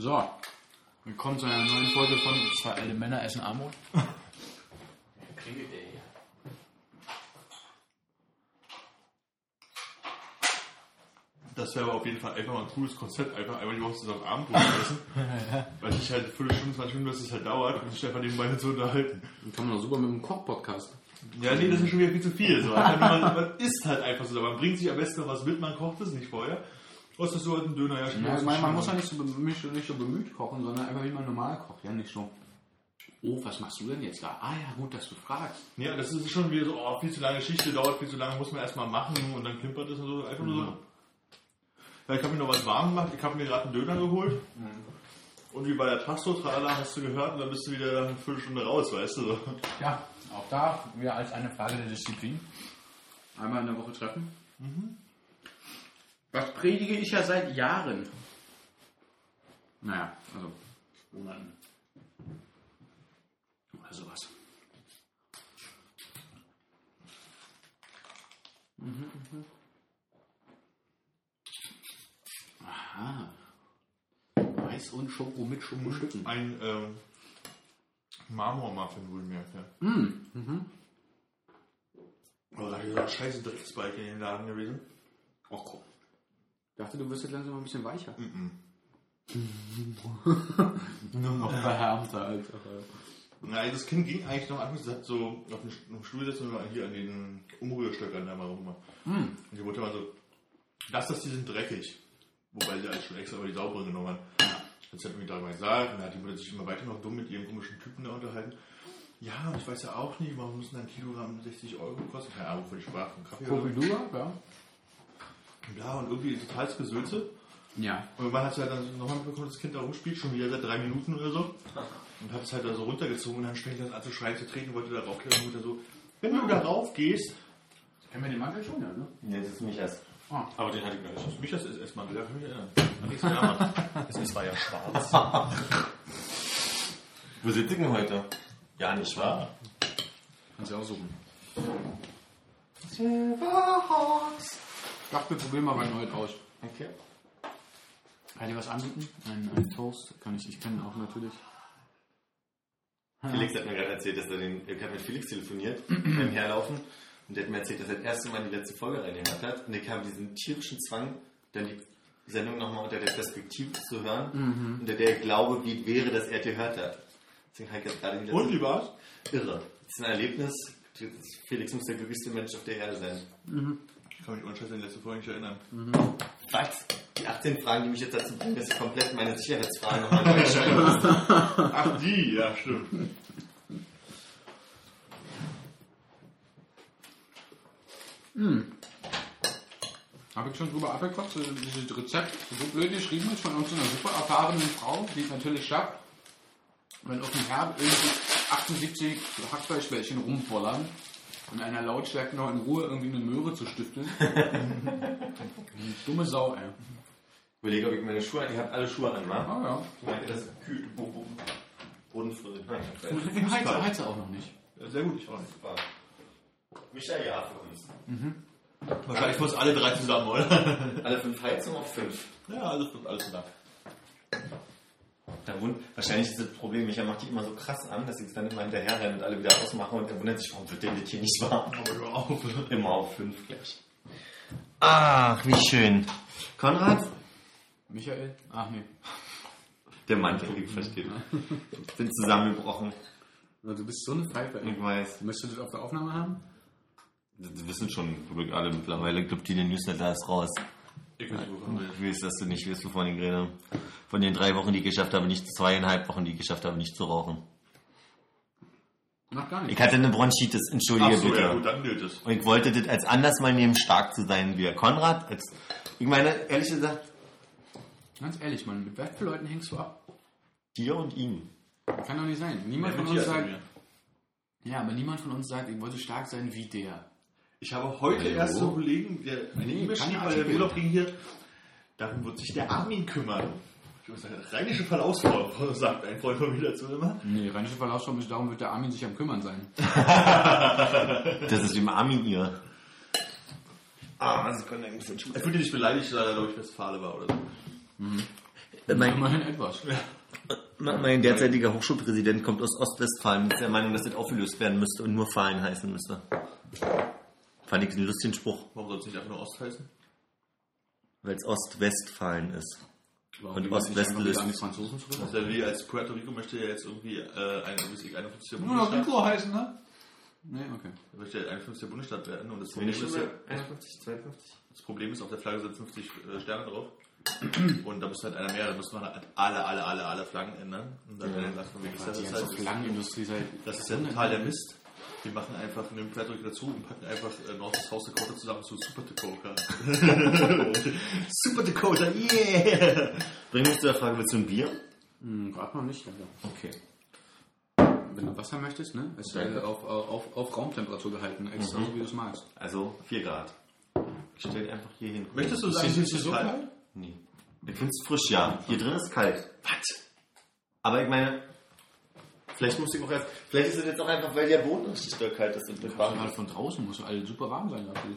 So, willkommen zu einer neuen Folge von Zwei alte Männer essen Armut. Das wäre aber auf jeden Fall einfach mal ein cooles Konzept, einfach einmal die Woche zusammen Abendbrot essen. Weil ich halt eine Viertelstunde, 20 Minuten, dass es halt dauert, um sich einfach nebenbei zu unterhalten. Dann kann man doch super mit einem Koch-Podcast. Ja, nee, das ist schon wieder viel zu viel. So. Einfach, man, man isst halt einfach so. Man bringt sich am besten noch was mit, man kocht es nicht vorher. Was ist so halt ein Döner? Ja, Ja, ich meine, man muss ja nicht so, bemüht, nicht so bemüht kochen, sondern einfach wie man normal kocht. Ja, nicht so. Oh, was machst du denn jetzt da? Ah ja, gut, dass du fragst. Ja, das ist schon wieder so, oh, viel zu lange Geschichte, dauert viel zu lange, muss man erstmal machen und dann klimpert es und so. Einfach nur so. Ja, ich habe mir noch was warm gemacht, ich habe mir gerade einen Döner geholt. Und wie bei der Tasto, tralala, hast du gehört, und dann bist du wieder eine Viertelstunde raus, weißt du. So. Ja, auch da wieder als eine Frage der Disziplin. Einmal in der Woche treffen. Das predige ich ja seit Jahren. Naja, also Monaten. Oder sowas. Mhm, mhm. Aha. Weiß und Schoko mit Schokostücken. Ein ähm, Marmormuffin wohlgemerkt, ja. Mhm. Oh, da ist dieser scheiße Drecksbalg in den Laden gewesen. Ach komm. Ich dachte, du wirst jetzt langsam mal ein bisschen weicher. Mhm. Nur noch verhärmter als Nein, das Kind ging eigentlich noch anders. Das hat so auf dem, Stuhl sitzen und hier an den Umrührstöckern da mal rum. Hm. Und die wollte mal so, das, das, die sind dreckig. Wobei sie halt schon extra über die sauberen genommen hat. Hat sie halt irgendwie darüber gesagt. Und dann hat die Mutter sich immer weiter noch dumm mit ihrem komischen Typen da unterhalten. Ja, ich weiß ja auch nicht, warum müssen ein Kilogramm 60 Euro kosten? Keine Ahnung, für die Sprache vom Kaffee. Popidura, ja. Ja, und irgendwie total Gesülze. Ja. Und man hat halt dann nochmal mitbekommen, das Kind da rumspielt, schon wieder seit drei Minuten oder so. Und hat es halt da so runtergezogen und dann fängt das an zu schreien, zu treten, wollte da raufklettern und Mutter so, wenn du da rauf gehst, Kennen wir den Mantel schon, ja, ne? Nee, das ist mich erst. Ah. Aber den hatte ich gar nicht. mich das ist erstmal, da kann ich mich erinnern. Nichts mehr. Es war ja schwarz. Wo sitzt ihr denn heute? Ja, nicht wahr? Kannst du auch suchen. Ich dachte, wir probieren mal meinen heute aus. Okay. Kann ich was anbieten? Ein, ein Toast kann ich, ich kenne auch natürlich. Felix hat mir gerade erzählt, dass er den. Ich habe mit Felix telefoniert beim Herlaufen und der hat mir erzählt, dass er das erste Mal die letzte Folge reingehört hat und ich habe diesen tierischen Zwang, dann die Sendung nochmal unter der Perspektive zu hören, unter der ich glaube, wie es wäre, dass er die gehört hat. Deswegen habe ich jetzt gerade die letzte Und wie war's? Irre. Das ist ein Erlebnis. Felix muss der glücklichste Mensch auf der Erde sein. Ich kann mich Scheiß an die letzte Folge nicht erinnern. Was? Die 18 Fragen, die mich jetzt dazu bringen, dass ich komplett meine Sicherheitsfragen nochmal neu muss. Ach, die, ja, stimmt. Habe ich schon drüber abgequatscht, so dieses Rezept, so blöd geschrieben ist von uns einer super erfahrenen Frau, die es natürlich schafft, wenn auf dem Herd irgendwie 78 Hackfleischbällchen rumvollern und einer Lautstärke noch in Ruhe irgendwie eine Möhre zu stiften. Dumme Sau, ey. Ich überlege, ob ich meine Schuhe an. Ich habe alle Schuhe an, wa? Ah ja. Ich meinte, das ist kühl. Bo- bo- Bodenfriede. Ich heize, heize auch noch nicht. Ja, sehr gut, ich nicht. Super. Michael, ja, für uns. Wahrscheinlich für uns alle drei zusammen, oder? Alle fünf Heizungen auf fünf. Ja, alles, alles zusammen. Da wund wahrscheinlich ist das Problem, Michael macht die immer so krass an, dass ich es dann immer hinterher renne und alle wieder ausmache und er wundert sich, warum wird denn das hier nicht warm? Auf. Immer auf fünf gleich. Ach, wie schön. Konrad? Michael? Ach nee. Der Mantel, ich verstehe. Ich bin zusammengebrochen. Du bist so eine Pfeife, ey. Ich weiß. Möchtest du das auf der Aufnahme haben? Das wissen schon alle mittlerweile. Ich glaube, die den Newsletter ist raus. Ich weiß, wovon Ich weiß, dass du nicht weißt, wovon ich rede. Von den drei Wochen, die ich geschafft habe, nicht zweieinhalb Wochen, die ich geschafft habe, nicht zu rauchen. Noch gar nicht. Ich hatte eine Bronchitis, entschuldige so, bitte. ja gut, dann gilt es. Und ich wollte das als anders mal nehmen, stark zu sein wie Konrad. Als, ich meine, ehrlich gesagt, Ganz ehrlich, Mann, mit für Leuten hängst du ab? dir und ihm. Kann doch nicht sein. Niemand Ja, von uns sagt, ja, aber niemand von uns sagt, ich wollte stark sein wie der. Ich habe heute Hallo? erst so einen Kollegen, der eine E-Mail schrieb, weil der. Urlaub ging hier. Darum wird sich der Armin kümmern. Ich muss sagen, rheinische Verlaufsform, sagt ein Freund von mir dazu immer. Nee, rheinische Verlaufsform ist, darum wird der Armin sich am Kümmern sein. Das ist dem Armin ihr. Ah, das könnte ein bisschen Er fühlte sich beleidigt, weil er, glaube ich, Westfale war oder so. Mein, Immerhin etwas. mein derzeitiger Hochschulpräsident kommt aus Ostwestfalen und ist der Meinung, dass das aufgelöst werden müsste und nur Fahlen heißen müsste. Fand ich einen lustigen Spruch, Warum soll es nicht einfach nur Ost heißen? weil es Ostwestfalen ist. Warum Und Ost-West löst. Das ja wie als Puerto Rico möchte ja jetzt irgendwie äh, ein irgendwie 51. Ja, Bundesstaat. Rico heißen, ne? Nee, okay. Er möchte ja 51. Bundesstaat werden und das Problem, ist ja, bei 51, 52? das Problem ist, auf der Flagge sind 50 äh, Sterne drauf. Und da muss halt einer mehr, da müssen wir halt alle, alle, alle, alle Flaggen ändern. Und dann ja. sagt man, gesagt, Die das, ist halt, Flaggenindustrie seit. das ist ja total der Mist. Wir machen einfach, Puerto Rico dazu und packen einfach äh, North South Dakota zusammen zu Super Dakota. Super Dakota, yeah! Bring mich zu der Frage, willst du ein Bier? Hm, gerade noch nicht, danke. Okay. Wenn du Wasser möchtest, ne? Ist äh, auf, auf, auf Raumtemperatur gehalten, extra so wie du es magst. Also 4 Grad. Ich stell die einfach hier hin. Möchtest du sagen, Ist es es ist so kalt? kalt? Nee. Ich finde es frisch, ja. Hier drin ist kalt. Was? Aber ich meine, vielleicht muss ich auch erst. Vielleicht ist es jetzt auch einfach, weil der Boden richtig doll kalt ist und Gerade mal von draußen muss alles super warm sein, dachte ich.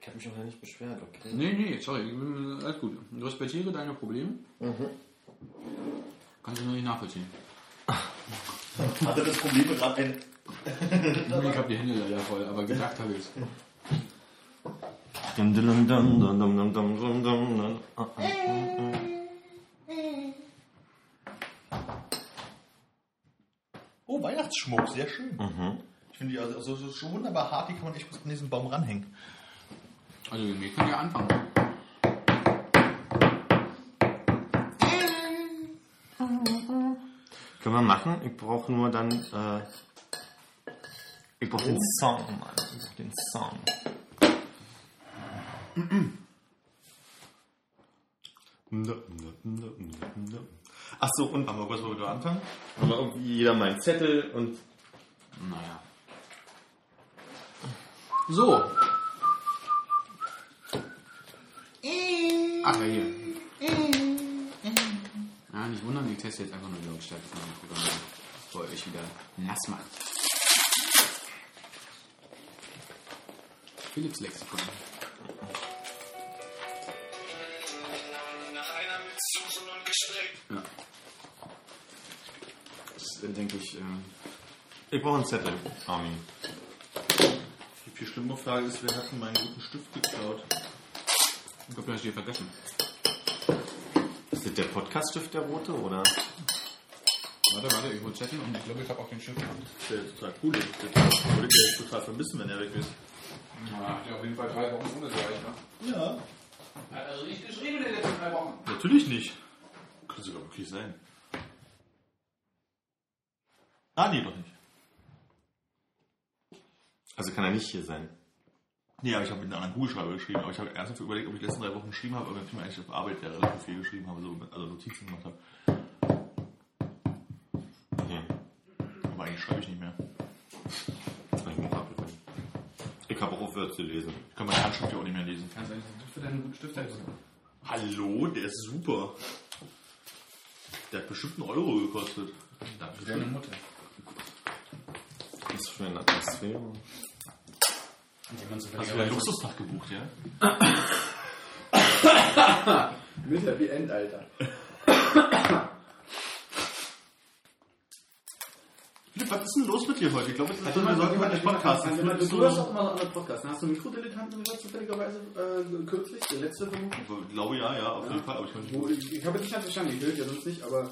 Ich habe mich auch noch nicht beschwert, okay? Nee, nee, sorry, alles gut. Du respektiere deine Probleme. Kannst du nur nicht nachvollziehen. Hatte das Problem gerade ein. Ich habe die Hände leider voll, aber gedacht habe ich es. Dum, dum, dum, dum, dum, dum, dum, dum, dum, dum. Ah, ah. Oh, Weihnachtsschmuck, sehr schön. Mhm. Ich finde die also, also, so schon wunderbar hart, die kann man echt gut an diesen Baum ranhängen. Also, wir können ja anfangen. Können wir machen? Ich brauche nur dann. Äh, ich brauche den Song, Mann. Ich brauche den Song. Ach so, und wir was, wo wir anfangen? aber irgendwie jeder meinen Zettel und. Naja. So. Ach ja, hier. Ja, nicht wundern, ich teste jetzt einfach nur die Lautstärke von dem Programm, bevor ihr euch wieder nass macht. Philips Lexikon. Denke ich, äh, Ich brauche einen Zettel, Armin. Die viel schlimmere Frage ist, wer hat denn meinen guten Stift geklaut? ich glaube, du hast hier vergessen. Ist das der Podcast-Stift, der rote, oder? Warte, warte, ich hol Zettel und ich glaube, ich habe auch den Stift. Das ist ja total cool. Das würde ich jetzt total vermissen, wenn er weg ist. Ja, hat ja auf jeden Fall drei Wochen ohne Gereicht, ne? Ja. Hat also nicht geschrieben in den letzten drei Wochen. Natürlich nicht. Könnte sogar wirklich sein. Ah, nee, doch nicht. Also kann er nicht hier sein. Nee, aber ich habe mit einem anderen Kugelschreiber geschrieben. Aber ich habe ernsthaft überlegt, ob ich die letzten drei Wochen geschrieben habe, aber ich mir eigentlich auf Arbeit ja relativ viel geschrieben habe, so, also Notizen gemacht habe. Okay. Aber eigentlich schreibe ich nicht mehr. Jetzt mach ich mal habe auch aufgehört zu lesen. Ich kann meine Handschrift ja auch nicht mehr lesen. Kannst du eigentlich für deinen guten Stift helfen? Hallo, der ist super. Der hat bestimmt einen Euro gekostet. Danke. Deine Mutter. Ist für eine Atmosphäre. Hast du einen Luxustag gebucht, ja? Mit Happy End, Alter. Philipp, was ist denn los mit dir heute? Ich glaube, wir Warte sollten heute nicht podcasten. Du hast du- auch mal andere Podcasts. Hast du Mikrodilettanten gehört, zufälligerweise äh, kürzlich? Der letzte vermutlich? Ich glaube ja, ja, auf jeden Fall. Aber ich ich ich habe jetzt nicht ganz verstanden, ich will ja sonst nicht, aber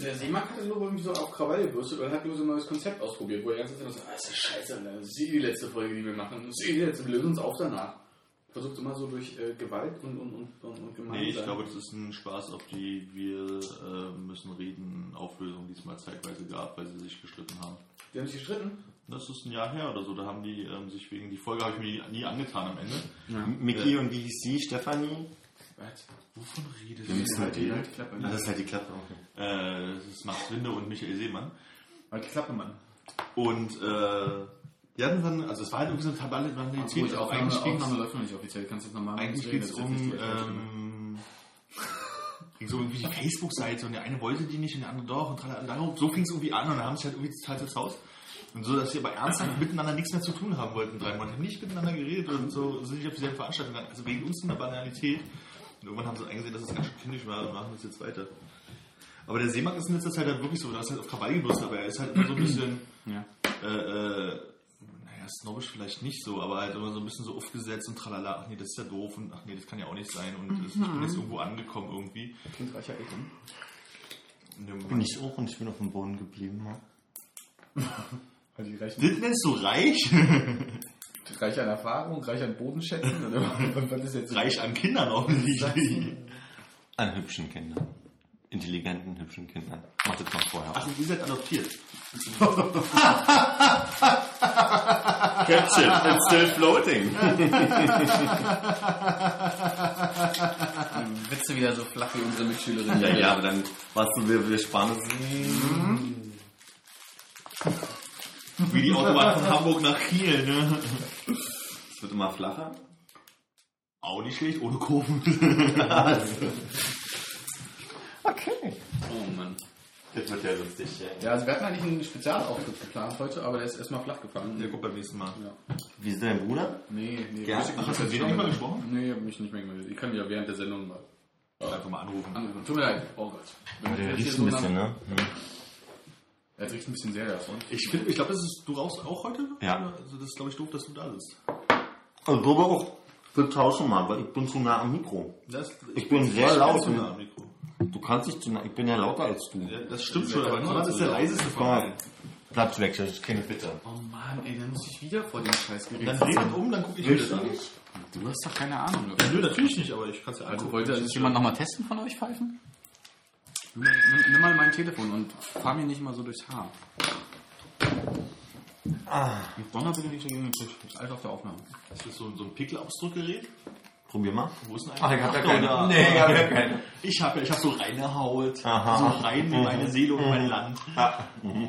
der nur irgendwie so auf Krawall gebürstet und hat nur so ein neues Konzept ausprobiert, wo er ganz Zeit so, ah, ist das scheiße, Alter. das ist eh die letzte Folge, die wir machen. Das ist eh die letzte, wir lösen uns auf danach. Versucht immer so durch äh, Gewalt und, und, und, und, und Gemeinsam. Nee, ich glaube, das ist ein Spaß, auf die wir äh, müssen reden, Auflösung diesmal zeitweise gab, weil sie sich gestritten haben. Die haben sich gestritten? Das ist ein Jahr her oder so, da haben die ähm, sich wegen, die Folge habe ich mir nie, angetan am Ende. Mickey und wie hieß sie? Stefanie? Was? Wovon redest Wir müssen halt die. Halt die Klappe. Ah, das ist halt die Klappe. Okay. Äh, das ist Max Winde und Michael Seemann. Halt die Klappe, Mann. Und äh, die hatten dann, also es war halt irgendwie so eine Tabelle, waren die Gut, zehn, Aufnahme, eigentlich ging Aufnahme läuft noch nicht offiziell. Kannst du das nochmal Eigentlich geht es um ähm, ging so irgendwie die Facebook-Seite und der eine wollte die nicht und der andere doch und tralala. so fing es irgendwie an und dann haben sie halt irgendwie total das Haus. Und so, dass sie aber ernsthaft miteinander nichts mehr zu tun haben wollten, drei Monate. Haben nicht miteinander geredet und so sind nicht auf dieselbe Veranstaltung gegangen. Also wegen uns in der Banalität. Und irgendwann haben sie eingesehen, dass es ganz schön kindisch war und machen das jetzt weiter. Aber der Seemann ist in letzter Zeit halt wirklich so, da ist halt auf Krawall gelust, aber er ist halt immer so ein bisschen, Ja. äh, äh, naja, snobbisch vielleicht nicht so, aber halt immer so ein bisschen so aufgesetzt und tralala, ach nee, das ist ja doof und ach nee, das kann ja auch nicht sein und das, ich bin jetzt irgendwo angekommen irgendwie. Klingt reicher Eltern. Dem Bin ich auch und ich bin auf dem Boden geblieben. Ja. Also die reichen, Das nennst du reich? reich an Erfahrung, reich an Bodenschätzen. Oder was ist jetzt reich an Kindern offensichtlich. An hübschen Kindern. Intelligenten, hübschen Kindern. Mach das mal vorher. Ach, ihr seid adoptiert. Catch it, it's still floating. Witze wieder so flach wie unsere Mitschülerin. Ja, ja, aber dann warst du, wir, wir sparen es. Wie die Autobahn von Hamburg nach Kiel, ne? Es wird immer flacher. Auch nicht schlecht, ohne Kurven. Okay. Oh Mann. Das wird ja lustig, ja. Ja, also wir hatten eigentlich einen Spezialauftritt geplant heute, aber der ist erstmal flach gefallen. Der kommt beim nächsten Mal. Ja. Wie ist dein Bruder? Nee, nee. Ja. ich- Ach, hast du mit denen nicht mal gesprochen? Nee, hab mich nicht mehr gemeldet. Ich kann ja während der Sendung mal Einfach mal anrufen. anrufen. Tut mir leid. Oh Gott. Der riecht so ein bisschen, ne? Hm. Er riecht ein bisschen sehr davon. Ich finde, ich glaube, das ist du rauchst auch heute? Ja. Also das ist, glaube ich, doof, dass du da bist. Also, glaube auch, wir tauschen mal, weil ich bin zu nah am Mikro. Das, Ich bin sehr laut. zu nah am Mikro. Du kannst nicht zu nah, ich bin ja lauter als du. Ja, das stimmt schon, aber Konrad ist der leiseste von allen. Platzwechsel, das ist keine Bitte. Oh Mann, ey, dann muss ich wieder vor dem Scheiß Dann Gerät dreh sitzen. ihn um, dann gucke ich wieder da. Du hast doch keine Ahnung. Ja, Nö, natürlich nicht, aber ich kann es ja Also angucken. wollte das jemand nochmal testen von euch pfeifen? Nimm, nimm, nimm mal mein Telefon und fahr mir nicht mal so durchs Haar. Ah, Mit Donner bitte nicht so gegen den Tisch. Das ist alles auf der Aufnahme. Das ist so, so ein Pickel-Ausdruckgerät. probier mal. Wo ist denn Ach, ich hab ja keine. Nee, ich hab ja keine. Ich habe ich hab so reine Haut. Aha. So rein wie meine Seele und mein Land.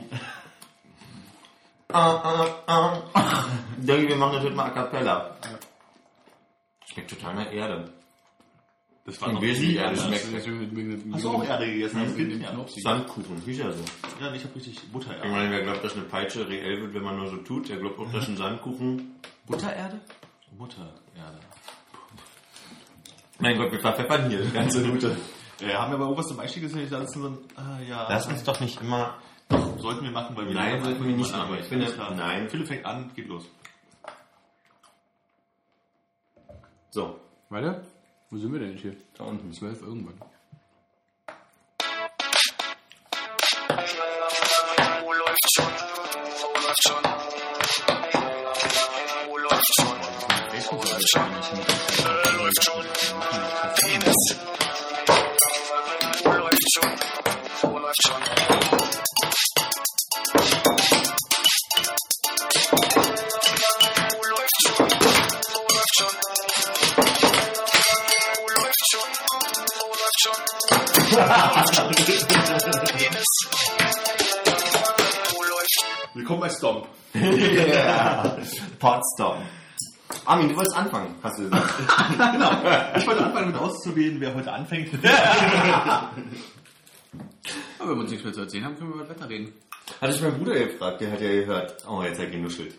Ah, ah, ah. Ich denke, wir machen das heute mal a cappella. Schmeckt total nach Erde. Das Und wir sind Erde anders. schmeckt. Hast du auch Erde gegessen als Kind? Ja. Sandkuchen, ist ja so. ja, ich habe richtig Butter. Ich meine, wer glaubt, dass eine Peitsche reell wird, wenn man nur so tut, der glaubt auch, dass ein Sandkuchen. Buttererde? Butter, Erde. Mein Gott, wir verpfeffern hier die ganze Route. Ja, haben wir aber irgendwas zum Einstieg gesehen? Ich dachte, das ist so ein, ah, ja. Lass uns doch nicht immer. sollten wir machen, weil wir Nein, sollten wir nicht machen. Ich finde- Alles klar. nein. Philipp fängt an, geht los. So, Warte, wo sind wir denn hier? da unten. 12 irgendwann. Wo läuft schon? Wo läuft schon? Wo läuft schon? Wo läuft schon? Wo läuft schon? Penis. Wo läuft schon? Wo läuft schon? Willkommen bei Stomp. Yeah. Potsdam. Armin, du wolltest anfangen, hast du gesagt. genau. Ich wollte anfangen damit auszuwählen, wer heute anfängt. Aber wenn wir uns nichts mehr zu erzählen haben, können wir über das Wetter reden. Hatte ich meinen Bruder gefragt, der hat ja gehört. Oh, jetzt hat er genuschelt.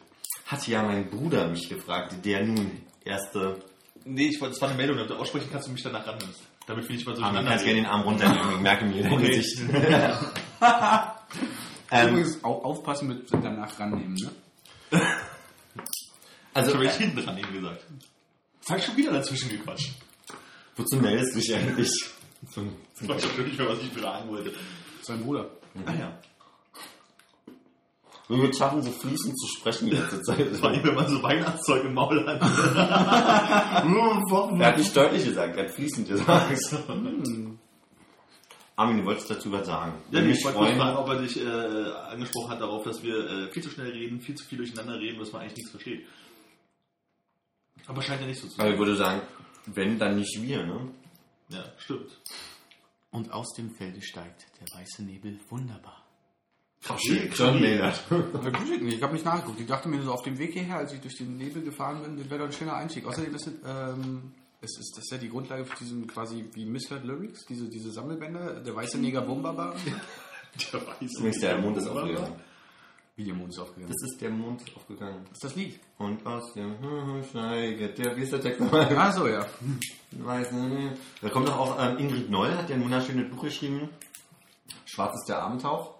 Hatte ja mein Bruder mich gefragt, der nun erste. nee, ich wollte, es war eine Meldung, damit du aussprechen kannst und mich danach rannimmst. Damit will ich mal so Armin, durcheinander kannst gerne den Arm runternehmen, ich merke mir dein Okay. Gesicht. ähm, Übrigens auch aufpassen mit danach rannehmen, ne? also, Ich habe ich äh, hinten dran eben gesagt. Jetzt habe ich schon wieder dazwischen gequatscht. wozu meldest du dich eigentlich? Zum, Ich weiß schon nicht mehr, was ich fragen wollte. Sein Bruder. Ah ja. Wie wir schaffen, so fließend zu sprechen die ganze Zeit. Vor allem, wenn man so Weihnachtszeug im Maul hat. Er hat nicht deutlich gesagt, er hat fließend gesagt. Armin, du wolltest dazu was sagen. Ja, ich wollte mich freuen. fragen, ob er dich äh, angesprochen hat darauf, dass wir äh, viel zu schnell reden, viel zu viel durcheinander reden, dass man eigentlich nichts versteht. Aber scheint ja nicht so zu Aber sein. ich würde sagen, wenn, dann nicht wir, ne? Ja, stimmt. Und aus dem Felde steigt der weiße Nebel wunderbar. John Maynard. Ich habe nicht nachgeguckt. Ich dachte mir so auf dem Weg hierher, als ich durch den Nebel gefahren bin, das wäre doch ein schöner Einstieg. Außerdem ist es, ähm, es ist das ist ja die Grundlage für diesen quasi wie Misheard Lyrics, diese, diese Sammelbänder, der weiße Neger Bumbaba. Der weiß Übrigens, der Mond ist aufgegangen. Wie der Mond ist aufgegangen. Das ist der Mond aufgegangen. ist das Lied. Und aus dem steigt der, wie ist der Text nochmal? Ah, so, ja. Weiß nicht. Da kommt doch auch ähm, Ingrid Noll, hat ja ein wunderschönes Buch geschrieben. Schwarz ist der Abendtauch.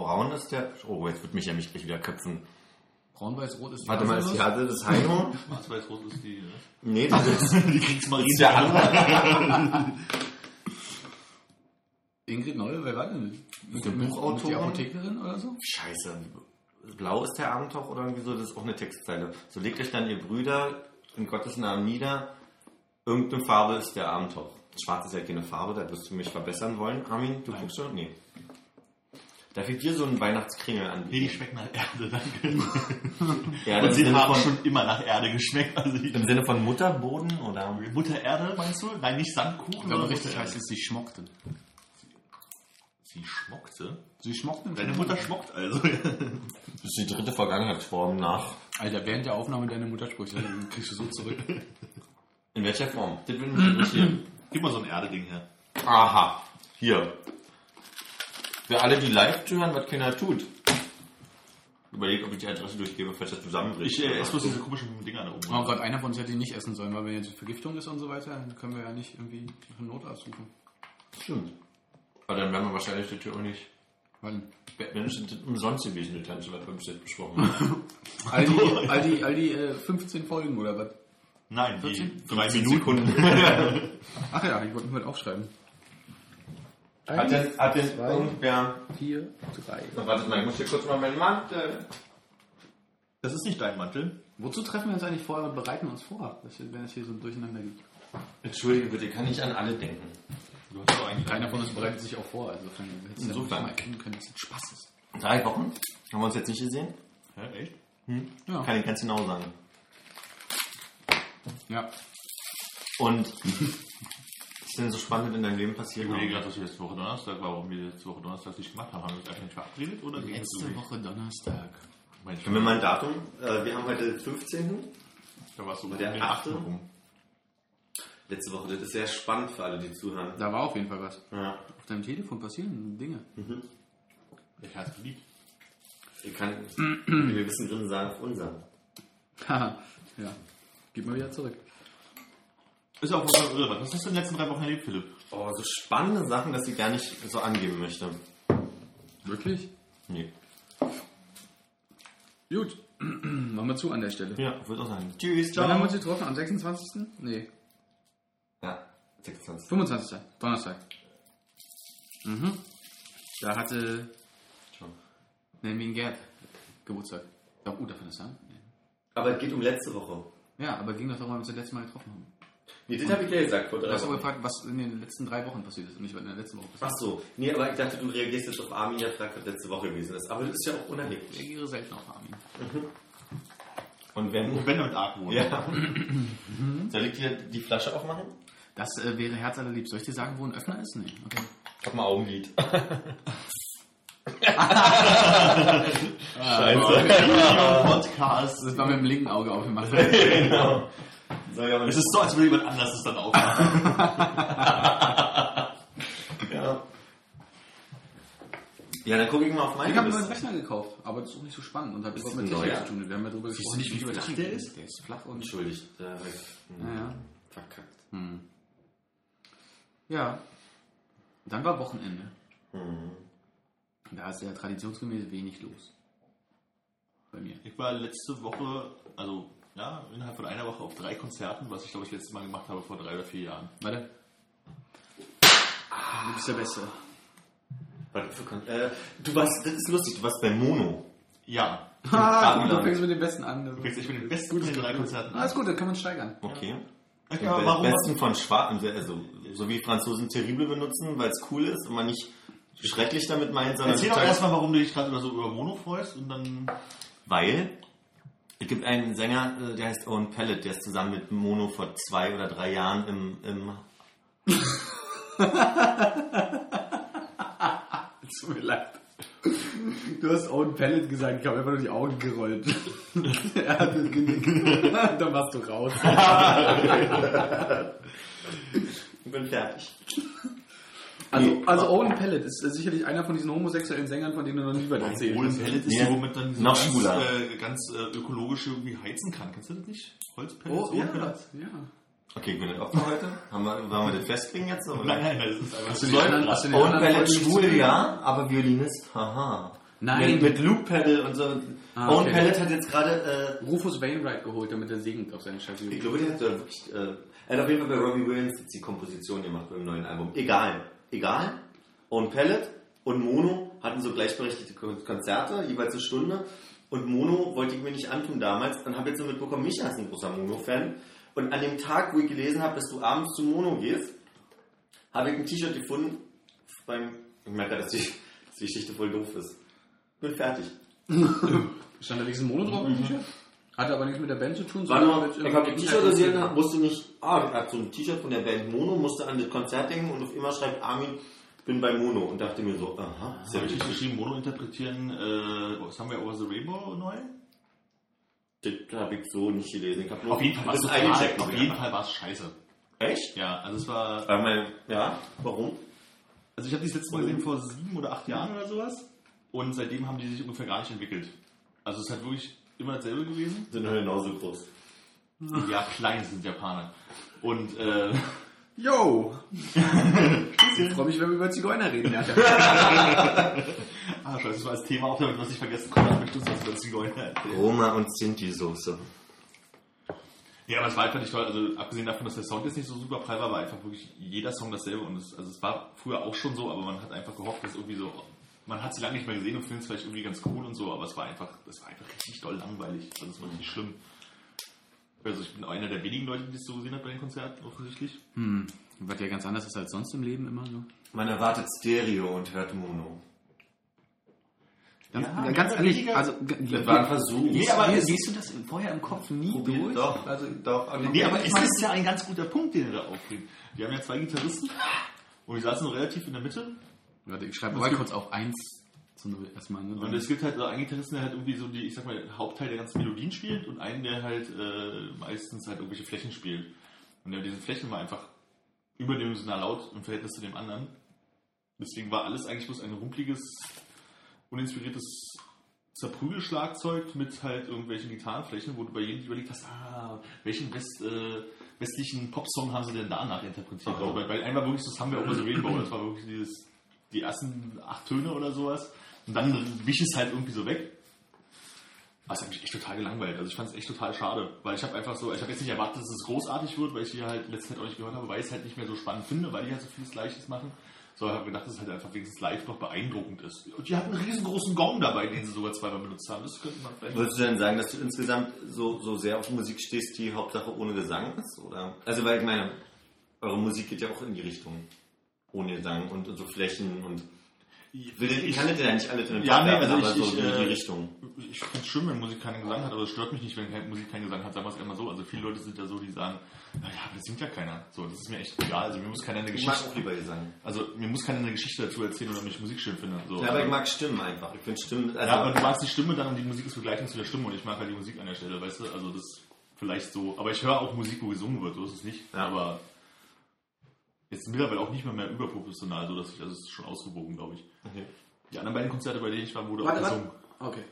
Braun ist der. Oh, jetzt wird mich ja mich gleich wieder köpfen. Braun-Weiß-Rot ist Warte mal, ist die Hase des Heino? Schwarz-Weiß-Rot ist die. Ne? Nee, das ist, die Kriegsmarine. ist der andere. Ingrid Noll, wer war denn? Mit Buchautorin? mit der Apothekerin oder so? Scheiße. Blau ist der Abendtauch oder irgendwie so, das ist auch eine Textzeile. So legt euch dann ihr Brüder in Gottes Namen nieder. Irgendeine Farbe ist der Abendtauch. Schwarz ist ja keine Farbe, da wirst du mich verbessern wollen. Armin, du guckst schon? Nee. Darf ich dir so einen Weihnachtskringel Nee, die anbieten? schmecken nach Erde, danke. Ja, Und sie haben von, schon immer nach Erde geschmeckt. Also ich, im Sinne von Mutterboden oder? Mutter Erde, meinst du? Nein, nicht Sandkuchen, Aber sondern richtig heißt Erde. es, sie schmockte. Sie schmockte? Sie schmockte? Deine Mutter schmockt also. Das ist die dritte Vergangenheitsform nach. Alter, während der Aufnahme deine Mutter spricht, dann kriegst du so zurück. In welcher Form? Das will mich interessieren. Gib mal so ein Erde-Ding her. Aha, hier. Für alle, die live zuhören, was keiner tut. Überlegt, ob ich die Adresse durchgebe, falls das zusammenbricht. Ich äh, esse bloß diese komischen Dinger da oben. Oh Gott, einer von uns hätte ihn nicht essen sollen, weil wenn jetzt Vergiftung ist und so weiter, dann können wir ja nicht irgendwie nach einem Notarzt suchen. Stimmt. Aber dann werden wir wahrscheinlich die Tür auch nicht. Batman ist das umsonst gewesen, die Tanze, was wir bis jetzt besprochen haben. all die, all die, all die äh, 15 Folgen oder was? Nein, die 14? drei 15 Minuten. Ach ja, ich wollte mir mal aufschreiben. Hat denn, hat denn irgendwer... vier, drei. Na, wartet mal, ich muss hier kurz mal meinen Mantel... Das ist nicht dein Mantel. Wozu treffen wir uns eigentlich vorher und bereiten uns vor, wenn es hier so durcheinander gibt? Entschuldige bitte, kann ich an alle denken. Du hast doch eigentlich Keiner von uns bereitet sich auch vor, also insofern hättest du ja Insofern. mal erkennen können, dass es Spaß ist. Drei Wochen? Haben wir uns jetzt nicht gesehen? Hä, echt? Ja. Kann ich ganz genau sagen. ja. Und... Was ist denn so spannend in deinem Leben passiert? Ich überlege gerade, was wir letzte Woche Donnerstag war, warum wir letzte Woche Donnerstag nicht gemacht haben. Haben wir uns einfach nicht verabredet oder so Letzte nicht? Woche Donnerstag. Mein Können wir mal ein Datum? Äh, wir haben heute den 15. Da warst du Der um den achte? 8. rum. Letzte Woche, das ist sehr spannend für alle, die zuhören. Da war auf jeden Fall was. Ja. Auf deinem Telefon passieren Dinge. Ich hab's geliebt. Ich kann, wie wir wissen, drin sagen, auf unser. Haha. ja. Gib mal wieder zurück. Ist auch irrelevant. Was hast du in den letzten drei Wochen erlebt, Philipp? Oh, so spannende Sachen, dass ich gar nicht so angeben möchte. Wirklich? Nee. Gut. Machen wir zu an der Stelle. Ja, würde auch sagen. Tschüss, Wann haben wir ciao. uns getroffen? Am 26.? Nee. Ja, 26. 25. Donnerstag. Mhm. Da hatte Schon. nennen wir ihn Gerd Geburtstag. Ja, gut, darf man das sagen? Nee. Aber es geht um letzte Woche. Ja, aber ging doch darum, weil wir uns das letzte Mal getroffen haben. Nee, das habe ich ja gesagt vor Du drei hast aber gefragt, was in den letzten drei Wochen passiert ist und nicht, was in der letzten Woche passiert Ach so. Nee, aber ich dachte, du reagierst jetzt auf Armin, der fragt, was letzte Woche gewesen ist. Aber das ist ja auch ist. unerheblich. Ich reagiere selten auf Armin. Und wenn... Wenn und Argwohn. Ja. Soll ich dir die Flasche aufmachen? Das äh, wäre Herz allerliebst. Soll ich dir sagen, wo ein Öffner ist? Nee. Okay. Ich hab mal Augenlid. Podcast. Das war mit dem linken Auge aufgemacht. genau. Aber Es ist so, als würde jemand anders es dann aufmachen. Ja. Ja, dann gucke ich mal auf meine Ich habe einen neuen Rechner gekauft, aber das ist auch nicht so spannend und hat Ist überhaupt mit Technik zu tun. Wir haben ja drüber Siehst gesprochen. du nicht, wie flach der ist? Der ist flach und... Entschuldigt. Hab ich, hm, Naja. Verkackt. Hm. Ja. Dann war Wochenende. Hm. Da ist ja traditionsgemäß wenig los. Bei mir. Ich war letzte Woche, also ja, innerhalb von einer Woche auf drei Konzerten, was ich glaube ich letztes Mal gemacht habe vor drei oder vier Jahren. Warte. Du bist der Beste. Warte, für äh, du warst, das ist lustig, du warst bei Mono. Ja. Ah, Abend du fängst mit dem Besten an. Ich bin ich bin den besten von den drei Konzerten. Alles gut, dann kann man steigern. Okay. Ja, aber Be- warum? besten von Schwarz, also so wie Franzosen terrible benutzen, weil es cool ist und man nicht schrecklich damit meint, sondern Erzähl doch erstmal, warum du dich gerade so über Mono freust und dann. weil es gibt einen Sänger, äh, der heißt Owen Pellet, der ist zusammen mit Mono vor zwei oder drei Jahren im, im Tut mir leid. Du hast Owen Pellet gesagt, ich habe einfach nur die Augen gerollt. er hat genickt. Dann warst du raus. ich bin fertig. Also, also Owen Pellet ist äh, sicherlich einer von diesen homosexuellen Sängern, von denen du noch nie was erzählt hast. Pellet ist Nee, ja, womit dann so noch ganz, äh, ganz äh, ökologisch irgendwie heizen kann. Kennst du das nicht? Holzpellets? Oh, ja, ja. Okay, ich bin nicht offen heute. Haben wir, wollen wir das festlegen jetzt? Oder? Nein, nein, das ist einfach die Owen anderen Pellet schwul, ja, aber Violinist, haha. Nein. Mit, mit Loop Pedal und so. Ah, Owen okay. Pellet hat jetzt gerade, äh, Rufus Wainwright geholt, damit er singt auf seinen Scheiß. ich glaube, der hat da wirklich, äh, er hat auf jeden Fall bei Robbie Williams jetzt die Komposition gemacht beim neuen Album. Egal, egal. Owen Pellet und Mono hatten so gleichberechtigte Kon- Konzerte, jeweils eine Stunde. Und Mono wollte ich mir nicht antun damals. Dann habe ich jetzt so mitbekommen, Micha ist ein großer Mono-Fan. Und an dem Tag, wo ich gelesen habe, dass du abends zu Mono gehst, habe ich ein T-Shirt gefunden beim. Ich merke, dass die, dass die Geschichte voll doof ist. Bin fertig. Stand da diesen Mono drauf T-Shirt? Hatte aber nichts mit der Band zu tun. Sondern mal, mit ich habe ein T-Shirt gesehen, musste nicht. Ah, er hat so ein T-Shirt von der Band Mono, musste an das Konzert denken und auf immer schreibt Armin, bin bei Mono und dachte mir so, aha, Sehr sehr richtig geschrieben, Mono interpretieren. Äh, was haben wir Over the Rainbow neu? Das habe ich so nicht gelesen. Ich hab nur Auf jeden Fall war es eingecheckt. Auf jeden Fall war es scheiße. Echt? Ja, also es war. Mein, ja, warum? Also ich habe die das letzte Mal gesehen vor sieben oder acht Jahren oder sowas. Und seitdem haben die sich ungefähr gar nicht entwickelt. Also es ist halt wirklich immer dasselbe gewesen. Sind nur genauso groß. Ja, klein sind Japaner. Und äh, Yo! ich freue mich, wenn wir über Zigeuner reden. Ja. ah, scheiße, das war das Thema auch, damit was ich vergessen konnte, aber ich muss was über Zigeuner erzählen. Roma und Sinti-Soße. Ja, aber es war einfach nicht toll. Also abgesehen davon, dass der Sound jetzt nicht so super prall war, war einfach wirklich jeder Song dasselbe. Und es, also es war früher auch schon so, aber man hat einfach gehofft, dass irgendwie so. Man hat sie lange nicht mehr gesehen und findet es vielleicht irgendwie ganz cool und so, aber es war einfach, es war einfach richtig doll langweilig. Also es war richtig schlimm. Also ich bin einer der wenigen Leute, die es so gesehen hat bei den Konzerten, offensichtlich. Hm, was ja ganz anders ist als sonst im Leben immer so. Man erwartet Stereo und hört Mono. Ganz, Ja, ganz ehrlich, also Das war ein Versuch. Nee, aber wie, es- siehst du das vorher im Kopf nie Probier- durch? Doch, Also, doch. Nee, aber es ist ja ein ganz guter Punkt, den er da aufbringt. Wir haben ja zwei Gitarristen und die saßen relativ in der Mitte. Warte, ich schreibe mal kurz auf 1 zu 0 erstmal. Ne? Und es gibt halt so einen Gitarristen, der halt irgendwie so die, ich sag mal, den Hauptteil der ganzen Melodien spielt und einen, der halt äh, meistens halt irgendwelche Flächen spielt. Und der mit diesen Flächen war einfach überdimensional laut im Verhältnis zu dem anderen. Deswegen war alles eigentlich bloß ein rumpeliges, uninspiriertes Zerprügelschlagzeug mit halt irgendwelchen Gitarrenflächen, wo du bei jedem überlegt hast, ah, welchen West, äh, westlichen Popsong haben sie denn danach interpretiert? Bei, bei einem war wirklich so, das haben wir Over the Rainbow, das war wirklich dieses, die ersten acht Töne oder sowas. Und dann wich es halt irgendwie so weg. Das hat mich echt total gelangweilt. Also ich fand es echt total schade, weil ich habe einfach so, ich habe jetzt nicht erwartet, dass es großartig wird, weil ich die halt letzte Zeit auch nicht gehört habe, weil ich es halt nicht mehr so spannend finde, weil die halt so vieles Gleiches machen. So, ich habe gedacht, dass es halt einfach wenigstens live noch beeindruckend ist. Und die hatten einen riesengroßen Gong dabei, den sie sogar zweimal benutzt haben. Das könnte man vielleicht. Würdest du denn sagen, dass du insgesamt so, so sehr auf Musik stehst, die Hauptsache ohne Gesang ist? Oder? Also, weil ich meine, eure Musik geht ja auch in die Richtung ohne Gesang und, so Flächen und. Ich, will, ich kann das ja nicht alle drin Ja, nee, also aber ich- so ich, die, die äh, Richtung. Ich finde es schön, wenn Musik keinen Gesang hat, aber es stört mich nicht, wenn keine Musik keinen Gesang hat. Sagen wir es immer so. Also viele Leute sind ja so, die sagen, naja, aber das singt ja keiner. So, das ist mir echt egal. Also mir muss keiner eine Ich mag Geschichte. auch lieber Gesang. Also mir muss keiner eine Geschichte dazu erzählen oder mich Musik schön finden. So, Ja, aber ich also- mag Stimmen einfach. Ich finde Stimmen. Also, Ja, aber du magst die Stimme dann und die Musik ist Begleitung zu der Stimme und ich mag halt die Musik an der Stelle, weißt du? Also das vielleicht so. Aber ich höre auch Musik, wo gesungen wird, so ist es nicht. Ja. Aber jetzt mittlerweile auch nicht mehr, mehr überprofessional, so dass ich, also es ist schon ausgewogen, glaube ich. okay. Die anderen beiden Konzerte, bei denen ich war, wurde Warte, auch warte. gesungen. Okay.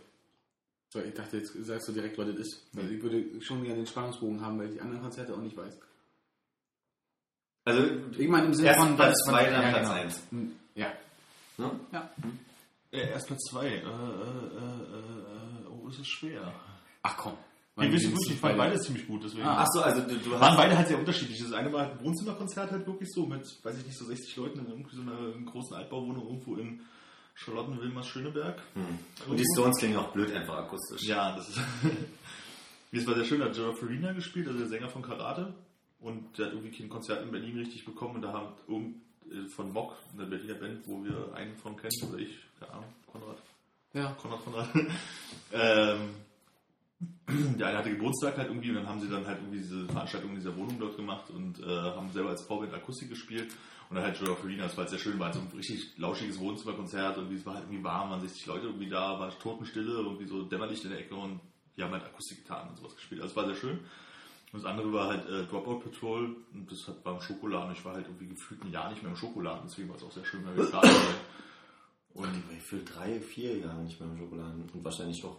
So, ich dachte, jetzt sagst du direkt, was das ist. Weil ich würde schon gerne den Spannungsbogen haben, weil ich die anderen Konzerte auch nicht weiß. Also, Ich meine im Sinne erst von... Platz von- 2, dann ja, Platz genau. 1. Ja. Ne? ja. Äh, erst Platz 2. Äh, äh, äh, äh, oh, ist es schwer. Ach komm. Wir sind gut, ich fand beides ziemlich gut, deswegen. Ah. Achso, also du, du Waren hast. beide halt sehr unterschiedlich. Das eine war halt ein Wohnzimmerkonzert halt wirklich so mit, weiß ich nicht, so 60 Leuten in irgendwie so einer großen Altbauwohnung irgendwo in Charlotten-Wilmers-Schöneberg. Hm. Und die Stones klingen auch blöd einfach akustisch. Ja, das ist. das war sehr schön, da hat Gerard Farina gespielt, also der Sänger von Karate. Und der hat irgendwie kein Konzert in Berlin richtig bekommen und da haben irgend- äh, von Mock, eine Berliner Band, wo wir einen von kennen, oder ich, keine Ahnung, Konrad. Ja. Konrad Konrad. ähm, der eine hatte Geburtstag halt irgendwie und dann haben sie dann halt irgendwie diese Veranstaltung in dieser Wohnung dort gemacht und äh, haben selber als Vorband Akustik gespielt und dann halt Gerard Farina, das war halt sehr schön, war halt so ein richtig lauschiges Wohnzimmerkonzert und es war halt irgendwie warm, waren 60 Leute irgendwie da, war Totenstille, irgendwie so Dämmerlicht in der Ecke und die haben halt Akustik getan und sowas gespielt. Also es war sehr schön. Das andere war halt äh, Dropout Patrol und das hat beim Schokoladen. Ich war halt irgendwie gefühlt ein Jahr nicht mehr im Schokoladen, deswegen war es auch sehr schön, weil wir da. Und die war für drei, vier Jahre nicht mehr im Schokoladen und wahrscheinlich auch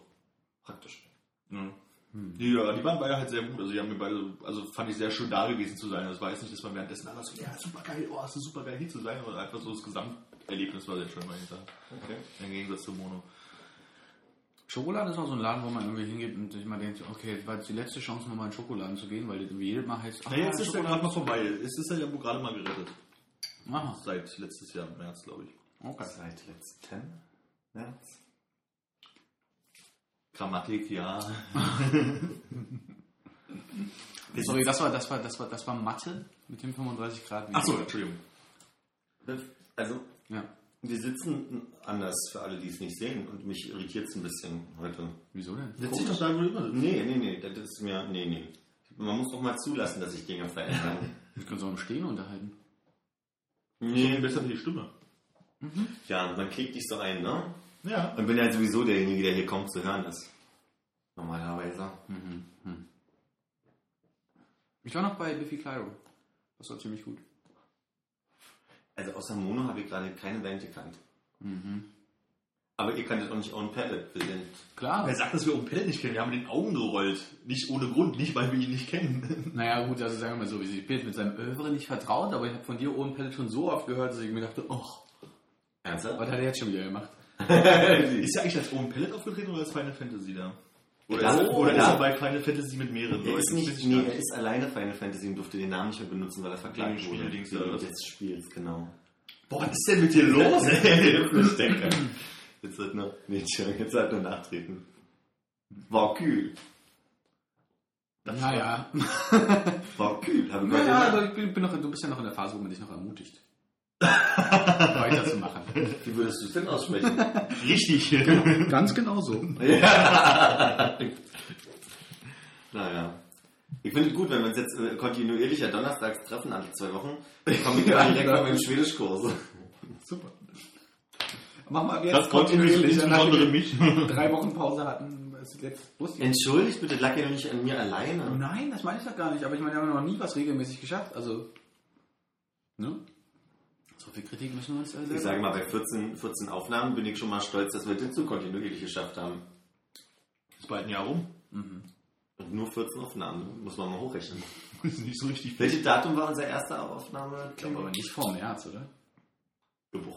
praktisch. Ja. Die, ja, die waren beide halt sehr gut. Also die haben mir beide, also fand ich sehr schön da gewesen zu sein. Das war jetzt nicht, dass man währenddessen alles so, ja, super geil, oh, ist super geil hier zu sein, aber einfach so das Gesamterlebnis war sehr schön, meine ich sagen. Okay. Im Gegensatz zu Mono. Schokolade ist auch so ein Laden, wo man irgendwie hingeht und sich mal denkt, okay, jetzt war jetzt die letzte Chance, nochmal in Schokoladen zu gehen, weil das irgendwie jedes Mal heißt, Na, jetzt ist ja gerade mal vorbei. Es ist ja gerade mal gerettet. Aha, Seit letztes Jahr im März, glaube ich. okay. Seit letzten März. Grammatik, ja. Sorry, das war, das war, das war, das war Mathe mit dem 35 Grad. Achso, Entschuldigung. Also, Ja. wir sitzen anders für alle, die es nicht sehen und mich irritiert es ein bisschen heute. Wieso denn? Setz dich doch da, wo du immer sitzt. Nee, nee, nee, das ist mir, nee, nee. Man muss doch mal zulassen, dass sich Dinge verändern. Wir können uns auch im Stehen unterhalten. Nee, besser für die Stimme. Ja, man kriegt dich so ein, ne? Ja. Und bin ja sowieso derjenige, der hier kaum zu hören ist. Normalerweise. Ich war noch bei Biffy Clyro. Das war ziemlich gut. Also außer Mono habe ich gerade keine Band gekannt. Aber ihr kanntet auch nicht Own Palette. Wir sind Klar. Wer sagt, dass wir Open Pellet nicht kennen? Wir haben den Augen gerollt. Nicht ohne Grund, nicht weil wir ihn nicht kennen. Naja, gut, also sagen wir mal so, ich bin jetzt mit seinem Övre nicht vertraut, aber ich habe von dir Owen Pellet schon so oft gehört, dass ich mir dachte, oh, ernsthaft. was hat er jetzt schon wieder gemacht? Ist ja eigentlich als Open Pellet aufgetreten oder als Final Fantasy da? Oder, Ja, ist, oder ja. ist er bei Final Fantasy mit mehreren Er ist Leuten? nicht, weiß ich nee, er ist alleine Final Fantasy und durfte den Namen nicht mehr benutzen, weil er verklagt Wegen wurde. Oder was? des Spiels, genau. Boah, was ist denn mit dir los, ich denke. Jetzt wird nur, nee, jetzt halt nur nachtreten. War kühl. Naja, War kühl. Habe ich naja also ich bin, bin noch, du bist ja noch in der Phase, wo man dich noch ermutigt. weiterzumachen. Wie würdest du es denn aussprechen? Richtig. Ganz genau so. naja. Ich finde es gut, wenn wir uns jetzt äh, kontinuierlich ja donnerstags treffen, alle zwei Wochen. Dann komme ich ja direkt mal mit dem Schwedischkurs. Super. Machen wir Das kontinuierlich, insbesondere mich. drei Wochen Pause hatten. jetzt. Entschuldigt bitte, lag ja noch nicht an mir alleine. Nein, das meine ich doch gar nicht. Aber ich meine, wir haben noch nie was regelmäßig geschafft. Also, ne? Viel Kritik müssen wir uns äh, Ich sage mal, bei 14, 14 Aufnahmen bin ich schon mal stolz, dass wir das so kontinuierlich geschafft haben. Ist bald ein Jahr rum. Und nur 14 Aufnahmen, muss man mal hochrechnen. Ist nicht so richtig Welches Datum war unsere erste Aufnahme? Ich glaube aber nicht vor März, oder?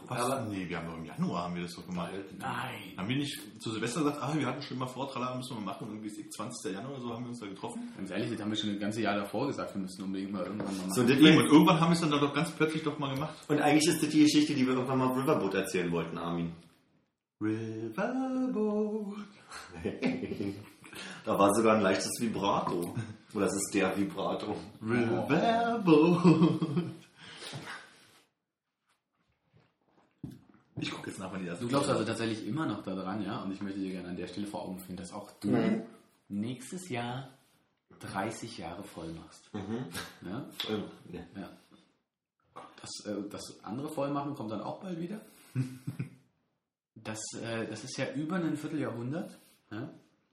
Was? Aber nee, wir haben doch im Januar haben wir das doch gemacht. Nein. Haben wir nicht zu Silvester gesagt, ah, wir hatten schon immer vor, tralala, müssen wir mal machen, irgendwie ist 20. Januar oder so haben wir uns da getroffen. Ganz ehrlich, das haben wir schon ein ganzes Jahr davor gesagt, wir müssen unbedingt mal irgendwann mal machen. so, Und irgendwann haben wir es dann doch ganz plötzlich doch mal gemacht. und eigentlich ist das die Geschichte, die wir irgendwann mal auf Riverboat erzählen wollten, Armin. Riverboat. da war sogar ein leichtes Vibrato. Oder das ist der Vibrato. Riverboat. Ich gucke jetzt nach, wann die erste Du glaubst also tatsächlich immer noch daran, ja? Und ich möchte dir gerne an der Stelle vor Augen führen, dass auch du nächstes Jahr 30 Jahre voll machst. Ja? Ähm, ja. Ja. Das, äh, das andere Vollmachen kommt dann auch bald wieder. Das, äh, das ist ja über ein Vierteljahrhundert. Ja?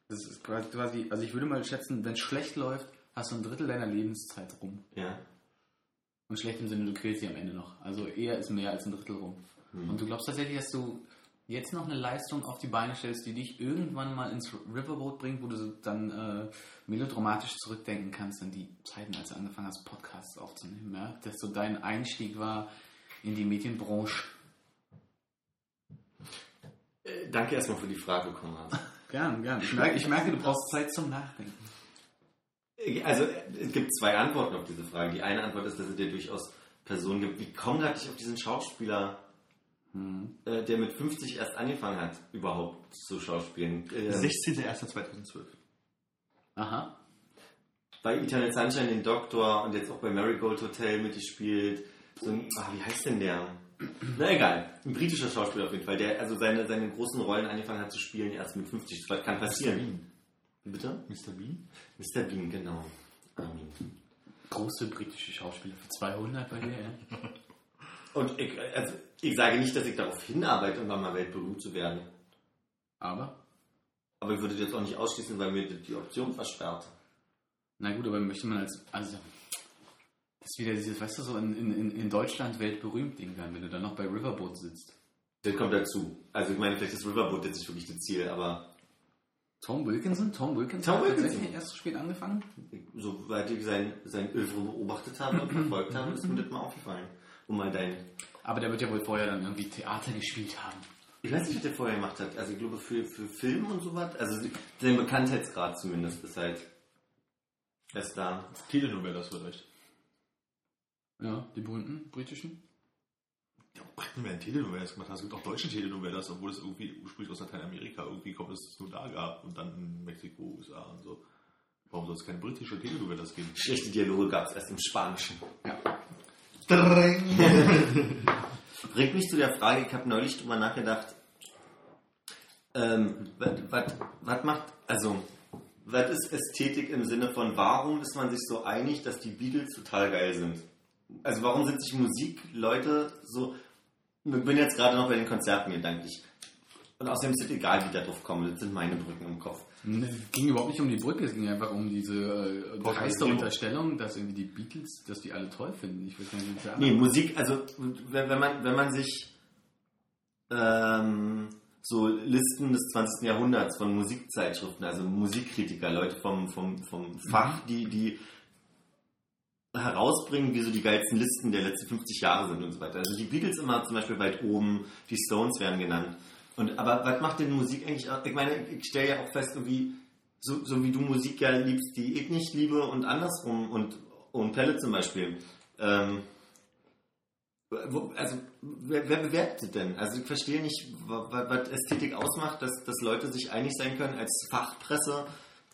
Das ist quasi, also ich würde mal schätzen, wenn es schlecht läuft, hast du ein Drittel deiner Lebenszeit rum. ja. Und schlecht im Sinne, du quälst sie am Ende noch. Also eher ist mehr als ein Drittel rum. Und du glaubst tatsächlich, dass du jetzt noch eine Leistung auf die Beine stellst, die dich irgendwann mal ins Riverboat bringt, wo du dann äh, melodramatisch zurückdenken kannst an die Zeiten, als du angefangen hast, Podcasts aufzunehmen. Ja? Dass so dein Einstieg war in die Medienbranche. Äh, Danke erstmal für die Frage, Konrad. Gern, gern. Ich merke, ich merke, du brauchst Zeit zum Nachdenken. Also, äh, es gibt zwei Antworten auf diese Frage. Die eine Antwort ist, dass es dir durchaus Personen gibt. Wie Konrad dich auf diesen Schauspieler, äh, der mit 50 erst angefangen hat, überhaupt zu schauspielen? Äh, 16.01.2012. Aha. bei Eternal Sunshine den Doktor und jetzt auch bei Marigold Hotel mitgespielt. So ein, ah, wie heißt denn der? Na egal, ein britischer Schauspieler auf jeden Fall, der also seine, seine großen Rollen angefangen hat zu spielen erst mit 50. Das kann passieren. Wie bitte? Mr. Bean? Mr. Bean, genau. Armin. Große britische Schauspieler für 200 bei dir, ja? Und ich, also, ich sage nicht, dass ich darauf hinarbeite, irgendwann mal weltberühmt zu werden. Aber Aber ich würde das auch nicht ausschließen, weil mir die Option versperrt. Na gut, aber möchte man als. Also, das ist wieder dieses, weißt du, so in, in, in Deutschland weltberühmt Ding dann, wenn du dann noch bei Riverboat sitzt. Das kommt dazu. Also ich meine, vielleicht ist Riverboat jetzt nicht wirklich das Ziel, aber Tom Wilkinson? Tom Wilkinson Tom hat Wilkinson. tatsächlich erst so spät angefangen? soweit ich sein, sein Övre beobachtet habe und verfolgt habe, ist mir das mal aufgefallen. Um mal dein... Aber der wird ja wohl vorher dann irgendwie Theater gespielt haben. Ich weiß nicht, was der vorher gemacht hat. Also ich glaube für, für Film und sowas. Also sein Bekanntheitsgrad zumindest ist halt erst da. Telenovelas vielleicht. Ja, die berühmten britischen. Ja, oh Gott, wenn wir Telenovelas gemacht haben. Es gibt auch deutsche Telenovelas, obwohl es irgendwie ursprünglich aus Lateinamerika irgendwie kommt, dass es nur da gab und dann in Mexiko, USA und so. Warum soll es keine britische Telenovelas geben? Schlechte Dialoge gab es erst im Spanischen. Ja. Bringt mich zu der Frage, ich habe neulich drüber nachgedacht, ähm, was macht, also, was ist Ästhetik im Sinne von, warum ist man sich so einig, dass die Beatles total geil sind? Also warum sind sich Musikleute so, ich bin jetzt gerade noch bei den Konzerten gedanklich. Und außerdem ist es egal, wie da drauf komme, das sind meine Brücken im Kopf. Es ging überhaupt nicht um die Brücke, es ging einfach um diese äh, dreiste Pauschalisierung. Unterstellung, dass irgendwie die Beatles, dass die alle toll finden. Ich nicht, wie das Nee, Musik, also wenn, man, wenn man sich ähm, so Listen des 20. Jahrhunderts von Musikzeitschriften, also Musikkritiker, Leute vom, vom, vom Fach, die, die herausbringen, wie so die geilsten Listen der letzten 50 Jahre sind und so weiter. Also die Beatles immer zum Beispiel weit oben, die Stones werden genannt. Und aber was macht denn Musik eigentlich? Ich meine, ich stelle ja auch fest, irgendwie, so, so wie du Musik ja liebst, die ich nicht liebe und andersrum und, und Pelle zum Beispiel. Ähm, wo, also, wer, wer bewertet denn? Also, ich verstehe nicht, wa- wa- was Ästhetik ausmacht, dass, dass Leute sich einig sein können als Fachpresse.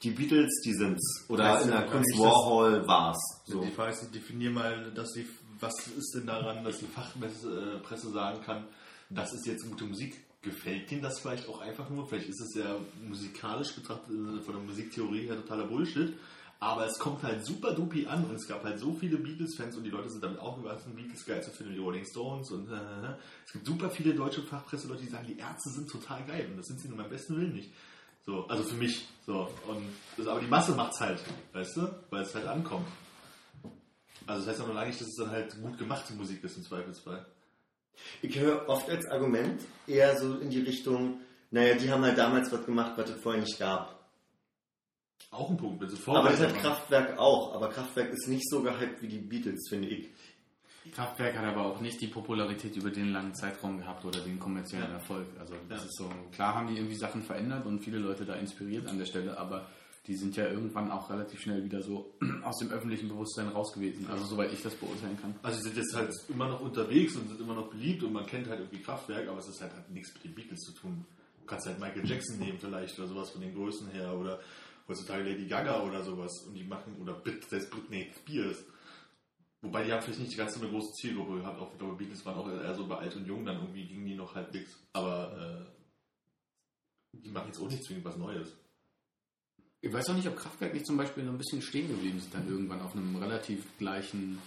Die Beatles, die sind's. Oder Weißt in der Kunst Warhol war's. So. Die Frage ist, ich definiere mal, dass die, was ist denn daran, dass die Fachpresse äh, sagen kann, das ist jetzt gute Musik. Gefällt Ihnen das vielleicht auch einfach nur? Vielleicht ist es ja musikalisch betrachtet, äh, von der Musiktheorie her totaler Bullshit. Aber es kommt halt super dupi an und es gab halt so viele Beatles-Fans und die Leute sind damit auch gewachsen, Beatles geil zu finden, die Rolling Stones und äh, äh, es gibt super viele deutsche Fachpresseleute, die sagen, die Ärzte sind total geil und das sind sie nur beim besten Willen nicht. So, also für mich. So, und das, aber die Masse macht's halt, weißt du? Weil es halt ankommt. Also das heißt aber noch lange nicht, dass es dann halt gut gemachte Musik ist im Zweifelsfall. Ich höre oft als Argument eher so in die Richtung, naja, die haben halt damals was gemacht, was es vorher nicht gab. Auch ein Punkt, wenn sie Aber das hat. Kraftwerk auch. Aber Kraftwerk ist nicht so gehypt wie die Beatles, finde ich. Kraftwerk hat aber auch nicht die Popularität über den langen Zeitraum gehabt oder den kommerziellen Ja. Erfolg. Also das Ja. ist so, klar haben die irgendwie Sachen verändert und viele Leute da inspiriert an der Stelle, aber die sind ja irgendwann auch relativ schnell wieder so aus dem öffentlichen Bewusstsein raus gewesen. Also soweit ich das beurteilen kann. Also sie sind jetzt halt immer noch unterwegs und sind immer noch beliebt und man kennt halt irgendwie Kraftwerk, aber es ist halt, hat nichts mit den Beatles zu tun. Du kannst halt Michael Jackson nehmen vielleicht oder sowas von den Größen her oder heutzutage Lady Gaga oder sowas und die machen, oder selbst Britney Spears. Wobei die haben vielleicht nicht ganz so eine große Zielgruppe gehabt, auch ich glaube Beatles waren auch eher so bei alt und jung, dann irgendwie gingen die noch halbwegs. Aber äh, die machen jetzt auch nicht zwingend was Neues. Ich weiß auch nicht, ob Kraftwerk nicht zum Beispiel so ein bisschen stehen geblieben sind, dann irgendwann auf einem relativ gleichen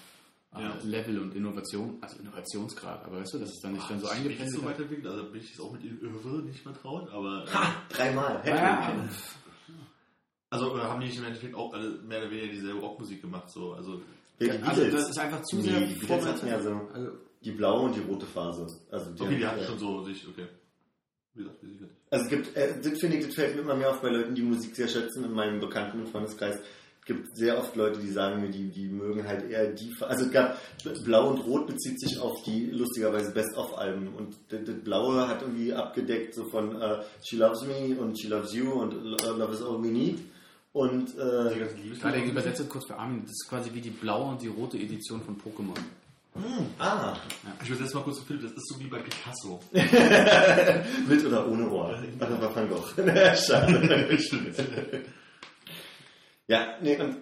äh, Ja. Level und Innovation, also Innovationsgrad. Aber weißt du, das ist dann nicht dann so Ach, eingependelt. so weiterentwickelt, also bin ich jetzt auch mit ihnen Irre nicht vertraut, aber. Äh, Ha! Dreimal. Ja, Also äh, haben die nicht im Endeffekt auch alle mehr oder weniger dieselbe Rockmusik gemacht, so. Also Ja, die also das ist einfach zu Nee, sehr die so Also, die blaue und die rote Phase. Also die, okay, die hatten schon so sich, okay. Wie gesagt, wie sie Also es gibt, äh, das finde ich, das fällt mir immer mehr auf bei Leuten, die Musik sehr schätzen in meinem Bekannten- und Freundeskreis. Es gibt sehr oft Leute, die sagen mir, die, die mögen halt eher die. Fa- Also es gab Blau und Rot bezieht sich auf die lustigerweise Best-of-Alben und das, das Blaue hat irgendwie abgedeckt so von äh, She Loves Me und She Loves You und Lo- Love Is All We Need und Die äh, ganzen Liebeslieder. gerade ich übersetze das kurz für Armin, das ist quasi wie die blaue und die rote Edition von Pokémon. Ah Ich will jetzt mal kurz für Philipp, das ist so wie bei Picasso. mit oder ohne Ohr. Also bei Van Gogh. Schade. ja, nee, und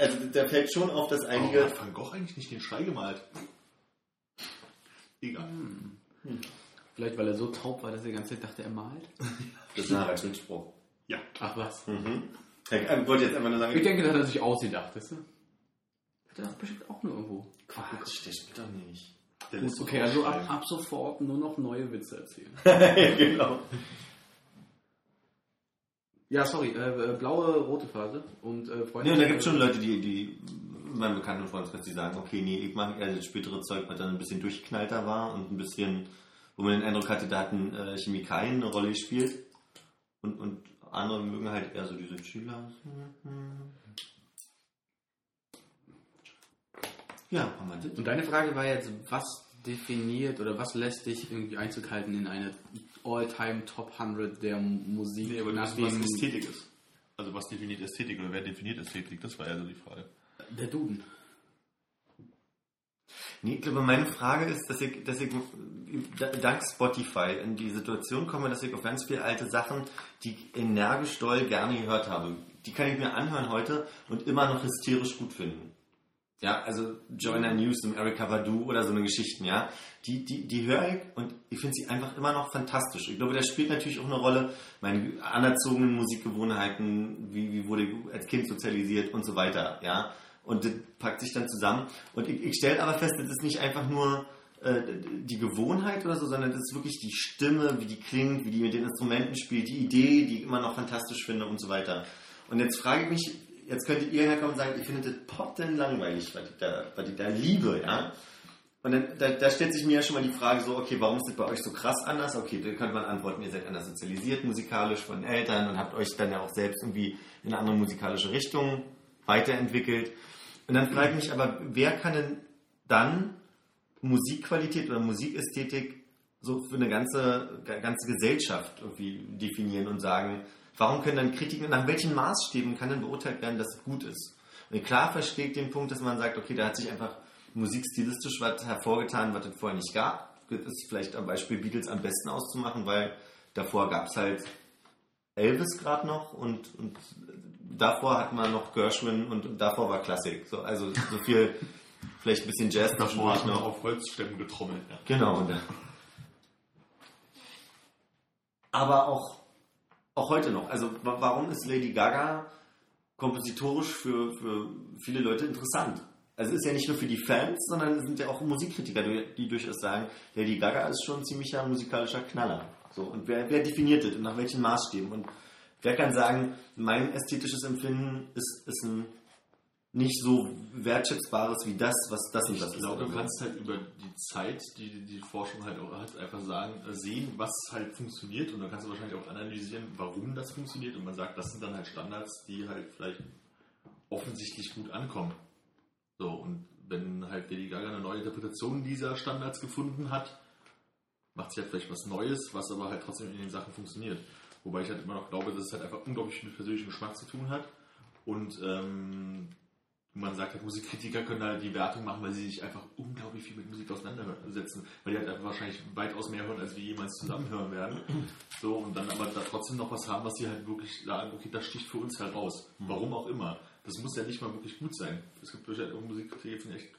also da fällt schon auf, dass Warum einige. hat Van Gogh eigentlich nicht den Schrei gemalt? Egal. Vielleicht weil er so taub war, dass er die ganze Zeit dachte, er malt. Das ist ein Harald-Schmidt-Spruch. Ja. Ach was. Mhm. Ich wollte jetzt einfach nur sagen, Ich denke, das hat er sich ausgedacht, weißt du? Hat bestimmt auch nur irgendwo. Quatsch, der spielt doch nicht. Der Gut, okay, also ab, ab sofort nur noch neue Witze erzählen. genau. Ja, sorry, äh, äh, blaue, rote Phase und äh, Freunde. Ja, da gibt es schon Leute, die, die in meinem bekannten Freundeskreis, die sagen, okay, nee, ich mag eher das spätere Zeug, was dann ein bisschen durchknallter war und ein bisschen, wo man den Eindruck hatte, da hatten äh, Chemikalien eine Rolle gespielt. Und, und andere mögen halt eher so diese Chiller. Ja, haben wir Und deine Frage war jetzt, was definiert oder was lässt dich irgendwie Einzug halten in eine All-Time Top 100 der Musik? Nee, aber nach was Ästhetik ist. Also was definiert Ästhetik oder wer definiert Ästhetik? Das war ja so die Frage. der Duden. Nee, ich glaube, meine Frage ist, dass ich, dass ich da- dank Spotify in die Situation komme, dass ich auf ganz viele alte Sachen, die ich energisch doll gerne gehört habe, die kann ich mir anhören heute und immer noch hysterisch gut finden. Ja, also Joyner Newsom, Erika Badu oder so eine Geschichten, ja. Die, die, die höre ich und ich finde sie einfach immer noch fantastisch. Ich glaube, da spielt natürlich auch eine Rolle meine anerzogenen Musikgewohnheiten, wie, wie wurde ich als Kind sozialisiert und so weiter, ja. Und das packt sich dann zusammen. Und ich, ich stelle aber fest, das ist nicht einfach nur äh, die Gewohnheit oder so, sondern das ist wirklich die Stimme, wie die klingt, wie die mit den Instrumenten spielt, die Idee, die ich immer noch fantastisch finde und so weiter. Und jetzt frage ich mich, jetzt könntet ihr herkommen und sagen, ich finde das Pop denn langweilig, was ich da, was ich da liebe, ja. Und dann, da, da stellt sich mir ja schon mal die Frage so, okay, warum ist das bei euch so krass anders? Okay, da könnte man antworten, ihr seid anders sozialisiert musikalisch von Eltern und habt euch dann ja auch selbst irgendwie in andere musikalische Richtung weiterentwickelt. Und dann frage ich mich aber, wer kann denn dann Musikqualität oder Musikästhetik so für eine ganze, ganze Gesellschaft irgendwie definieren und sagen, warum können dann Kritiken, nach welchen Maßstäben kann denn beurteilt werden, dass es gut ist? Und klar verstehe ich den Punkt, dass man sagt, okay, da hat sich einfach musikstilistisch was hervorgetan, was es vorher nicht gab. Das ist vielleicht am Beispiel Beatles am besten auszumachen, weil davor gab es halt Elvis gerade noch und, und davor hat man noch Gershwin und davor war Klassik. So, also so viel, vielleicht ein bisschen Jazz Davor hat man noch. auf Holzstämmen getrommelt. Ja. Genau. Und, aber auch, auch heute noch. Also wa- warum ist Lady Gaga kompositorisch für, für viele Leute interessant? Also ist ja nicht nur für die Fans, sondern sind ja auch Musikkritiker, die die durchaus sagen, Lady Gaga ist schon ein ziemlicher musikalischer Knaller. So, und wer, wer definiert das und nach welchen Maßstäben? Und wer kann sagen, mein ästhetisches Empfinden ist, ist ein nicht so wertschätzbares wie das, was das und Ich das ist. glaube, oder du kannst halt über die Zeit, die die Forschung halt auch hat, einfach sagen, äh, sehen, was halt funktioniert und dann kannst du wahrscheinlich auch analysieren, warum das funktioniert und man sagt, das sind dann halt Standards, die halt vielleicht offensichtlich gut ankommen. So, und wenn halt Lady Gaga eine neue Interpretation dieser Standards gefunden hat, macht sie halt vielleicht was Neues, was aber halt trotzdem in den Sachen funktioniert. Wobei ich halt immer noch glaube, dass es halt einfach unglaublich viel mit persönlichem Geschmack zu tun hat und ähm, man sagt halt, Musikkritiker können halt die Wertung machen, weil sie sich einfach unglaublich viel mit Musik auseinandersetzen, weil die halt einfach wahrscheinlich weitaus mehr hören, als wir jemals zusammenhören werden. So, und dann aber da trotzdem noch was haben, was sie halt wirklich sagen, okay, das sticht für uns heraus. Warum auch immer. Das muss ja nicht mal wirklich gut sein. Es gibt durchaus auch Musikkritiker, die finden echt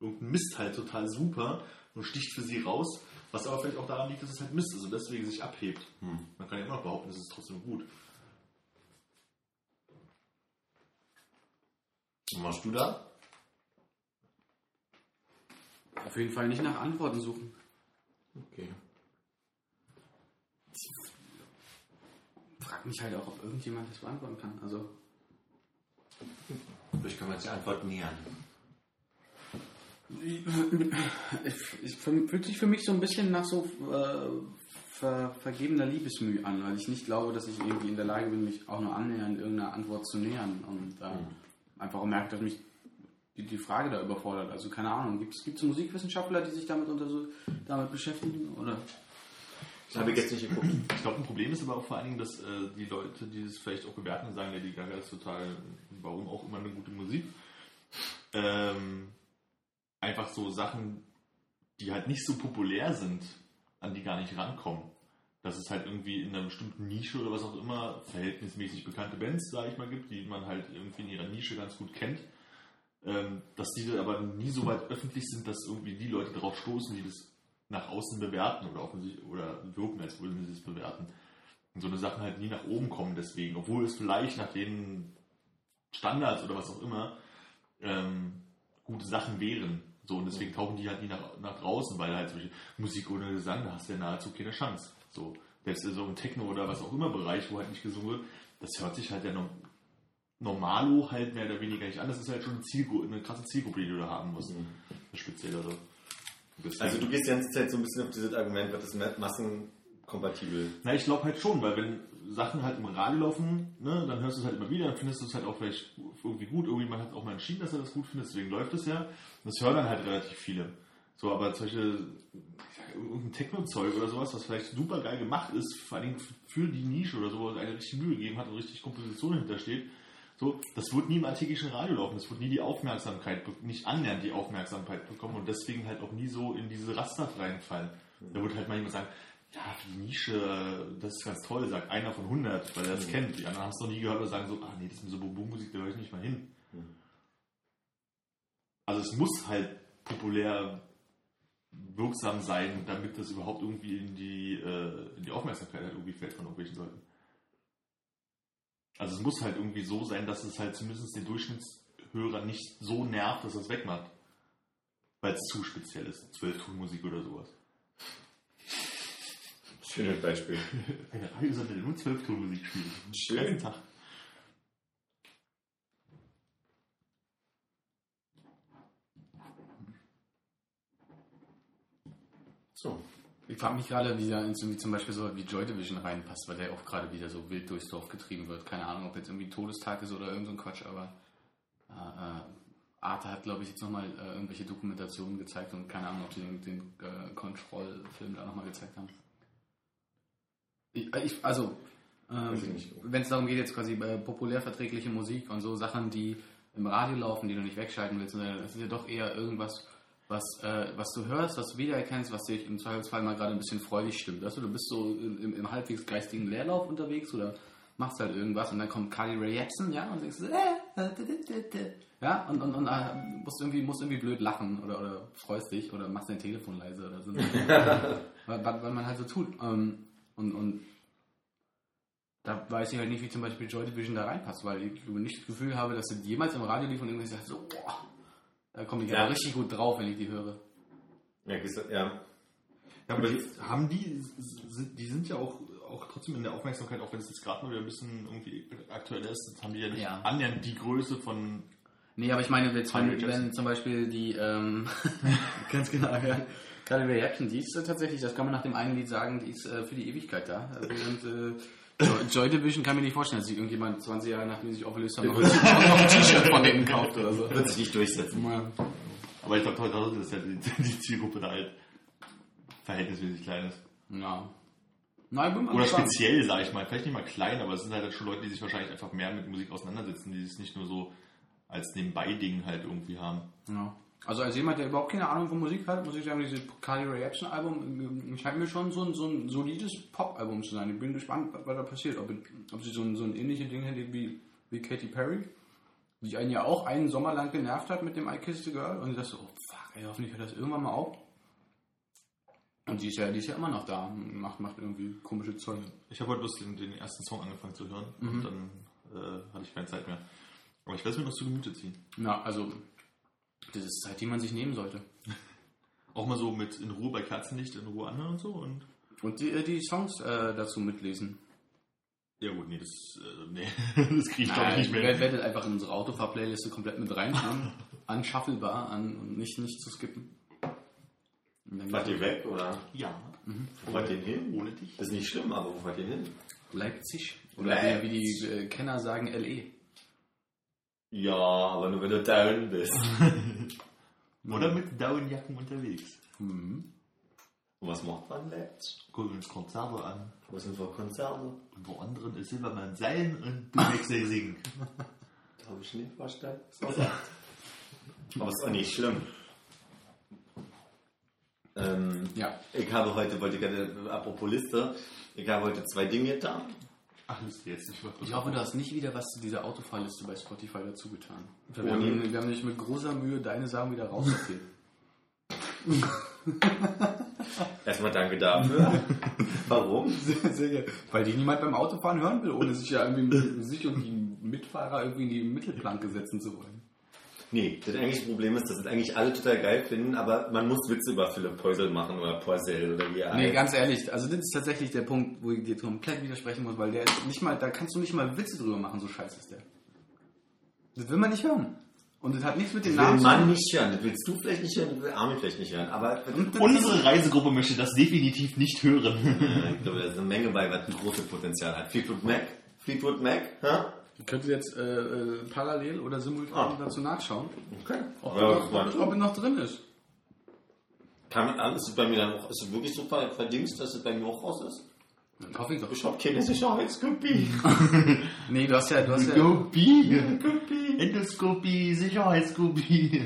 irgendein Mist halt total super und sticht für sie raus, was aber vielleicht auch daran liegt, dass es halt Mist ist und deswegen sich abhebt. Man kann ja immer noch behaupten, es ist trotzdem gut. Was machst du da? Auf jeden Fall nicht nach Antworten suchen. Okay. Frag mich halt auch, ob irgendjemand das beantworten kann. Also, Ich kann mir jetzt die Antwort nähern. ich, ich, fühlt sich für mich so ein bisschen nach so äh, ver, vergebener Liebesmüh an, weil ich nicht glaube, dass ich irgendwie in der Lage bin, mich auch nur annähernd irgendeiner Antwort zu nähern und äh, einfach merke, dass mich die, die Frage da überfordert. Also keine Ahnung, gibt es Musikwissenschaftler, die sich damit, unter damit beschäftigen? Oder? Das habe ich jetzt nicht geguckt. Ich glaube, ein Problem ist aber auch vor allen Dingen, dass äh, die Leute, die es vielleicht auch bewerten und sagen, Lady Gaga ist total, warum auch immer eine gute Musik, ähm, einfach so Sachen, die halt nicht so populär sind, an die gar nicht rankommen. Dass es halt irgendwie in einer bestimmten Nische oder was auch immer verhältnismäßig bekannte Bands, sage ich mal, gibt, die man halt irgendwie in ihrer Nische ganz gut kennt. Ähm, dass die aber nie so weit öffentlich sind, dass irgendwie die Leute darauf stoßen, die das nach außen bewerten oder offensichtlich oder wirken, als würden sie es bewerten. Und so eine Sachen halt nie nach oben kommen deswegen, obwohl es vielleicht nach den Standards oder was auch immer ähm, gute Sachen wären. So, und deswegen tauchen die halt nie nach, nach draußen, weil halt zum Beispiel Musik ohne Gesang, da hast du ja nahezu keine Chance. So, Selbst in so einem Techno oder was auch immer Bereich, wo halt nicht gesungen wird, das hört sich halt ja no normalo halt mehr oder weniger nicht an. Das ist halt schon eine, Zielgru eine krasse Zielgruppe, die du da haben musst. Speziell also. Also du gehst die ganze Zeit so ein bisschen auf dieses Argument, wird das ma- massenkompatibel. Na, ich glaube halt schon, weil wenn Sachen halt im Radio laufen, ne, dann hörst du es halt immer wieder, dann findest du es halt auch vielleicht irgendwie gut. Irgendwie man hat auch mal entschieden, dass er das gut findet, deswegen läuft es ja. Und das hören dann halt relativ viele. So, aber solche irgendein Techno-Zeug oder sowas, was vielleicht super geil gemacht ist, vor Dingen für die Nische oder so, wo es eine richtig Mühe gegeben hat und richtig Komposition hintersteht, so, das wird nie im alltäglichen Radio laufen, das wird nie die Aufmerksamkeit, nicht annähernd die Aufmerksamkeit bekommen und deswegen halt auch nie so in diese Raster reinfallen. Da wird halt mal jemand sagen, ja, die Nische, das ist ganz toll, sagt einer von 100, weil er das kennt. Die anderen haben es noch nie gehört und sagen so, ah nee, das ist mir so Bobo-Musik, da höre ich nicht mal hin. Also es muss halt populär wirksam sein, damit das überhaupt irgendwie in die, äh, in die Aufmerksamkeit halt irgendwie fällt von irgendwelchen Leuten. Also es muss halt irgendwie so sein, dass es halt zumindest den Durchschnittshörer nicht so nervt, dass er es wegmacht. Weil es zu speziell ist. Zwölftonmusik oder sowas. Schönes Beispiel. Eine Radiosender, der nur Zwölftonmusik spielt. Schön. Tag. So. Ich frage mich gerade, wie da in so- wie zum Beispiel so wie Joy Division reinpasst, weil der auch gerade wieder so wild durchs Dorf getrieben wird. Keine Ahnung, ob jetzt irgendwie Todestag ist oder irgend so ein Quatsch, aber äh, äh, Arte hat, glaube ich, jetzt nochmal äh, irgendwelche Dokumentationen gezeigt und keine Ahnung, ob sie den, den äh, Control-Film da nochmal gezeigt haben. Ich, äh, ich, also, ähm, wenn es darum geht, jetzt quasi äh, populär verträgliche Musik und so Sachen, die im Radio laufen, die du nicht wegschalten willst, sondern das ist ja doch eher irgendwas, was, äh, was du hörst, was du wiedererkennst, was dich im Zweifelsfall mal gerade ein bisschen freudig stimmt. Weißt du, du bist so im, im halbwegs geistigen Leerlauf unterwegs oder machst halt irgendwas und dann kommt Carly Rae Jepsen, ja, und denkst so, äh, äh, ja, und, und, und äh, musst, irgendwie, musst irgendwie blöd lachen oder, oder freust dich oder machst dein Telefon leise oder so. weil, weil weil man halt so tut. Ähm, und, und da weiß ich halt nicht, wie zum Beispiel Joy Division da reinpasst, weil ich nicht das Gefühl habe, dass sie jemals im Radio lief und irgendwie sagt, so, boah, da komme ich Ja. ja richtig gut drauf, wenn ich die höre. Ja, ja. Ja, aber die, haben die, sind, die sind ja auch, auch trotzdem in der Aufmerksamkeit, auch wenn es jetzt gerade mal wieder ein bisschen irgendwie aktuell ist, haben die ja nicht Ja. annähernd die Größe von. Nee, aber ich meine, wenn, wenn zum Beispiel die, ähm, ganz genau, ja, Rae Jepsen, die ist tatsächlich, das kann man nach dem einen Lied sagen, die ist äh, für die Ewigkeit da. Äh, Während äh, Joy, Division kann mir nicht vorstellen, dass sich irgendjemand 20 Jahre nachdem sich aufgelöst haben, noch, ein T-Shirt von denen kauft oder so. Wird sich nicht durchsetzen. Ja. Aber ich glaube, heute ist ja die, die Zielgruppe da halt verhältnismäßig klein ist. ja. Mal Oder gespannt. speziell, sage ich mal. Vielleicht nicht mal klein, aber es sind halt schon Leute, die sich wahrscheinlich einfach mehr mit Musik auseinandersetzen, die es nicht nur so als Nebenbei-Ding halt irgendwie haben. Ja. Also als jemand, der überhaupt keine Ahnung von Musik hat, muss ich sagen, dieses Carly Rae Jepsen Album äh, scheint mir schon so ein, so ein solides Pop-Album zu sein. Ich bin gespannt, was da passiert. Ob, ob sie so ein, so ein ähnliches Ding hätte wie, wie Katy Perry, die einen ja auch einen Sommer lang genervt hat mit dem I Kissed a Girl und ich dachte so, oh fuck, ey, hoffentlich hört das irgendwann mal auf. Und die ist ja, die ist ja immer noch da und macht, macht irgendwie komische Zeug. Ich habe heute bloß den, den ersten Song angefangen zu hören Mhm. und dann äh, hatte ich keine Zeit mehr. Aber ich werde es mir noch zu Gemüte ziehen. Ja, also das ist Zeit, die man sich nehmen sollte. Auch mal so mit in Ruhe bei Kerzenlicht in Ruhe anhören und so. Und Und die, äh, die Songs äh, dazu mitlesen. ja gut, nee, das, äh, nee, das kriege ich glaube ich nicht Ich mehr. werde einfach in unsere Autofahr-Playliste komplett mit reinschreiben. Unshuffelbar an und nicht, nicht zu skippen. Fahrt ihr weg oder Ja, wo fahrt ihr hin? ohne dich. Das ist nicht schlimm, aber wo fahrt ihr hin? Leipzig. Oder wie, wie die äh, Kenner sagen, LE. Ja, aber nur wenn du down bist. Oder mit Daunenjacken unterwegs. Und was macht man jetzt? Gucken uns Konzerte an. Wo sind wir Konzerte? Und wo anderen ist Silbermann sein und du Wechsel singen. Habe ich nicht verstanden. aber ist auch nicht schlimm. Ähm, Ja. ich habe heute, wollte gerade, apropos Liste, ich habe heute zwei Dinge da. Ach, das ist jetzt nicht was. Ich hoffe, du hast nicht wieder was zu dieser Autofahrliste bei Spotify dazu getan. Wir, Oh, haben, nee. wir haben nämlich mit großer Mühe deine Sachen wieder rausgezählt. Erstmal danke dafür. Warum? sehr, sehr gerne. Weil die niemand beim Autofahren hören will, ohne sich ja irgendwie sich und die Mitfahrer irgendwie in die Mittelplanke setzen zu wollen. Nee, das eigentliche Problem ist, dass es eigentlich alle total geil finden, aber man muss Witze über Philipp Poisel machen oder Poisel oder wie er Nee, heißt. ganz ehrlich, also das ist tatsächlich der Punkt, wo ich dir komplett widersprechen muss, weil der ist nicht mal, da kannst du nicht mal Witze drüber machen, so scheiße ist der. Das will man nicht hören. Und das hat nichts mit dem Das will Namen zu man tun. nicht hören. Das willst du vielleicht nicht hören, das will Armin vielleicht nicht hören. Aber Unsere Reisegruppe möchte das definitiv nicht hören. ich glaube, da ist eine Menge bei, was ein großes Potenzial hat. Fleetwood Mac? Fleetwood Mac? Ja? Ich könnte jetzt äh, äh, parallel oder simultan Ah. dazu nachschauen, Okay. ob, Ja, er noch, ob, ob er noch drin ist. Kann man an, ist es bei mir dann auch, ist es wirklich so ver- verdingst, dass es bei mir auch raus ist? Dann hoffe ich doch. Ich hab keine Sicherheitskopie. Nee, du hast ja, du hast ja, Skopie. Endoskopie, Sicherheitskopie.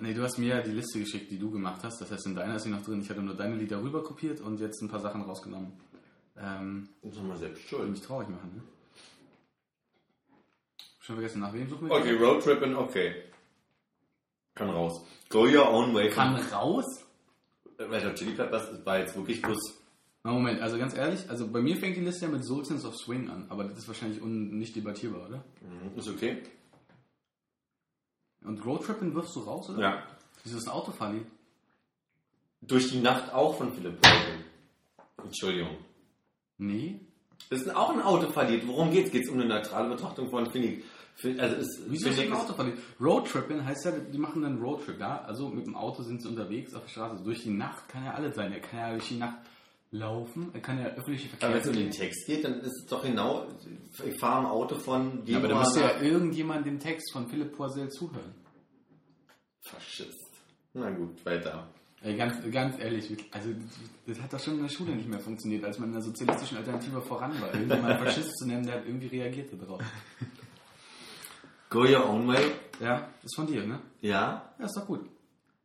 nee, du hast mir ja die Liste geschickt, die du gemacht hast. Das heißt, in deiner ist sie noch drin. Ich hatte nur deine Lieder rüber kopiert und jetzt ein paar Sachen rausgenommen. Ähm, Das haben wir selbst will schuld. mich traurig machen, ne? Schon vergessen, nach wem suchen wir? Okay, Roadtripping, okay. Kann raus. Go your own way. Kann raus? Red Hot Chili Peppers ist war jetzt wirklich bloß Na Moment, also ganz ehrlich, also bei mir fängt die Liste ja mit Sultans of Swing an, aber das ist wahrscheinlich un nicht debattierbar, oder? Mhm, Ist okay? Und Roadtripping wirfst du raus, oder? Ja. Wieso ist ein Autofahrlied? Durch die Nacht auch von Philipp Poisel. Entschuldigung. Nee. Das ist auch ein Autoverlied. Worum geht's? Geht's um eine neutrale Betrachtung von Finnick? Also ist, Wieso ist ein Autofahrlied? Roadtripping heißt ja, die machen einen Roadtrip, ja? Also mit dem Auto sind sie unterwegs auf der Straße. Durch die Nacht kann ja alles sein. Er kann ja durch die Nacht laufen, er kann ja öffentliche Aber wenn es um den. Text geht, dann ist es doch genau, ich fahre im Auto von Ja, aber da müsste ja irgendjemand dem Text von Philipp Poisel zuhören. Faschist. Na gut, weiter. Ey, ganz, ganz ehrlich, also das hat doch schon in der Schule nicht mehr funktioniert, als man in der sozialistischen Alternative voran war. Irgendjemand Faschist zu nennen, der hat irgendwie reagiert darauf. Go your own way. Ja, ist von dir, ne? Ja. Ja, ist doch gut.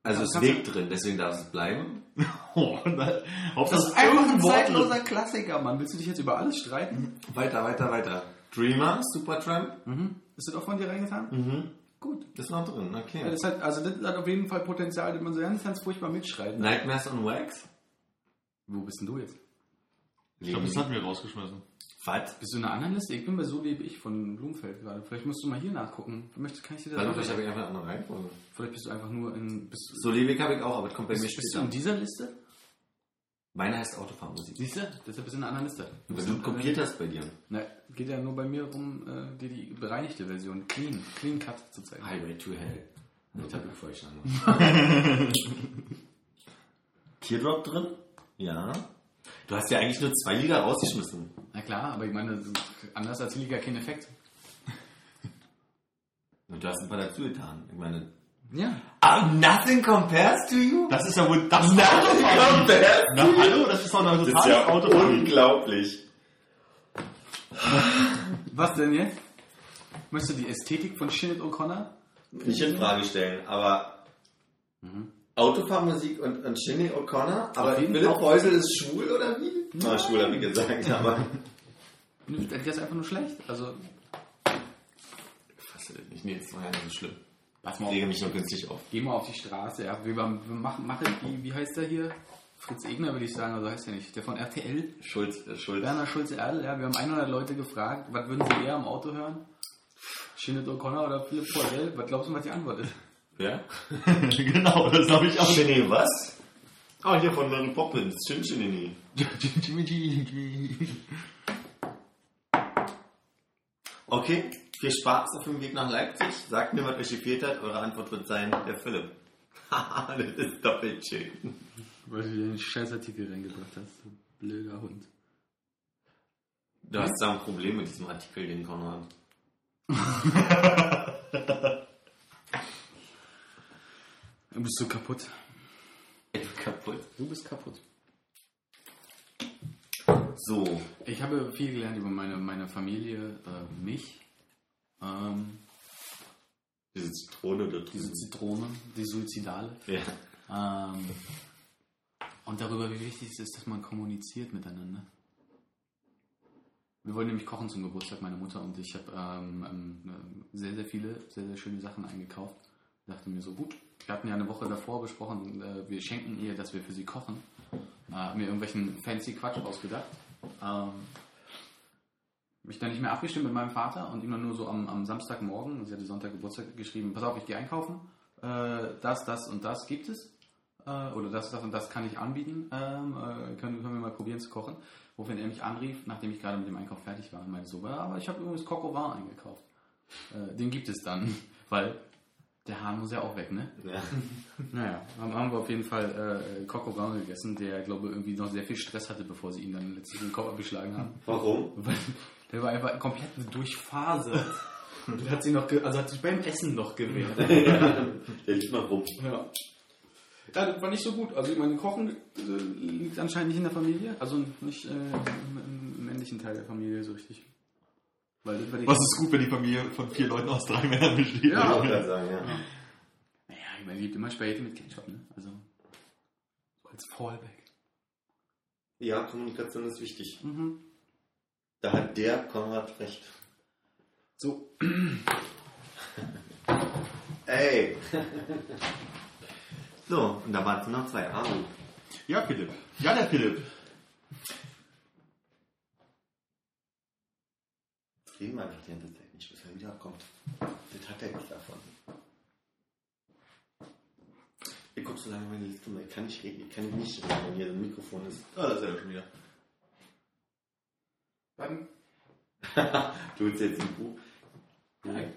Also es Weg drin, deswegen darf es bleiben. Oh, ob Das das ist einfach ein zeitloser Klassiker, Mann. Willst du dich jetzt über alles streiten? Weiter, weiter, weiter. Dreamer, Supertramp. Mhm. Ist das auch von dir reingetan? Mhm. Gut. Das ist noch drin, okay. Ja, das hat, also das hat auf jeden Fall Potenzial, das man so ganz, ganz furchtbar mitschreiben. Nightmares on Wax. Wo bist denn du jetzt? Ich glaube, das hatten wir rausgeschmissen. Was? Bist du in einer anderen Liste? Ich bin bei So lebe ich von Blumfeld gerade. Vielleicht musst du mal hier nachgucken. Möchtest, kann ich dir das Warte, vielleicht habe ich einfach eine andere Reihenfolge. Vielleicht bist du einfach nur in. Bist, So Lewig habe ich auch, aber das kommt bei mir bist, bist du später. in dieser Liste? Meine heißt Autofahrmusik. Siehst du? Deshalb bist du in einer anderen Liste. Wenn du kopiert hast bei dir. Na, geht ja nur bei mir darum, äh, dir die bereinigte Version, clean, clean cut zu zeigen. Highway to Hell. Ich habe bevor ich anmache. Teardrop drin? Ja. Du hast ja eigentlich nur zwei Lieder rausgeschmissen. Na klar, aber ich meine, ist- anders ich ja keinen Effekt. Und du hast ein paar dazu getan. Ich meine. Ja. Ah, nothing compares to you? Das ist ja wohl das Nothing compares Na hallo, das ist doch eine Das ist ja Autofahrung. unglaublich. Was denn jetzt? Möchtest du die Ästhetik von Shinnet O'Connor? Nicht in Frage stellen, aber Autofahrmusik und, und Shinny O'Connor, aber jeden Philipp Fall. Häusel ist schwul oder wie? Na, schwul habe ich gesagt, aber. Das ist einfach nur schlecht. Also, Ich fasse das nicht. Nee, das war ja nicht so schlimm. Pass mal auf. lege mich nur günstig auf. Geh mal auf die Straße, ja. Wir, wir machen, machen wie, wie heißt der hier? Fritz Egner würde ich sagen, also heißt er nicht. Der von RTL, Schulz, äh, Schulz. Werner Schulze-Erdl, ja. Wir haben 100 Leute gefragt, was würden sie eher am Auto hören? Shinnet O'Connor oder Philipp Poirel? Was glaubst du, was die Antwort ist? Ja? genau, das habe ich auch. Shinny, was? Ah, hier von Mary Poppins. Shin Shinny. Okay, viel Spaß auf dem Weg nach Leipzig. Sagt mir, was euch gefehlt hat. Eure Antwort wird sein, der Philipp. Haha, das ist doppelt schön. Weil du dir den Scheißartikel reingebracht hast. du Blöder Hund. Du hast da ein Problem mit diesem Artikel, den Konrad. Du bist so kaputt. Ich bin kaputt. Du bist kaputt. So, Ich habe viel gelernt über meine, meine Familie, äh, mich, ähm, diese Zitrone da diese drüben. Zitrone, die Suizidale. Ja. Ähm, und darüber, wie wichtig es ist, dass man kommuniziert miteinander. Wir wollen nämlich kochen zum Geburtstag meiner Mutter und ich habe ähm, ähm, sehr, sehr viele, sehr, sehr schöne Sachen eingekauft. Ich dachte mir so, gut, wir hatten ja eine Woche davor besprochen, äh, wir schenken ihr, dass wir für sie kochen. Äh, hab mir irgendwelchen fancy Quatsch ausgedacht. Ähm, mich dann nicht mehr abgestimmt mit meinem Vater und immer nur so am, am Samstagmorgen, sie hatte Sonntag Geburtstag geschrieben, pass auf, ich gehe einkaufen, äh, das, das und das gibt es. Äh, oder das, das und das kann ich anbieten. Ähm, äh, können, können wir mal probieren zu kochen. Wofür er mich anrief, nachdem ich gerade mit dem Einkauf fertig war und meinte so, ja, aber ich habe übrigens au vin eingekauft. Äh, den gibt es dann, weil der Hahn muss ja auch weg, ne? Ja. Naja, haben, haben wir auf jeden Fall äh, au vin gegessen, der, glaube ich, irgendwie noch sehr viel Stress hatte, bevor sie ihn dann letztlich den Kopf abgeschlagen haben. Warum? Weil der war einfach komplett durchfasert. Und hat sie noch, also hat sich beim Essen noch gewehrt. Der lief noch rum. Ja. ja, das war nicht so gut. Also ich meine, Kochen äh, liegt anscheinend nicht in der Familie, also nicht äh, im, im männlichen Teil der Familie so richtig. Weil das war die Was ist gut, wenn die Familie von vier Leuten aus drei Männern besteht? Ja. Ich wollte gerade sagen, ja. Naja, ich meine, liebt immer Spaghetti mit Ketchup, ne? Also so als Fallback. Ja, Kommunikation ist wichtig. Mhm. Da hat der Konrad recht. So, Ey! so, und da waren es noch zwei. Ah, gut. Ja, Philipp. Ja, der Philipp. Jetzt reden wir einfach die ganze Zeit nicht, bis er wiederkommt. Das hat er nicht davon. Ich guck so lange meine Liste, weil ich kann nicht reden. Ich kann nicht reden, wenn hier ein Mikrofon ist. Ah, da ist er ja schon wieder. Dann Du willst jetzt ein Buch. Nein.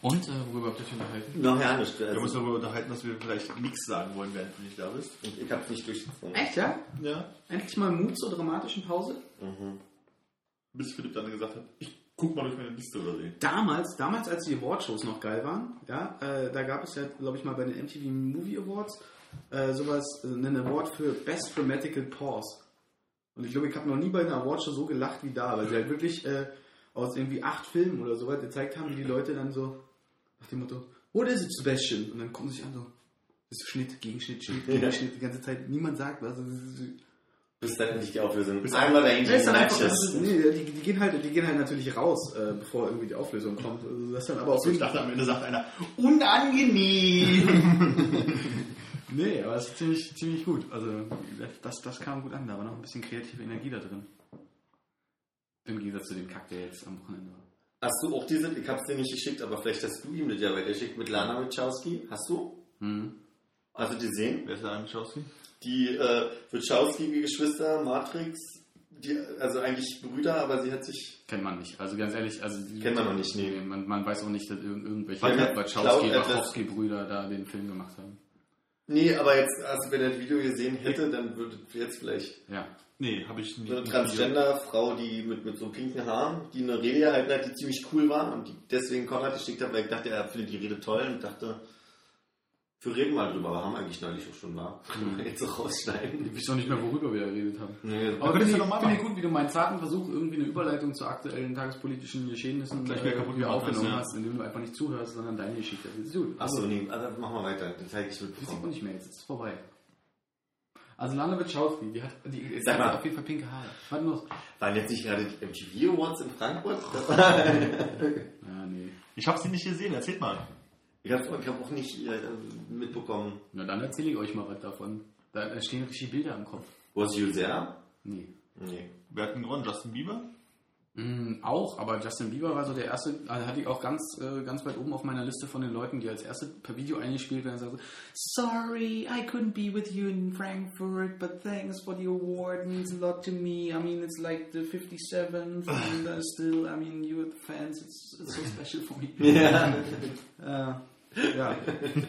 Und äh, worüber habt ihr euch unterhalten? Noch ja nicht. Wir haben uns Also, darüber unterhalten, dass wir vielleicht nichts sagen wollen, während du nicht da bist. und ich hab's nicht durchgezogen. Echt, ja? Ja. Endlich mal Mut zur dramatischen Pause? Mhm. Bis Philipp dann gesagt hat, ich guck mal durch meine Liste oder so. Damals, damals als die Awardshows noch geil waren, ja, äh, da gab es ja, glaube ich, mal bei den MTV Movie Awards äh, sowas, äh, einen Award für Best Dramatical Pause. Und ich glaube, ich habe noch nie bei einer Awardshow so gelacht wie da, weil sie halt wirklich äh, aus irgendwie acht Filmen oder so was gezeigt haben, wie die Leute dann so nach dem Motto, What is it, Sebastian? Und dann gucken sie sich an so, das ist Schnitt, Gegenschnitt, Schnitt, Gegenschnitt, die ganze Zeit. Niemand sagt was. Das ist- Bis dann endlich die Auflösung. Einmal dahin das ist dann einfach, Matches. das ist, nee, die, die, gehen halt, die gehen halt natürlich raus, äh, bevor irgendwie die Auflösung kommt. Also das dann aber auch so Ich dachte, am Ende sagt einer, unangenehm. Nee, aber es ist ziemlich, ziemlich gut. Also das, das kam gut an, da war noch ein bisschen kreative Energie da drin. Im Gegensatz zu dem Kack, der jetzt am Wochenende war. Hast du auch diese, ich hab's dir nicht geschickt, aber vielleicht hast du ihm das ja weitergeschickt mit Lana Wachowski. Hast du? Hm. Also die sehen? Wer ist eigentlich Chelsea? Die äh, Wachowski-Geschwister, Matrix, die, also eigentlich Brüder, aber sie hat sich. Kennt man nicht. Also ganz ehrlich, also die- Kennt man noch nicht, nee. Man, man weiß auch nicht, dass irg irgendwelche Wachowski, Wachowski-Brüder da den Film gemacht haben. Nee, aber jetzt, also wenn er das Video gesehen hätte, dann würde jetzt vielleicht Ja. Nee, habe ich nicht. eine Transgender-Frau, die mit, mit so pinken Haaren, die eine Rede gehalten hat, die ziemlich cool war und die deswegen Konrad geschickt hat, weil ich dachte, er findet die Rede toll und dachte, wir reden mal drüber, aber haben eigentlich neulich auch schon war. Können wir jetzt so rausschneiden. Ich weiß auch nicht mehr, worüber wir da geredet haben. Nee, Aber finde ich, doch mal finde ich gut, wie du meinen zarten Versuch, irgendwie eine Überleitung zu aktuellen tagespolitischen Geschehnissen Gleich wieder kaputt irgendwie gemacht aufgenommen hast, ja. indem du einfach nicht zuhörst, sondern deine Geschichte. Das ist gut. Achso, nee, also machen wir weiter. Das zeige ich Das sieht man mitbekommen. nicht mehr, jetzt ist es vorbei. Also Lana Wachowski, die hat, die, Sag die mal. hat auf jeden Fall pinke Haare. Was los? Waren jetzt nicht gerade die MTV Awards in Frankfurt? Ja, nee. Ich habe sie nicht gesehen, erzählt mal. Ich habe ich hab auch nicht äh, mitbekommen. Na dann erzähle ich euch mal was davon. Da stehen richtig Bilder im Kopf. Was you there? Nee. Nee. Wer hat denn gewonnen? Justin Bieber? Mm, auch, aber Justin Bieber war so der erste, also hatte ich auch ganz, äh, ganz weit oben auf meiner Liste von den Leuten, die als erste per Video eingespielt werden und sagen so, Sorry, I couldn't be with you in Frankfurt, but thanks for the award, means a lot to me. I mean, it's like the 57th, and uh, still, I mean, you the fans, it's, it's so special for me. Ja. Äh, ja.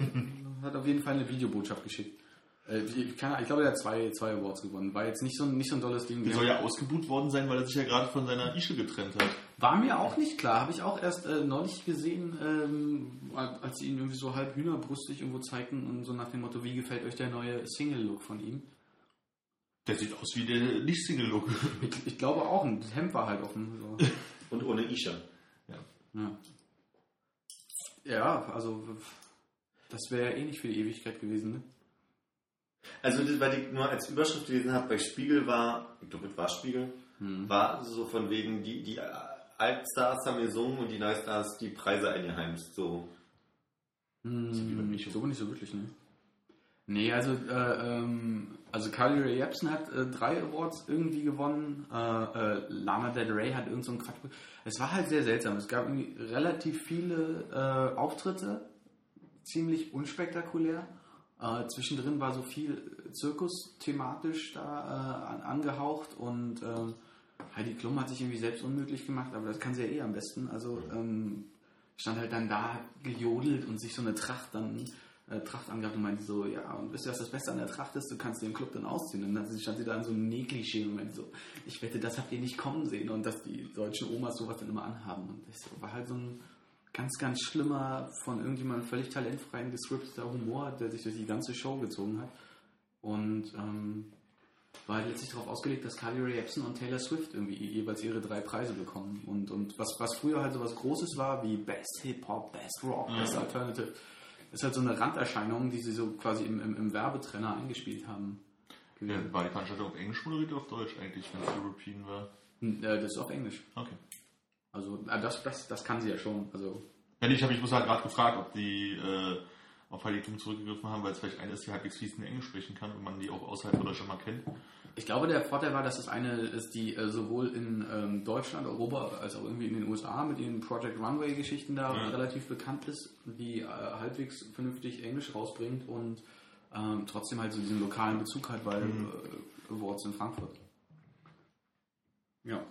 Hat auf jeden Fall eine Videobotschaft geschickt. Äh, ich glaube, der hat zwei, zwei Awards gewonnen. War jetzt nicht so, ein- nicht so ein tolles Ding. Der soll ja ausgebuht worden sein, weil er sich ja gerade von seiner Ische getrennt hat. War mir auch nicht klar. Habe ich auch erst äh, neulich gesehen, ähm, als sie ihn irgendwie so halb hühnerbrustig irgendwo zeigten und so nach dem Motto, wie gefällt euch der neue Single-Look von ihm? Der sieht aus wie der Nicht-Single-Look. Ich, ich glaube auch, ein Hemd war halt offen. So. Und ohne Isha. Ja. ja, also das wäre ja eh nicht für die Ewigkeit gewesen. Ne? Also das, was ich nur als Überschrift gelesen habe, bei Spiegel war, ich glaube, es war Spiegel, war so von wegen, die, die Altstars haben gesungen und die Neustars die Preise eingeheimst. So. Hm, so bin ich so wirklich, ne? Nee, also, äh, ähm, also Carly Rae Jepsen hat äh, drei Awards irgendwie gewonnen. Äh, äh, Lana Del Rey hat irgend so einen Quatsch. Es war halt sehr seltsam. Es gab irgendwie relativ viele äh, Auftritte, ziemlich unspektakulär. Äh, zwischendrin war so viel Zirkus thematisch da äh, an, angehaucht und Heidi Klum hat sich irgendwie selbst unmöglich gemacht, aber das kann sie ja eh am besten. Also ähm, stand halt dann da, gejodelt und sich so eine Tracht dann äh, Tracht angehabt und meinte so, ja, und wisst ihr, was das Beste an der Tracht ist? Du kannst den Club dann ausziehen. Und dann stand sie da in so einem Nähklischee und meinte so, ich wette, das habt ihr nicht kommen sehen und dass die deutschen Omas sowas dann immer anhaben. Und das war halt so ein ganz, ganz schlimmer, von irgendjemandem völlig talentfreien, gescripteter Humor, der sich durch die ganze Show gezogen hat. Und ähm, war halt letztlich darauf ausgelegt, dass Carly Rae Jepsen und Taylor Swift irgendwie jeweils ihre drei Preise bekommen. Und, und was, was früher halt so was Großes war, wie Best Hip-Hop, Best Rock, Best Alternative, ist halt so eine Randerscheinung, die sie so quasi im, im, im Werbetrenner eingespielt haben. Ja, war die Veranstaltung auf Englisch moderiert oder auf Deutsch eigentlich, wenn es European war? Hm, äh, Das ist auf Englisch. Okay. Also äh, das, das, das kann sie ja schon. Also Ja, nee, ich habe mich bloß halt gerade gefragt, ob die äh, auf Heidi Klum zurückgegriffen haben, weil es vielleicht eine ist, die halbwegs fließend Englisch sprechen kann und man die auch außerhalb von Deutschland mal kennt. Ich glaube, der Vorteil war, dass es eine ist, die äh, sowohl in ähm, Deutschland, Europa als auch irgendwie in den USA mit ihren Project Runway-Geschichten da Ja. relativ bekannt ist, die äh, halbwegs vernünftig Englisch rausbringt und ähm, trotzdem halt so diesen lokalen Bezug hat, weil äh, Awards in Frankfurt. Ja.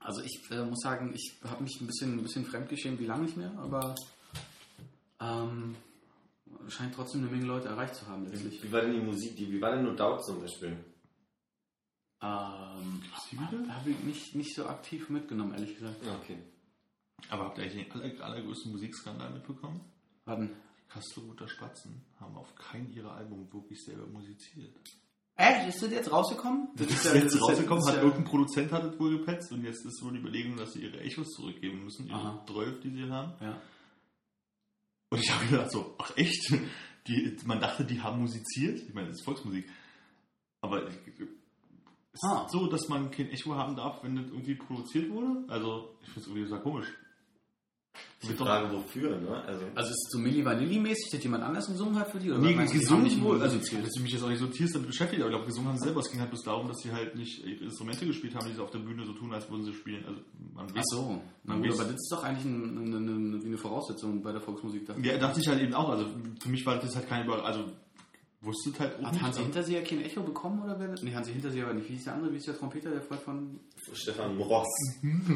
Also ich äh, muss sagen, ich habe mich ein bisschen, ein bisschen fremdgeschämt, wie lange nicht mehr, aber ähm, scheint trotzdem eine Menge Leute erreicht zu haben letztlich. Wie war denn die Musik? Die, wie war denn No Doubt zum Beispiel? Ähm, habe ich nicht, nicht so aktiv mitgenommen, ehrlich gesagt. Okay. Aber habt ihr eigentlich den aller, allergrößten Musikskandal mitbekommen? Warten. Kastelruther Spatzen haben auf kein ihrer Album wirklich selber musiziert. Echt? Ist das jetzt rausgekommen? Das ist ja- jetzt das rausgekommen, das hat ja- irgendein Produzent hat es wohl gepetzt und jetzt ist wohl die Überlegung, dass sie ihre Echos zurückgeben müssen, ihre Aha. 12, die sie haben. Ja. Und ich habe gedacht so, ach echt? Die, man dachte, die haben musiziert. Ich meine, das ist Volksmusik. Aber es ist Ah. so, dass man kein Echo haben darf, wenn das irgendwie produziert wurde. Also, ich finde es irgendwie sehr komisch. Die Frage, wofür, ne? Also, Also ist es so Milli Vanilli-mäßig, dass jemand anders gesungen hat für die? Oder Nee, gesungen nicht wohl, also musiziert? dass du mich jetzt auch nicht so tiefst damit beschäftigt, aber ich glaube, gesungen haben sie selber. Es ging halt bloß darum, dass sie halt nicht Instrumente gespielt haben, die sie auf der Bühne so tun, als würden sie spielen. Also man Ach so. Man gut, weiß- aber das ist doch eigentlich ein, eine, eine, wie eine Voraussetzung bei der Volksmusik. Da. Ja, dachte ich halt eben auch. Also für mich war das halt keine Über also wusste es halt auch Hat nicht. Hansi Hinterseher kein Echo bekommen oder wer das? Nee, Hansi Hinterseher war nicht. Wie hieß der andere? Wie hieß der Trompeter, der Freund von. Stefan Mross.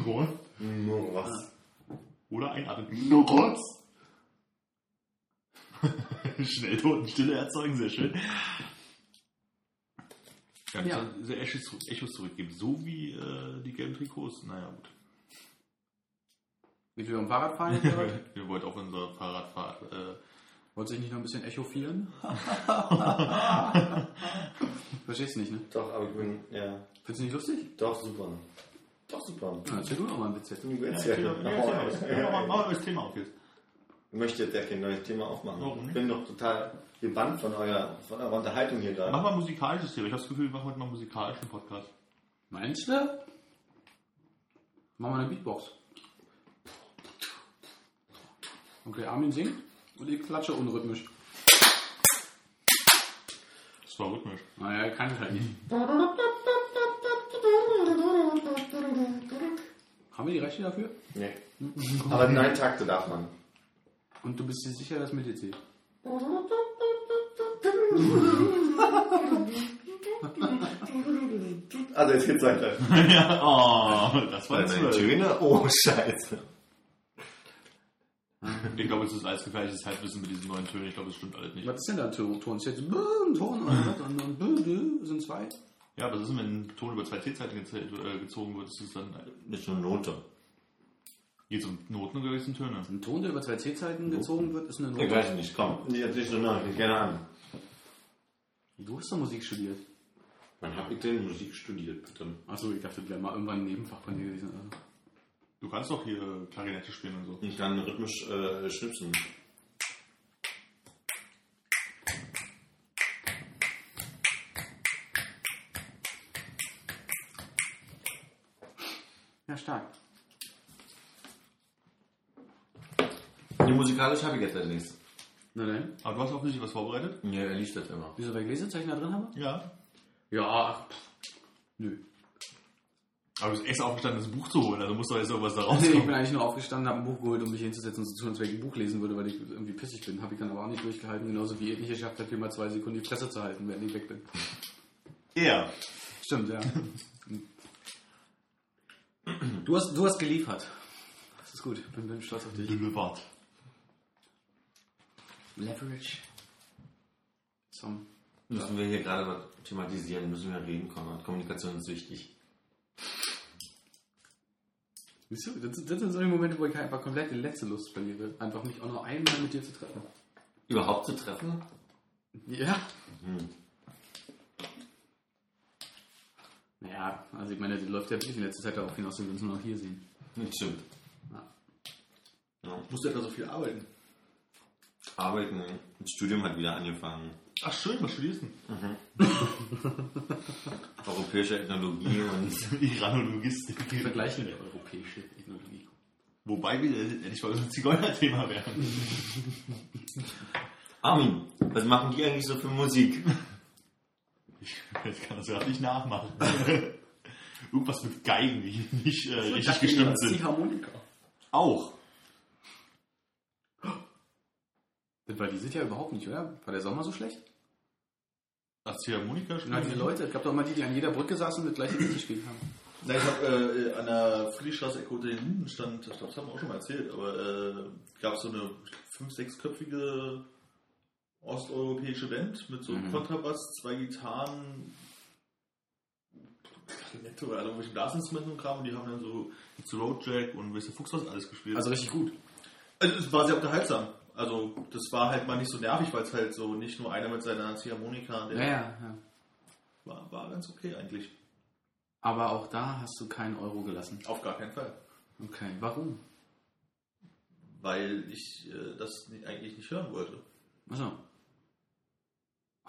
Rohr. Mross. Oder ein Rotz. Schnell Totenstille erzeugen, sehr schön. Ja, Ja. ja. diese Echos, Echos zurückgeben, so wie äh, die gelben Trikots. Naja, gut. Wie wir am Fahrrad fahren jetzt? Wir wollten auf unserer Fahrradfahrt. Äh, Wollt sich nicht noch ein bisschen echofieren? Verstehst du nicht, ne? Doch, aber ich bin, ja, Findest du nicht lustig? doch super. Doch super. Ja, erzähl du noch mal ein Witz jetzt. Du willst ja, ja, ja, ja, ja, ja, mach mal ein neues Thema auf jetzt. Ich möchte jetzt ja kein neues Thema aufmachen. Warum Ich bin doch total gebannt von, eurer, von eurer Unterhaltung hier Mach gerade. mal ein musikalisches Thema. Ich habe das Gefühl, wir machen heute mal einen musikalischen Podcast. Meinst du? Mach mal eine Beatbox. Okay, Armin singt und ich klatsche unrhythmisch. Das war rhythmisch. Naja, kann ich halt nicht. Haben wir die Rechte dafür? Nee. Aber neun Takte darf man. Und du bist dir sicher, dass mit dir zählt? Also jetzt geht's weiter. ja, oh, das war jetzt. Töne? Oh, scheiße. Ich glaube, es ist alles gefährliches Halbwissen mit diesen neuen Tönen. Ich glaube, das stimmt alles nicht. Was ist denn da ein Ton? Ton? Ist jetzt ein Ton oder was? Und dann Bö, sind zwei? Ja, was ist denn, wenn ein Ton über zwei T-Zeiten äh, gezogen wird? Ist es dann, Nicht nur Note. geht es um Noten oder geht es um Töne? Ein Ton, der über zwei C-Zeiten gezogen wird, ist eine Ich Note. weiß nicht, komm. Jetzt nicht so nah, ich gerne an. Du hast doch Musik studiert. Wann hab ich denn Musik studiert, bitte? Achso, ich dachte, das wäre mal irgendwann ein Nebenfach von dir gewesen. Also. Du kannst doch hier Klarinette spielen und so. Ich kann rhythmisch äh, schnipsen. Ja, stark. Die musikalisch habe ich jetzt allerdings. Na dann. Aber du hast auch richtig was vorbereitet? Ja, er liest das immer. Wieso, welche Lesezeichen da drin haben? Ja. Ja, ach, pff, nö. Aber du bist extra aufgestanden, das Buch zu holen, also muss doch jetzt irgendwas da Nee, ich bin rauskommen. eigentlich nur aufgestanden, habe ein Buch geholt, um mich hinzusetzen und so zu tun, als wenn ich ein Buch lesen würde, weil ich irgendwie pissig bin. Habe ich dann aber auch nicht durchgehalten, genauso wie ihr nicht geschafft habt, hier mal zwei Sekunden die Fresse zu halten, während ich weg bin. Er. Stimmt, ja. Du hast, du hast geliefert. Das ist gut, bin, bin stolz auf dich. Delivered. Leverage. Zum Müssen wir hier gerade was thematisieren, müssen wir reden, Konrad. Kommunikation ist wichtig. Siehst du, das, das sind solche Momente, wo ich einfach komplett die letzte Lust verliere. Einfach mich auch noch einmal mit dir zu treffen. Überhaupt zu treffen? Ja. Hm. Naja, also ich meine, die läuft ja wirklich in letzter Zeit darauf hinaus, dass wir uns nur noch hier sehen. Nicht stimmt. Ja. Ja. Musst du etwa so viel arbeiten? Arbeiten. Das Studium hat wieder angefangen. Ach schön, was studierst du? Europäische Ethnologie und Iranologistik. Vergleichen wir europäische Ethnologie. Wobei wir endlich mal so ein Zigeuner-Thema werden. Armin, was machen die eigentlich so für Musik? Ich, ich kann das gerade nicht nachmachen. Irgendwas mit Geigen, die nicht äh, richtig gestimmt sind. Harmonika. Auch. Das war dieses Jahr überhaupt nicht, oder? War der Sommer so schlecht? Ach, Ziehharmonika Na, die Leute, es gab doch mal die, die an jeder Brücke saßen und das gleiche Lied gespielt haben. Na, ich habe äh, an der Friedrichstraße unter den Linden stand, ich glaube, das haben wir auch schon mal erzählt, aber äh, gab es so eine fünf-, sechsköpfige osteuropäische Band mit so einem Mhm. Kontrabass, zwei Gitarren, Klarinette oder irgendwelche Blasinstrumenten und Kram und die haben dann so It's a Road Jack und Mr. Fuchs was alles gespielt. Also richtig gut. Also es war sehr unterhaltsam. Also das war halt mal nicht so nervig, weil es halt so nicht nur einer mit seiner Ziehharmonika, der Ja, ja, ja. war, war ganz okay eigentlich. Aber auch da hast du keinen Euro gelassen. Auf gar keinen Fall. Okay, warum? Weil ich äh, das eigentlich nicht hören wollte. Achso.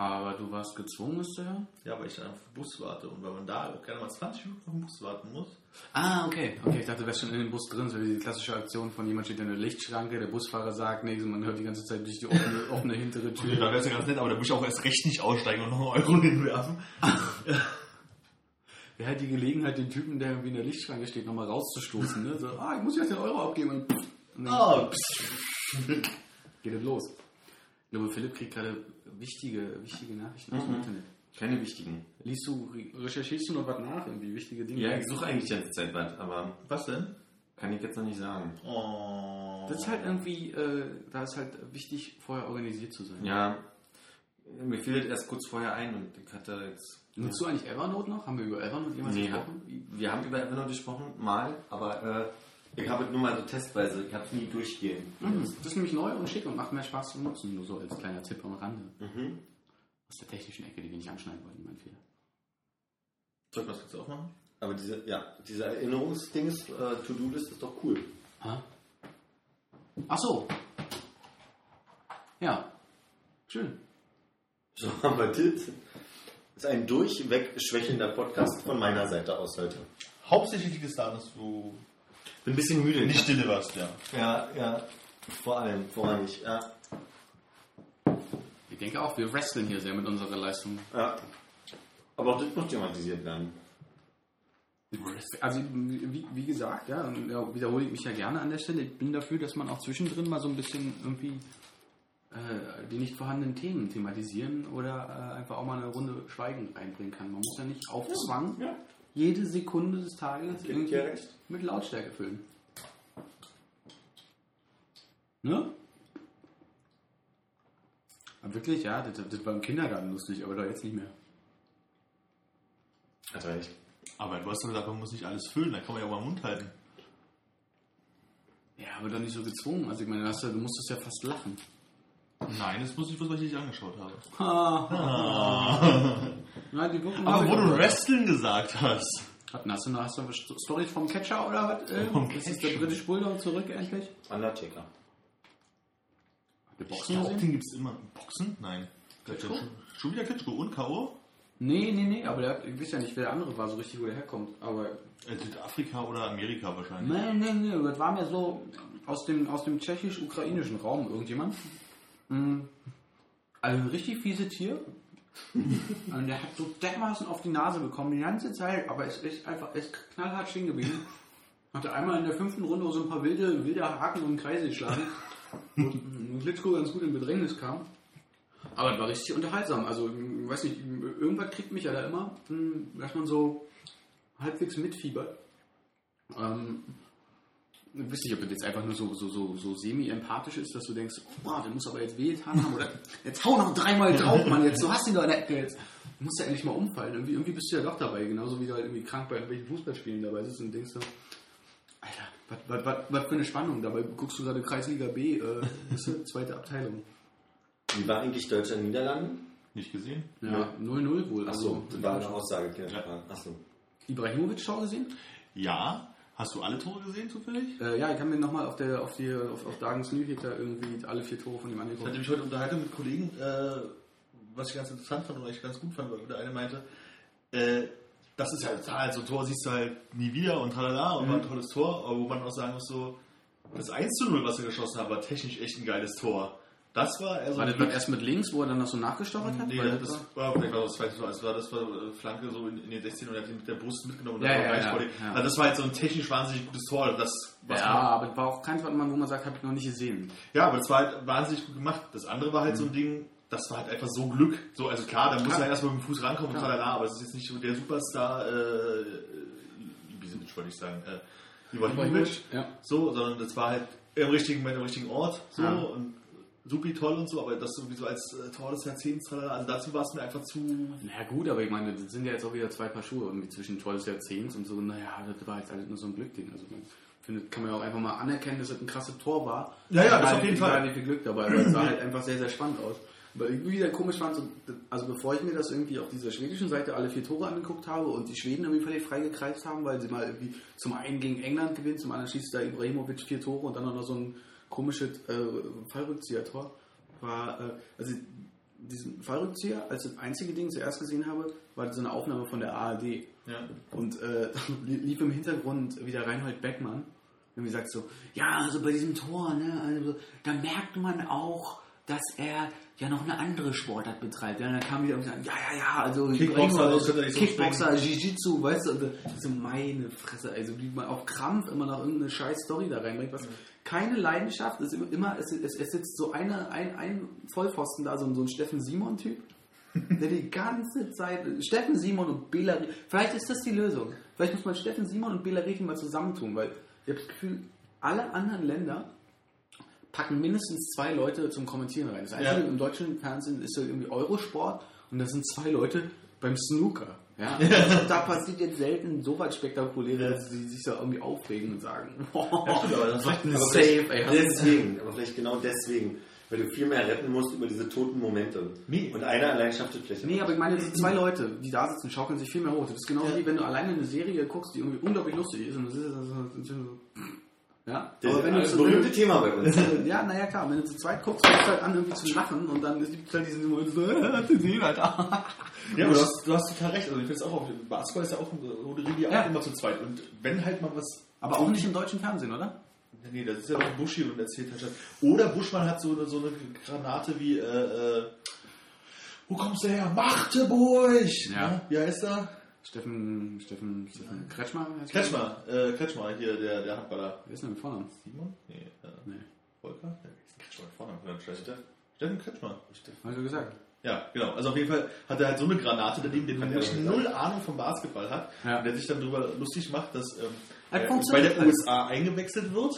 Aber du warst gezwungen, zu hören? Ja, weil ich dann auf den Bus warte und weil man da auch gerne mal 20 Minuten auf den Bus warten muss. Ah, okay. Okay, ich dachte, du wärst schon in dem Bus drin. So wie die klassische Aktion von jemand steht in der Lichtschranke, der Busfahrer sagt nichts und man hört die ganze Zeit durch die offene, offene hintere Ja, da Tür. wäre es ja ganz nett, aber da muss ich auch erst recht nicht aussteigen und noch einen Euro hinwerfen. Wer hat die Gelegenheit, den Typen, der irgendwie in der Lichtschranke steht, nochmal rauszustoßen? Ne? So, ah, ich muss jetzt den Euro abgeben. Und, und dann Ah, geht es los. Ich glaube, Philipp kriegt gerade wichtige, wichtige Nachrichten aus dem Mhm. Internet. Keine wichtigen. Liest du, re- recherchierst du noch was nach? Irgendwie wichtige Dinge? Ja, ich suche eigentlich die ganze Zeit was, aber was denn? kann ich jetzt noch nicht sagen. Oh. Das ist halt irgendwie, äh, da ist halt wichtig, vorher organisiert zu sein. Ja, mir fiel das erst kurz vorher ein und ich hatte jetzt. Nutzt du eigentlich Evernote noch? Haben wir über Evernote jemals Nee, gesprochen? wir haben über Evernote gesprochen, mal, aber äh, ich habe es nur mal so testweise, ich habe es nie durchgehen. Mhm. Das ist nämlich neu und schick und macht mehr Spaß zu nutzen. Nur so als kleiner Tipp am Rande. Mhm. Aus der technischen Ecke, die wir nicht anschneiden wollten, mein Fehler. Soll ich was jetzt auch machen? Aber diese, ja, diese Erinnerungsdings, äh, To-Do-List ist doch cool. Ha? Ach so. Ja. Schön. So haben wir das. Das ist ein durchweg schwächelnder Podcast von meiner Seite aus heute. Hauptsächlich liegt es daran, dass du Bin ein bisschen müde. nicht stille warst, ja. Ja, ja. Vor allem, vorrangig. Ja. Ich denke auch, wir wresteln hier sehr mit unserer Leistung. ja. Aber auch das muss thematisiert werden. Also, wie, wie gesagt, ja, ja, wiederhole ich mich ja gerne an der Stelle. Ich bin dafür, dass man auch zwischendrin mal so ein bisschen irgendwie äh, die nicht vorhandenen Themen thematisieren oder äh, einfach auch mal eine Runde Schweigen reinbringen kann. Man muss ja nicht auf Zwang Ja. Jede Sekunde des Tages irgendwie recht. mit Lautstärke füllen. Ne? Aber wirklich, ja, das, das war im Kindergarten lustig, aber da jetzt nicht mehr. Hat recht. Aber du hast doch gesagt, man muss nicht alles füllen, da kann man ja auch mal den Mund halten. Ja, aber doch nicht so gezwungen. Also ich meine, du, ja, du musstest ja fast lachen. Nein, das muss ich was, was ich dich angeschaut habe. Na, die Aber wo du. Wrestling gesagt hast. Hast du noch, hast du noch Storys vom Catcher oder was? Äh, Vom das ist der Catcher. British Bulldog zurück endlich? Undertaker. Boxen den gibt es immer. Boxen? Nein. Klitschko? Schon, wieder Klitschko und K.O.? Nee, nee, nee, aber der, ich weiß ja nicht, wer der andere war, so richtig, wo der herkommt. Aber Äh, Südafrika oder Amerika wahrscheinlich. nee, nee, nee, das war mir so aus dem, aus dem tschechisch-ukrainischen Raum irgendjemand. Mm, Also ein richtig fiese Tier. Und der hat so dermaßen auf die Nase bekommen die ganze Zeit, aber es ist einfach es ist knallhart stehen geblieben. Hatte einmal in der fünften Runde so ein paar wilde, wilde Haken und Kreise geschlagen. Und Klitschko ganz gut in Bedrängnis kam. Aber es war richtig unterhaltsam. Also, ich weiß nicht, irgendwas kriegt mich ja da immer, hm, dass man so halbwegs mitfiebert. Ähm, ich weiß nicht, ob das jetzt einfach nur so, so, so, so semi-empathisch ist, dass du denkst, oh, boah, der muss aber jetzt wehgetan haben. Oder jetzt hau noch dreimal drauf, Mann, jetzt, du hast ihn doch in der Ecke jetzt. Du musst ja endlich mal umfallen. Irgendwie, irgendwie bist du ja doch dabei, genauso wie du halt irgendwie krank bei irgendwelchen Fußballspielen dabei sitzt und denkst so, Alter, was, was, was, was für eine Spannung. Dabei guckst du gerade Kreisliga B, äh, du, zweite Abteilung. Wie war eigentlich Deutschland-Niederlanden? Nicht gesehen? Ja, 0-0 wohl. Achso, das war eine Aussage. Ja. Frage. Achso. Ibrahimovic-Schau gesehen? Ja. Hast du alle Tore gesehen zufällig? Äh, ja, ich habe mir nochmal auf der auf die auf, auf Dagens Newsletter irgendwie alle vier Tore von ihm Ich hatte angeguckt. mich heute unterhalten mit Kollegen, äh, was ich ganz interessant fand und was ich ganz gut fand, weil der eine meinte, äh, das ist halt, halt so ein Tor siehst du halt nie wieder und tralala und war ein tolles Tor, aber wo man auch sagen muss, so, das 1 zu 0, was er geschossen hat, war technisch echt ein geiles Tor. Das war also War das dann erst mit links, wo er dann noch so nachgestochert hat? Nee, das war, ich glaube, das zweite Tor, also war das war äh, Flanke so in, in den 16 und er hat ihn mit der Brust mitgenommen und Ja, ja, war ja. Also das war halt so ein technisch wahnsinnig gutes Tor. Das, was ja, man- aber es war auch keins, was man, wo man sagt, habe ich noch nicht gesehen. Ja, aber das war halt wahnsinnig gut gemacht. Das andere war halt so ein Ding, das war halt einfach so Glück. So, also klar, da muss er erstmal mit dem Fuß rankommen und Klar. tralala, aber es ist jetzt nicht so der Superstar, äh, Ibisevic wollte ich sagen, äh, Ibrahimovic, Ja. so, sondern das war halt im richtigen Moment, im richtigen Ort, so, und supi toll und so, aber das irgendwie so als äh, Tor des Jahrzehnts, also dazu war es mir einfach zu, Na gut, aber ich meine, das sind ja jetzt auch wieder zwei Paar Schuhe irgendwie zwischen Tor des Jahrzehnts und so. Naja, das war jetzt alles nur so ein Glückding. Also man findet, kann man ja auch einfach mal anerkennen, dass das ein krasses Tor war. Ja, ja, das auf jeden Fall. wie viel Glück dabei, aber es sah halt einfach sehr, sehr spannend aus. Aber irgendwie wieder komisch fand, so, also bevor ich mir das irgendwie auf dieser schwedischen Seite alle vier Tore angeguckt habe und die Schweden irgendwie völlig freigekreist haben, weil sie mal irgendwie zum einen gegen England gewinnen, zum anderen schießt da Ibrahimovic vier Tore und dann noch so ein komisches äh, Fallrückzieher-Tor, war, äh, also diesen Fallrückzieher, als das einzige Ding zuerst gesehen habe, war so eine Aufnahme von der ARD. ja. Und äh, lief im Hintergrund wieder Reinhold Beckmann. Und wie sagt so, ja, also bei diesem Tor, ne, also, da merkt man auch, dass er ja noch eine andere Sportart betreibt. Ja, dann kam wieder und gesagt, ja, ja, ja, also Kickboxer, Ibrahimovic, das könnte er nicht so Kickboxer, Jiu-Jitsu, weißt du, und so meine Fresse, also wie man auf Krampf immer noch irgendeine scheiß Story da reinbringt, was keine Leidenschaft, es ist immer, es, es, es sitzt so eine, ein, ein Vollpfosten da, so, ein- so ein Steffen Simon-Typ, der die ganze Zeit, Steffen Simon und Bela Riechen, vielleicht ist das die Lösung. Vielleicht muss man Steffen Simon und Bela Riechen mal zusammentun, weil ich habe das Gefühl, alle anderen Länder packen mindestens zwei Leute zum Kommentieren rein. Das Einzige Ja. im deutschen Fernsehen ist so irgendwie Eurosport und das sind zwei Leute beim Snooker. Ja? Also da passiert jetzt selten so was Spektakuläres, dass sie sich da irgendwie aufregen und sagen, boah, stimmt, aber das macht ein Save, ey. deswegen, aber vielleicht genau deswegen, weil du viel mehr retten musst über diese toten Momente. Nee. Und einer allein schafft es vielleicht. Nee, aber ich meine, so zwei Leute, die da sitzen, schaukeln sich viel mehr hoch. Das ist genau wie wenn du alleine eine Serie guckst, die irgendwie unglaublich lustig ist und du sitzt da so, so, so ja, das aber wenn du zu ein berühmtes Thema bei uns. ja, naja, klar, wenn du zu zweit guckst, fängst du halt an, irgendwie zu lachen und dann gibt es halt diesen Moment so, gesehen, Alter. Ja, aber du hast, du hast total recht. Also ich finde es auch, auf- Basketball ist ja auch, die auch Ja. immer zu zweit. Und wenn halt mal was Aber auch nicht im deutschen Fernsehen, oder? Nee, das ist ja auch Buschi und erzählt halt schon. Oder Buschmann hat so eine, so eine Granate wie, äh, äh, wo kommst du her? Magdeburg! Ja. Ne? Wie heißt er? Steffen, Steffen, Steffen Kretschmer? Kretschmer, äh, Kretschmer, hier, der, der Handballer. Wer ist denn mit Vornamen? Simon? Nee, äh, Nee, Volker? Ja, ist Kretschmer mit Vornamen? Steffen Kretschmer. hab ich so gesagt. Ja, genau. Also auf jeden Fall hat er halt so eine Granate daneben, der Hat er wirklich null Ahnung vom Basketball hat. Ja. Der sich dann darüber lustig macht, dass ähm, Hat er bei der. USA eingewechselt wird.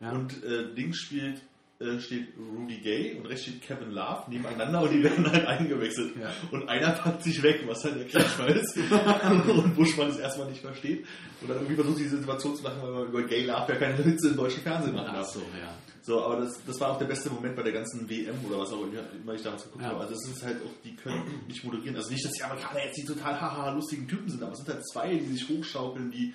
Ja. Und äh, links spielt, äh, steht Rudy Gay und rechts steht Kevin Love nebeneinander und die werden halt eingewechselt. Ja. Und einer packt sich weg, was halt der Kretschmer ist. und Buschmann es erstmal nicht versteht. Und dann irgendwie versucht, diese Situation zu machen, weil man über Gay Love ja keine Witze im deutschen Fernsehen machen Ach darf. so, ja. So, aber das, das war auch der beste Moment bei der ganzen WM oder was auch immer ich damals geguckt Ja. habe. Also das ist halt auch, die können nicht moderieren. Also nicht, dass die Amerikaner jetzt die total haha lustigen Typen sind, aber es sind halt zwei, die sich hochschaukeln, die,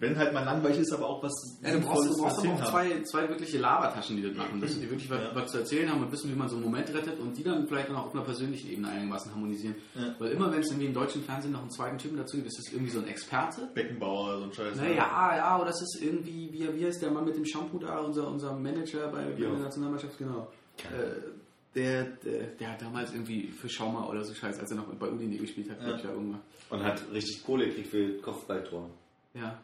wenn halt mal langweilig ist, aber auch was Ja, du brauchst, du brauchst aber auch zwei, zwei wirkliche Labertaschen, die das machen, dass die wirklich was, Ja. was zu erzählen haben und wissen, wie man so einen Moment rettet und die dann vielleicht dann auch auf einer persönlichen Ebene einigermaßen harmonisieren. Ja. Weil immer, wenn es irgendwie im deutschen Fernsehen noch einen zweiten Typen dazu gibt, ist das irgendwie so ein Experte. Beckenbauer, so ein Scheiß. Naja, ja, oder es ist irgendwie, wie, wie heißt der Mann mit dem Shampoo da, unser, unser Manager bei, bei Ja. der Nationalmannschaft, genau. Äh, der, der, der hat damals irgendwie für Schauma oder so Scheiß, als er noch bei Udine gespielt hat, glaub ich, ja, irgendwann. Und hat richtig Kohle gekriegt für Kopfballtor. Ja.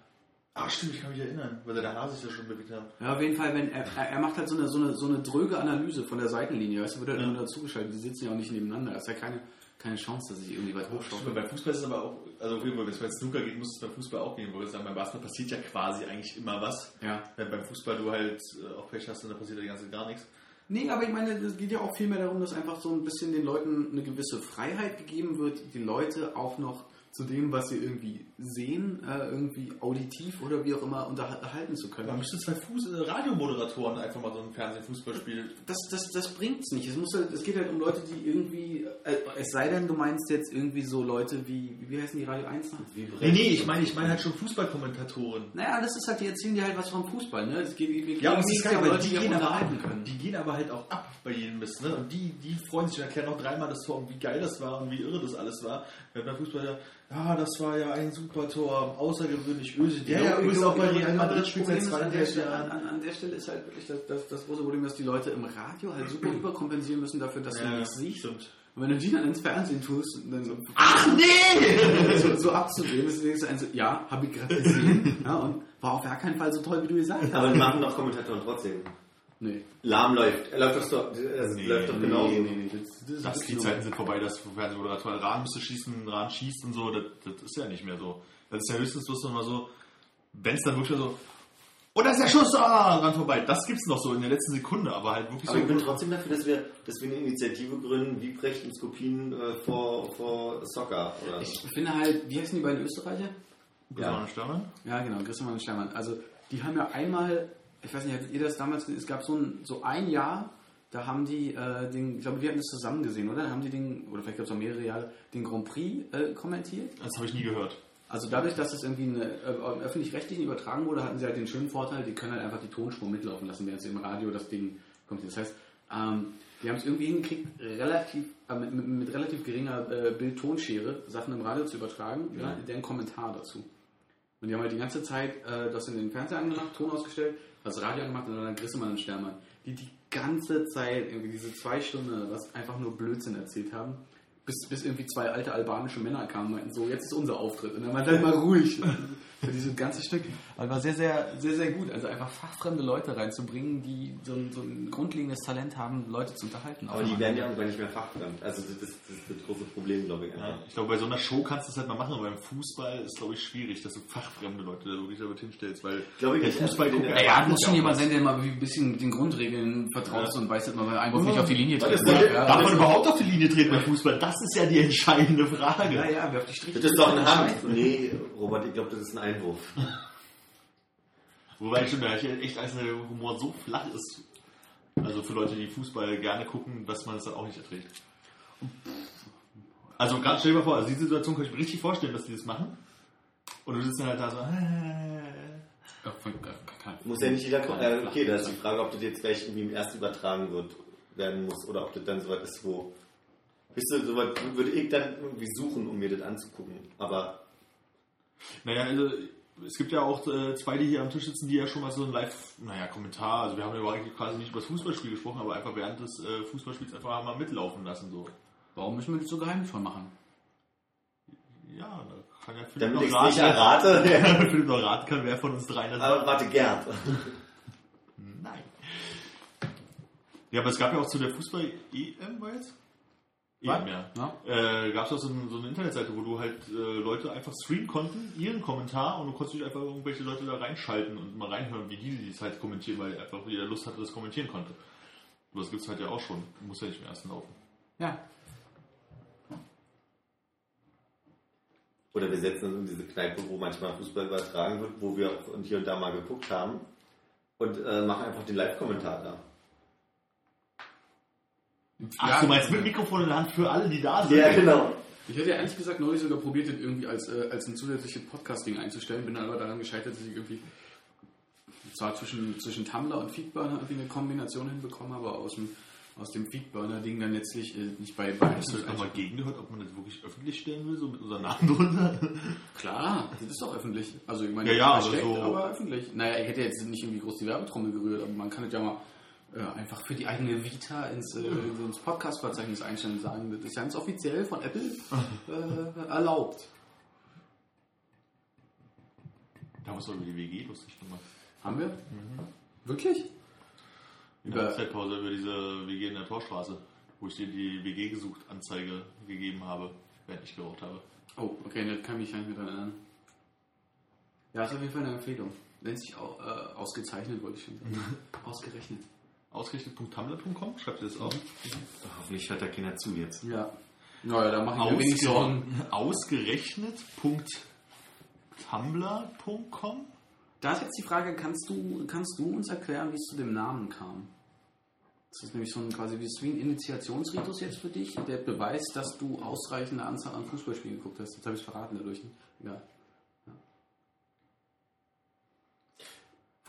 Ach stimmt, ich kann mich erinnern, weil der Haare sich ja schon bewegt haben. Ja, auf jeden Fall, wenn er, er macht halt so eine, so eine, so eine dröge Analyse von der Seitenlinie, weißt du, wird halt Ja. immer dazugeschaltet, die sitzen ja auch nicht nebeneinander, da ist ja keine, keine Chance, dass ich irgendwie weit Stimmt, hochschaukel. beim Fußball ist es aber auch, also auf jeden Fall, wenn es bei Snooker geht, muss es beim Fußball auch gehen, weil sagen, beim Basketball passiert ja quasi eigentlich immer was. Ja. Wenn beim Fußball du halt äh, auch Pech hast, dann passiert ja die ganze Zeit gar nichts. Nee, aber ich meine, es geht ja auch viel mehr darum, dass einfach so ein bisschen den Leuten eine gewisse Freiheit gegeben wird, die Leute auch noch zu dem, was sie irgendwie sehen, äh, irgendwie auditiv oder wie auch immer unterhalten zu können. Man müsste zwei Fuß äh, Radiomoderatoren einfach mal so ein Fernsehen-Fußballspiel. das, das, das bringt's nicht. Es, muss halt, es geht halt um Leute, die irgendwie, äh, es sei denn, du meinst jetzt irgendwie so Leute wie, wie heißen die Radio 1 noch? Nee, nee, ich meine, ich meine halt schon Fußballkommentatoren. Naja, das ist halt, die erzählen dir halt was vom Fußball, ne? Es geht, geht, Ja, und es ist um Leute, die gehen, aber, unterhalten können. die gehen aber halt auch ab bei jedem Mist. Ne? Und die, die freuen sich und erklären auch dreimal das Tor und wie geil das war und wie irre das alles war. Wenn beim Fußball ja, ja, das war ja ein super Tor, außergewöhnlich Öse. Der ja übrigens auch bei Real Madrid spielt seit Problem ist, an, der 32 Stelle, an, Jahren. an, an der Stelle ist halt wirklich das, das, das große Problem, dass die Leute im Radio halt super überkompensieren müssen dafür, dass du nichts siehst. stimmt. Und wenn du die dann ins Fernsehen tust, dann so, Ach nee! so, so abzudrehen, ist denkst du ein so, ja, habe ich gerade gesehen. ja, und war auf gar keinen Fall so toll, wie du gesagt hast. Aber die machen doch Kommentatoren trotzdem. Nee. Lahm läuft. Er läuft doch so. Es Nee, läuft doch nee, genauso. nee, nee, das, das Das, die Zeiten sind vorbei, dass Fernsehmoderator Rahn müsste schießen, Rahn schießt und so, das, das ist ja nicht mehr so. Das ist ja höchstens bloß noch mal so, wenn es dann wirklich so, und da ist der Schuss, ah, ran vorbei. Das gibt's noch so in der letzten Sekunde, aber halt wirklich Aber ich bin so. trotzdem dafür, dass wir, dass wir eine Initiative gründen, wie Brecht und Skopin äh, vor, vor Soccer. Oder Ich finde halt, wie heißen die beiden Österreicher? Ja. Steuern? Ja, genau, Christian und Steinmann. Also, die haben ja einmal, ich weiß nicht, hattet ihr das damals, es gab so ein, so ein Jahr, da haben die äh, den, ich glaube, wir hatten das zusammen gesehen, oder? Da haben die den, oder vielleicht gab es auch mehrere Jahre, den Grand Prix äh, kommentiert. Das habe ich nie gehört. Also dadurch, dass es irgendwie eine, äh, öffentlich-rechtlichen übertragen wurde, hatten sie halt den schönen Vorteil, die können halt einfach die Tonspur mitlaufen lassen, während sie im Radio das Ding kommt. Das heißt, ähm, die haben es irgendwie hingekriegt, relativ, äh, mit, mit, mit relativ geringer äh, Bild-Tonschere Sachen im Radio zu übertragen, ja. deren Kommentar dazu. Und die haben halt die ganze Zeit äh, das in den Fernseher angemacht, Ton ausgestellt, das Radio angemacht und dann Grissemann und Stermann, die die ganze Zeit, irgendwie diese zwei Stunden was, einfach nur Blödsinn erzählt haben. Bis, bis irgendwie zwei alte albanische Männer kamen und meinten, so, jetzt ist unser Auftritt. Und dann war halt mal ruhig. Für dieses ganze Stück. Aber war sehr, sehr, sehr, sehr gut. Also einfach fachfremde Leute reinzubringen, die so ein, so ein grundlegendes Talent haben, Leute zu unterhalten. aber die werden ja irgendwann nicht mehr fachfremd. Also das, das, das ist das große Problem, glaube ich. Ja, ich glaube, bei so einer Show kannst du es halt mal machen, aber beim Fußball ist, glaube ich, schwierig, dass du fachfremde Leute da wirklich damit hinstellst, weil Glaube ich der. Fußball guckt Ja, Naja, muss schon jemand sein, der mal ein bisschen den Grundregeln vertraut ist Ja. und weiß, dass man beim Einwurf nicht auf die Linie treten darf. Ja, Darf man das- überhaupt auf die Linie treten beim Fußball? Das ist ja die entscheidende Frage. Ja, ja, wer auf die Striche Das ist doch ein tritt, Hand. Nee, Robert, ich glaube, das ist ein Einwurf. Wobei ich schon da echt als der Humor so flach ist, also für Leute, die Fußball gerne gucken, dass man es dann auch nicht erträgt. Also ganz stell dir mal vor, also die Situation kann ich mir richtig vorstellen, dass die das machen. Und du sitzt dann halt da so, äh, Muss ja nicht jeder kommen. Äh, okay, da ist die Frage, ob das jetzt vielleicht irgendwie erst übertragen wird, werden muss oder ob das dann soweit ist, wo. Wisst ihr, soweit würde ich dann irgendwie suchen, um mir das anzugucken. Aber Naja, also es gibt ja auch äh, zwei, die hier am Tisch sitzen, die ja schon mal so ein Live, naja, Kommentar, also wir haben ja eigentlich quasi nicht über das Fußballspiel gesprochen, aber einfach während des äh, Fußballspiels einfach mal mitlaufen lassen. so. Warum müssen wir das so geheim von machen? Ja, da kann ja Philipp damit noch ich es nicht raten, errate. Philipp noch raten kann, wer von uns dreien das Aber warte, Gerd. Nein. Ja, aber es gab ja auch zu der Fußball-EM, war jetzt? EM, ja. Ja. Äh, gab es auch so, ein, so eine Internetseite, wo du halt äh, Leute einfach streamen konnten, ihren Kommentar und du konntest dich einfach irgendwelche Leute da reinschalten und mal reinhören, wie die das halt kommentieren, weil einfach jeder Lust hatte, das kommentieren konnte. Aber das gibt es halt ja auch schon. Muss ja nicht im ersten laufen. Ja. Oder wir setzen uns in diese Kneipe, wo manchmal Fußball übertragen wird, wo wir hier und da mal geguckt haben und äh, machen einfach den Live-Kommentar da. Ach, du meinst mit Mikrofon in der Hand für alle, die da sind? genau. Ich hätte ja ehrlich gesagt neulich sogar probiert, das irgendwie als, äh, als ein zusätzliches Podcasting einzustellen, bin dann aber daran gescheitert, dass ich irgendwie zwar zwischen, zwischen Tumblr und Feedburner irgendwie eine Kombination hinbekommen habe, aber aus dem, aus dem Feedburner-Ding dann letztlich äh, nicht bei bei Hast du das nochmal gegengehört, ob man das wirklich öffentlich stellen will, so mit unserem Namen drunter? Klar, das ist doch öffentlich. Also ich meine, Ja, ja, aber so- aber öffentlich. Naja, ich hätte jetzt nicht irgendwie groß die Werbetrommel gerührt, aber man kann es ja mal äh, einfach für die eigene Vita ins, äh, ins Podcast-Verzeichnis einstellen und sagen, das ist ganz offiziell von Apple äh, erlaubt. Da muss doch über die WG lustig gemacht. Haben wir? Wirklich? In der Zeitpause über diese WG in der Torstraße, wo ich dir die WG gesucht Anzeige gegeben habe, während ich geraucht habe. Oh, okay, das kann mich gar nicht mehr dran erinnern. Ja, ist auf jeden Fall eine Empfehlung. Nennt sich au, äh, ausgezeichnet, wollte ich schon sagen. Ausgerechnet. Ausgerechnet.tumblr.com, schreibt ihr das auf? Hoffentlich hört da keiner zu jetzt. Ja. Naja, da mache ich mir wenig Sorgen. Ausgerechnet.tumblr.com? Da ist jetzt die Frage, kannst du, kannst du uns erklären, wie es zu dem Namen kam? Das ist nämlich so ein quasi wie ein Initiationsritus jetzt für dich, der beweist, dass du ausreichende Anzahl an Fußballspielen geguckt hast. Jetzt habe ich es verraten dadurch. Ne? Egal. Ja.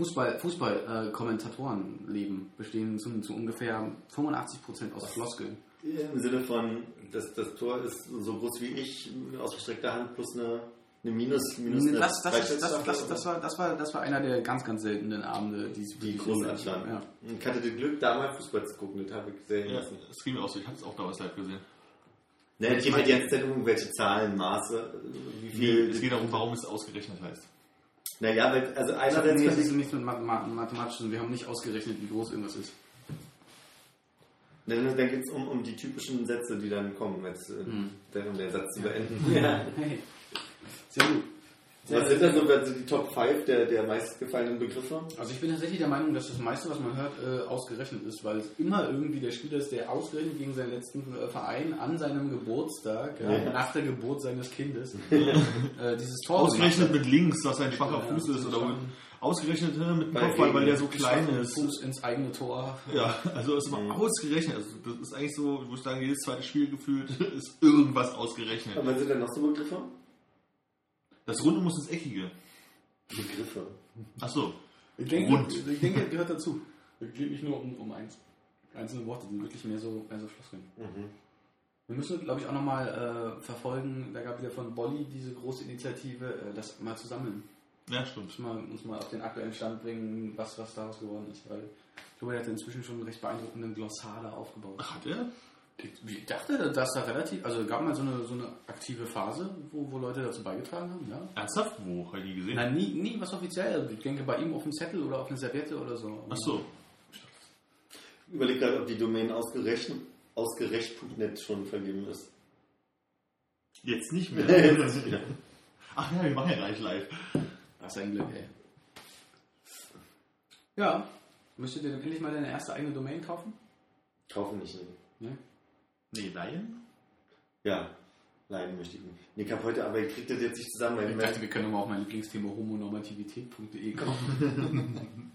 Fußball, Fußball äh, bestehen zu, zu ungefähr 85% aus Floskeln. Im Sinne von, das, das Tor ist so groß wie ich, eine ausgestreckte Hand plus eine, eine Minus, Minus eine Das, das, ist, das, das, das, war, das, war, das war einer der ganz, ganz seltenen Abende, die es die großen anstanden. Ja. Ich hatte das Glück, da mal Fußball zu gucken, das habe ich sehen Ja, lassen. das ging mir auch so. Ich habe es auch damals live gesehen. Ne, es geht halt die ganze Zeit um irgendwelche Zahlen, Maße, wie viel. Es geht darum, warum es ausgerechnet heißt. Naja, weil, also Das einerseits fand ich, nichts mit Math- Math- mathematischen, wir haben nicht ausgerechnet, wie groß irgendwas ist. dann, dann geht es um, um die typischen Sätze, die dann kommen, jetzt, äh, Hm. um den Satz zu beenden. Ja. Hey, sehr gut. Was sind dann so also die Top 5 der, der meistgefallenen Begriffe? Also ich bin tatsächlich der Meinung, dass das meiste, was man hört, äh, ausgerechnet ist, weil es immer irgendwie der Spieler ist, der ausgerechnet gegen seinen letzten äh, Verein an seinem Geburtstag, ja, Ja. nach der Geburt seines Kindes, äh, dieses Tor Ausgerechnet mit links, was ein schwacher Ja, Fuß ist. Oder mit, ausgerechnet äh, mit dem Kopfball, weil der so klein ist. Fuß ins eigene Tor. Ja, also ist immer Mhm. ausgerechnet. Also das ist eigentlich so, wo ich sagen, jedes zweite Spiel gefühlt ist irgendwas ausgerechnet. Aber was sind denn noch so Begriffe? Das Runde muss ins Eckige. Begriffe. Achso. Ich denke, Rund. ich denke, gehört dazu. Es geht nicht nur um, um eins. Einzelne Worte sind wirklich mehr so, mehr so Floskeln. Mhm. Wir müssen, glaube ich, auch nochmal äh, verfolgen, da gab wieder von Bolli diese große Initiative, äh, das mal zu sammeln. Ja, stimmt. Muss mal, muss mal auf den aktuellen Stand bringen, was, was daraus geworden ist. Weil ich glaube, er hat inzwischen schon einen recht beeindruckenden Glossar da aufgebaut. Ach, hat er? Ich, dachte, dass da relativ, also gab mal so eine, so eine aktive Phase, wo, wo Leute dazu beigetragen haben, ja. Ernsthaft? Wo? Habe ich nie gesehen. Nein, nie, nie was offiziell. Ich denke bei ihm auf dem Zettel oder auf eine Serviette oder so. Achso. Überleg gerade, ob die Domain ausgerechnet, ausgerecht.net schon vergeben ist. Jetzt nicht mehr. ja. Ach ja, wir machen ja gleich live. Das ist ein Glück, ey. Ja. Müsstet ihr denn endlich mal deine erste eigene Domain kaufen? Kaufen nicht. Ne? Ne? Nee, Laien? Ja, leider möchte ich nicht. Nee, ich habe heute, aber ich krieg das jetzt nicht zusammen. Weil Ich dachte, wir können mal auf mein Lieblingsthema homonormativität.de kaufen.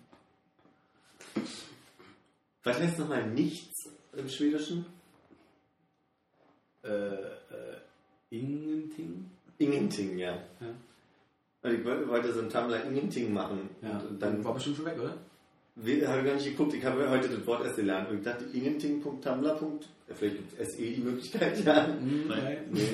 Was heißt nochmal nichts im Schwedischen? äh, äh, Ingenting? Ingenting, ja. Ja. Also ich wollte, wollte so ein Tumblr Ingenting machen. Ja, Und dann war bestimmt schon weg, oder? Habe gar nicht geguckt, ich habe heute das Wort erst gelernt und dachte, ingenting.tumblr. Vielleicht gibt es SE die Möglichkeit, ja. Nein. Nee.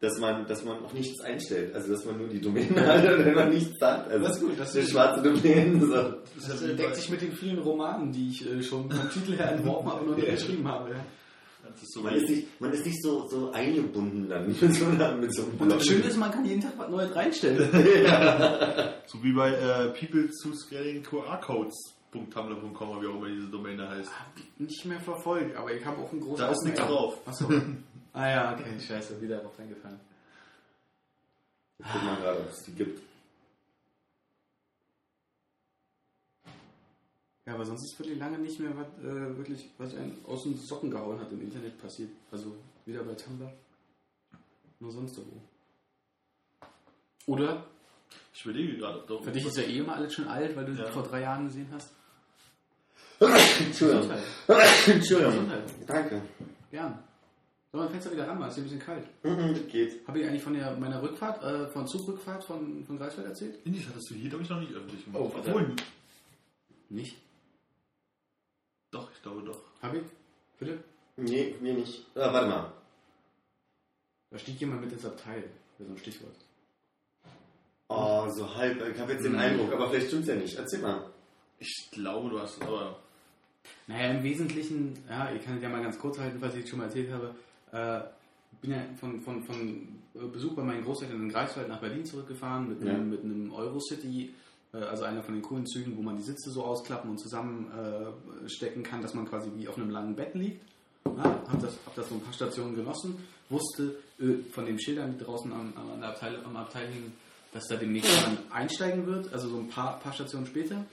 dass, man, dass man auch nichts einstellt, also dass man nur die Domäne hat und wenn man nichts sagt. Also Das ist gut, das eine ist- schwarze Domäne. So. Das deckt sich mit den vielen Romanen, die ich äh, schon vom Titel her entworfen habe und noch nicht geschrieben habe. Ja. Das ist so Man ist nicht, man ist nicht so, so eingebunden dann mit so, mit so einem Und das Blog. Schöne ist, man kann jeden Tag was Neues reinstellen. So wie bei äh, People to Scaling QR-Codes.tumblr.com oder wie auch immer diese Domäne heißt. Hab ich nicht mehr verfolgt, aber ich habe auch einen großen Da ist nichts drauf. Achso. ah ja, okay, scheiße, wieder drauf eingefallen. Ich guck mal gerade, ob es die gibt. Ja, aber sonst ist wirklich lange nicht mehr was, äh, wirklich, was einen aus den Socken gehauen hat im Internet passiert. Also weder bei Tumblr, nur sonst wo. Oder? Ich überlege gerade, ob da Für dich ist ja eh immer alles schon alt, weil du Ja. sie vor drei Jahren gesehen hast. Entschuldigung. Entschuldigung. Gesundheit. Danke. Gern. Soll man Fenster wieder ranmachen? Ist ein bisschen kalt. Mhm, das geht. Habe ich eigentlich von der, meiner Rückfahrt, äh, von Zugrückfahrt von, von Greifswald erzählt? Indies hattest du hier, glaube ich, noch nicht öffentlich gemacht. Oh, Obwohl, Nicht. Doch, ich glaube doch. Habe ich? Bitte? Nee, mir nicht. Ah, warte mal. Da stieg jemand mit ins Abteil. Für so ein Stichwort. Oh, so halb. Ich habe jetzt den Eindruck, aber vielleicht stimmt's ja nicht. Erzähl mal. Ich glaube, du hast aber. Naja, im Wesentlichen, ja, ich kann es ja mal ganz kurz halten, was ich schon mal erzählt habe. Äh, bin ja von, von, von Besuch bei meinen Großeltern in Greifswald nach Berlin zurückgefahren mit, einem, mit einem Eurocity, äh, also einer von den coolen Zügen, wo man die Sitze so ausklappen und zusammenstecken äh, kann, dass man quasi wie auf einem langen Bett liegt. Ja, hab, das, hab das so ein paar Stationen genossen, wusste äh, von den Schildern, die draußen am, am, Abteil, am Abteil hingen, dass da demnächst jemand einsteigen wird, also so ein paar, paar Stationen später.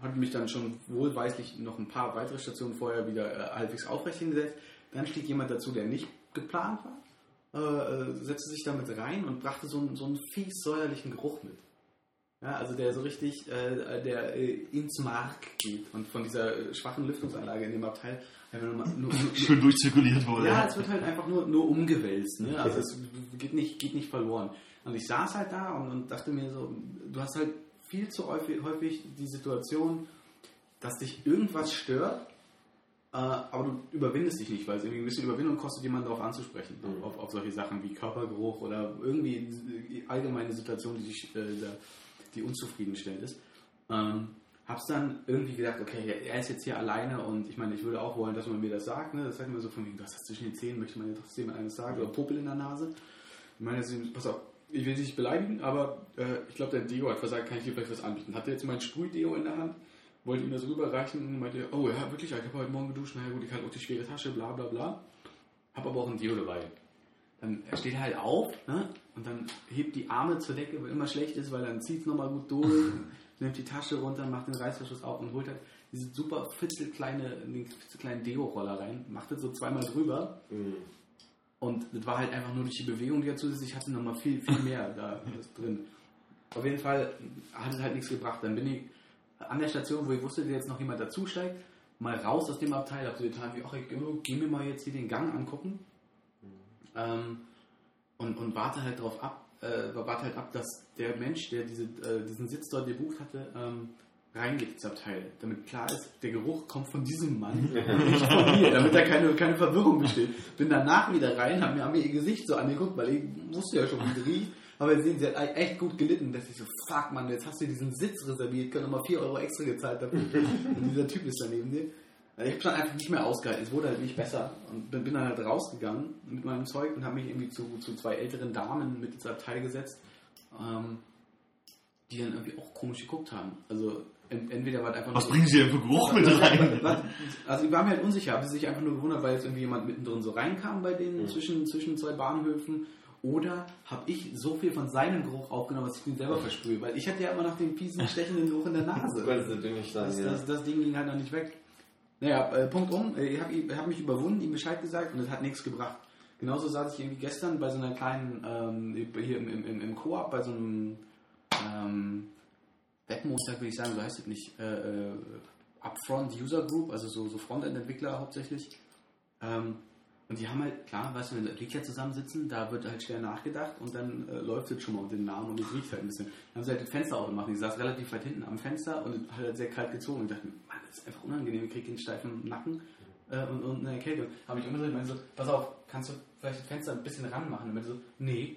Hatte mich dann schon wohlweislich noch ein paar weitere Stationen vorher wieder äh, halbwegs aufrecht hingesetzt. Dann stieg jemand dazu, der nicht geplant war, äh, äh, setzte sich damit rein und brachte so, so einen fies säuerlichen Geruch mit. Ja, also der so richtig, äh, der äh, ins Mark geht und von dieser schwachen Lüftungsanlage in dem Abteil einfach nur, nur, nur, Schön durchzirkuliert wurde. ja, es wird halt einfach nur, nur umgewälzt. Ne? Also es geht nicht, geht nicht verloren. Und ich saß halt da und, und dachte mir so, du hast halt viel zu häufig, häufig die Situation, dass dich irgendwas stört, äh, aber du überwindest dich nicht, weil es irgendwie ein bisschen Überwindung kostet, jemanden darauf anzusprechen. Auf, auf solche Sachen wie Körpergeruch oder irgendwie allgemeine Situation, die, dich, äh, da- die unzufriedenstellend ist. Ähm, hab's dann irgendwie gedacht, okay, er ist jetzt hier alleine und ich meine, ich würde auch wollen, dass man mir das sagt. Ne? Das sagt mir so von wegen, was hast zwischen den Zähnen, möchte man ja trotzdem eines sagen oder Popel in der Nase. Ich meine, pass auf, ich will dich nicht beleidigen, aber äh, ich glaube, der Deo hat versagt, kann ich dir vielleicht was anbieten. Hatte jetzt mein Sprühdeo in der Hand, wollte ihm das rüberreichen und meinte, oh ja, wirklich, ich habe heute Morgen geduscht, naja gut, ich hatte auch die schwere Tasche, bla bla bla. Hab aber auch ein Deo dabei. Dann steht er halt auf ne? und dann hebt die Arme zur Decke, weil immer schlecht ist, weil dann zieht es nochmal gut durch, nimmt die Tasche runter, macht den Reißverschluss auf und holt halt diese super fitzelkleine, den fitzelkleinen Deo-Roller rein, macht das so zweimal drüber und das war halt einfach nur durch die Bewegung, die er zusätzlich hatte, nochmal viel, viel mehr da drin. Auf jeden Fall hat es halt nichts gebracht. Dann bin ich an der Station, wo ich wusste, dass jetzt noch jemand dazusteigt, mal raus aus dem Abteil, hab so getan wie, ach, ich geh mir mal jetzt hier den Gang angucken. Ähm, und, und warte halt darauf ab, äh, warte halt ab, dass der Mensch, der diese, äh, diesen Sitz dort gebucht hatte, ähm, reingeht ins Abteil. Damit klar ist, der Geruch kommt von diesem Mann nicht von mir, damit da keine, keine Verwirrung besteht. Bin danach wieder rein, hab mir, hab mir ihr Gesicht so angeguckt, weil ich wusste ja schon, wie es riecht. Aber sehen, sie hat echt gut gelitten, dass ich so, fuck man, jetzt hast du diesen Sitz reserviert, können nochmal 4 Euro extra gezahlt dafür. Und dieser Typ ist daneben dir. Ich habe schon einfach nicht mehr ausgehalten, es wurde halt nicht besser. Und bin, bin dann halt rausgegangen mit meinem Zeug und habe mich irgendwie zu, zu zwei älteren Damen mit ins Abteil gesetzt, ähm, die dann irgendwie auch komisch geguckt haben. Also en- entweder war es einfach Was bringen sie denn für Geruch mit rein? was- Also ich war mir halt unsicher, habe sich einfach nur gewundert, weil jetzt irgendwie jemand mittendrin so reinkam bei denen Mhm. zwischen, zwischen zwei Bahnhöfen. Oder habe ich so viel von seinem Geruch aufgenommen, dass ich ihn selber versprühe? Weil ich hatte ja immer noch den fiesen, stechenden Geruch in der Nase. Das, das, das Ding ging halt noch nicht weg. Naja, äh, Punkt um. Äh, Ich habe hab mich überwunden, ihm Bescheid gesagt und es hat nichts gebracht. Genauso saß ich irgendwie gestern bei so einer kleinen, ähm, hier im, im, im, Koop, bei so einem ähm, Webmontag, würde ich sagen, so heißt es nicht, äh, äh, Upfront User Group, also so, so Frontend-Entwickler hauptsächlich. Ähm, und die haben halt, klar, weißt du, wenn Entwickler zusammensitzen, da wird halt schwer nachgedacht und dann äh, läuft es schon mal unter den Namen und es riecht halt ein bisschen. Dann haben sie halt das Fenster aufgemacht. Ich saß relativ weit hinten am Fenster und hat halt sehr kalt gezogen. Und dachte ist einfach unangenehm, ich kriege den steifen Nacken äh, und, und eine Erkältung. Habe ich umgedreht und meinte so, pass auf, kannst du vielleicht das Fenster ein bisschen ranmachen? Und meinte so, nee.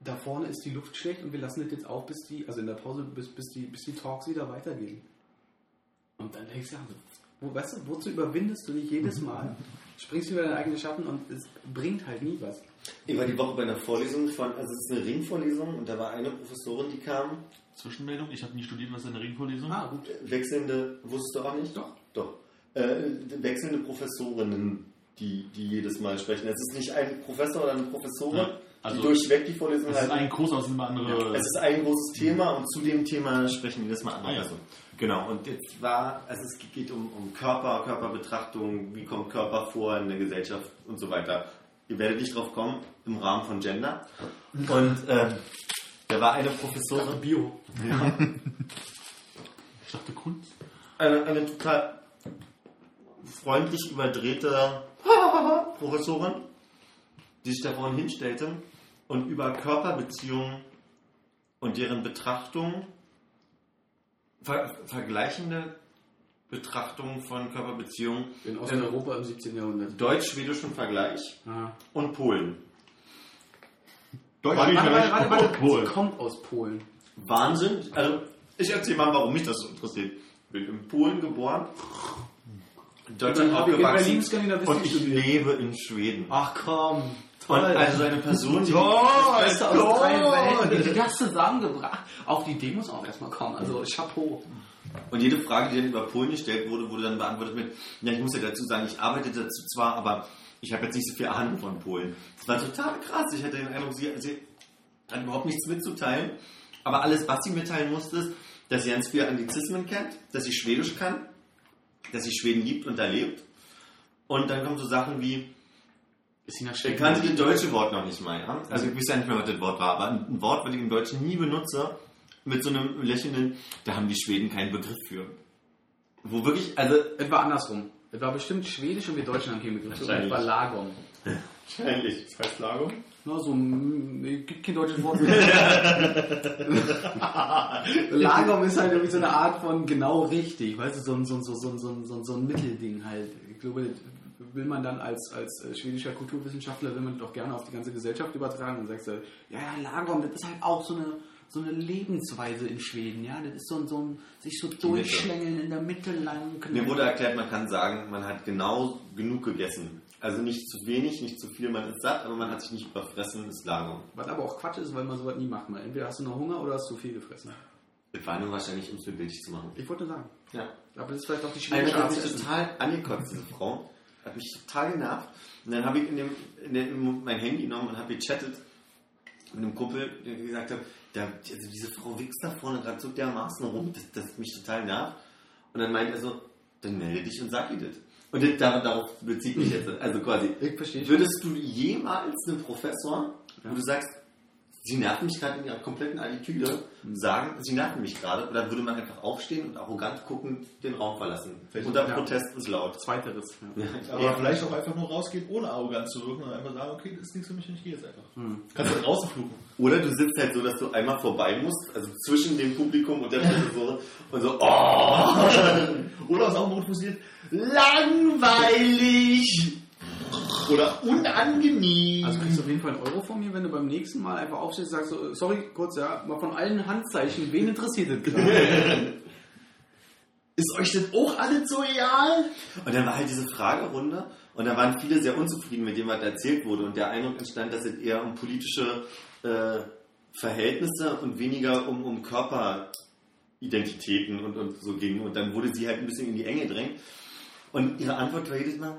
Da vorne ist die Luft schlecht und wir lassen das jetzt auf, bis die, also in der Pause, bis, bis, die, bis die Talks wieder weitergehen. Und dann denkst du, ja, wo, weißt du, wozu überwindest du dich jedes Mal? Springst über deinen eigenen Schatten und es bringt halt nie was. Ich war die Woche bei einer Vorlesung von, also es ist eine Ringvorlesung und da war eine Professorin, die kam, Zwischenmeldung, ich habe nie studiert, was ist eine Ringvorlesung? Ah, gut. wechselnde, wusstest du auch nicht? Doch. Doch. Äh, wechselnde Professorinnen, die, die jedes Mal sprechen. Es ist nicht ein Professor oder eine Professorin, Ja, also die durchweg die Vorlesung Das ist halten. ein Kurs aus dem andere. Es ist ein großes Thema und zu dem Thema sprechen jedes Mal andere Ah, ja. Personen. Genau, und jetzt war, also es geht um, um Körper, Körperbetrachtung, wie kommt Körper vor in der Gesellschaft und so weiter. Ihr werdet nicht drauf kommen, im Rahmen von Gender. Und ähm, da war eine Professorin, Bio. ich dachte Kunst. eine, eine total freundlich überdrehte Professorin, die sich da vorhin hinstellte und über Körperbeziehungen und deren Betrachtung, ver vergleichende Betrachtung von Körperbeziehungen, In Osteuropa im 17. Jahrhundert. deutsch-schwedischen Vergleich Ah. und Polen. Deutsch Warte, warte, warte, warte, warte. Polen. Sie kommt aus Polen. Wahnsinn. Also Ich erzähle mal, warum mich das so interessiert. Ich bin in Polen geboren, in Deutschland aufgewachsen und ich lebe in Schweden. Ach komm. Und also so eine Person, die Das Beste aus drei Toll! Welten. Das zusammengebracht. Auf die Idee muss auch erstmal kommen. Also Chapeau. Und jede Frage, die dann über Polen gestellt wurde, wurde dann beantwortet mit, ja, ich muss ja dazu sagen, ich arbeite dazu zwar, aber ich habe jetzt nicht so viel Ahnung von Polen. Das war total krass. Ich hatte den Eindruck, sie, sie hat überhaupt nichts mitzuteilen. Aber alles, was sie mitteilen musste, ist, dass sie ganz viele Anglizismen kennt, dass sie Schwedisch kann, dass sie Schweden liebt und da lebt. Und dann kommen so Sachen wie, Ist sie nach ich Schweden? kannte das deutsche Wort noch nicht mal. Ja? Also ich weiß ja nicht mehr, was das Wort war, aber ein Wort, was ich im Deutschen nie benutze, mit so einem lächelnden, da haben die Schweden keinen Begriff für. Wo wirklich, also Es war andersrum. Es war bestimmt Schwedisch und wir Deutschen haben keinen Begriff. Wahrscheinlich. war Lagom. wahrscheinlich. Das heißt Lagung. Na, so, mm, es gibt kein deutsches Wort. Lagom ist halt irgendwie so eine Art von genau richtig, weißt du, so ein, so ein, so ein, so ein, so ein, so ein Mittelding halt. Ich glaube, das will man dann als, als äh, schwedischer Kulturwissenschaftler, will man doch gerne auf die ganze Gesellschaft übertragen und sagst, du, ja, ja, Lagom, das ist halt auch so eine, so eine Lebensweise in Schweden, ja, das ist so ein, so ein sich so durchschlängeln in der Mitte lang. Mir wurde erklärt, man kann sagen, man hat genau genug gegessen. Also nicht zu wenig, nicht zu viel, man ist satt, aber man hat sich nicht überfressen, ist Lagerung. Was aber auch Quatsch ist, weil man sowas nie macht. Man. Entweder hast du noch Hunger oder hast du viel gefressen. Das war nur wahrscheinlich, um es bildlich zu machen. Ich wollte nur sagen. Ja. Aber das ist vielleicht auch die Eine schwedische hat mich total angekotzt, diese Frau. Hat mich total genervt. Und dann habe ich in dem, in dem, mein Handy genommen und habe gechattet mit einem Kumpel, der gesagt hat, der, also diese Frau wächst da vorne gerade so dermaßen rum, das, das mich total nervt. Und dann meint er so, dann melde dich und sag ihr das. Und das, darauf, bezieht mich jetzt. Also quasi, Ich verstehe. würdest du jemals einem Professor, Ja. wo du sagst, sie nerven mich gerade in ihrer kompletten Attitüde, sagen, sie nerven mich gerade, oder würde man einfach aufstehen und arrogant guckend den Raum verlassen? Vielleicht- Unter ja. Protest ist laut. Zweiteres. Ja. Aber vielleicht auch einfach nur rausgehen, ohne arrogant zu wirken und einfach sagen, okay, das ist nichts für mich und ich gehe jetzt einfach. Kannst du draußen fluchen. Oder du sitzt halt so, dass du einmal vorbei musst, also zwischen dem Publikum und der Professorin und so, oh, Oder was auch gut funktioniert, langweilig oder unangenehm. Also kriegst du auf jeden Fall einen Euro von mir, wenn du beim nächsten Mal einfach aufstehst und sagst, so, sorry, kurz, ja, mal von allen Handzeichen, wen interessiert das gerade? ist euch das auch alles so real? Und dann war halt diese Fragerunde und da waren viele sehr unzufrieden mit dem, was erzählt wurde und der Eindruck entstand, dass es eher um politische äh, Verhältnisse und weniger um, um Körperidentitäten und, und so ging und dann wurde sie halt ein bisschen in die Enge drängt und ihre Antwort war jedes Mal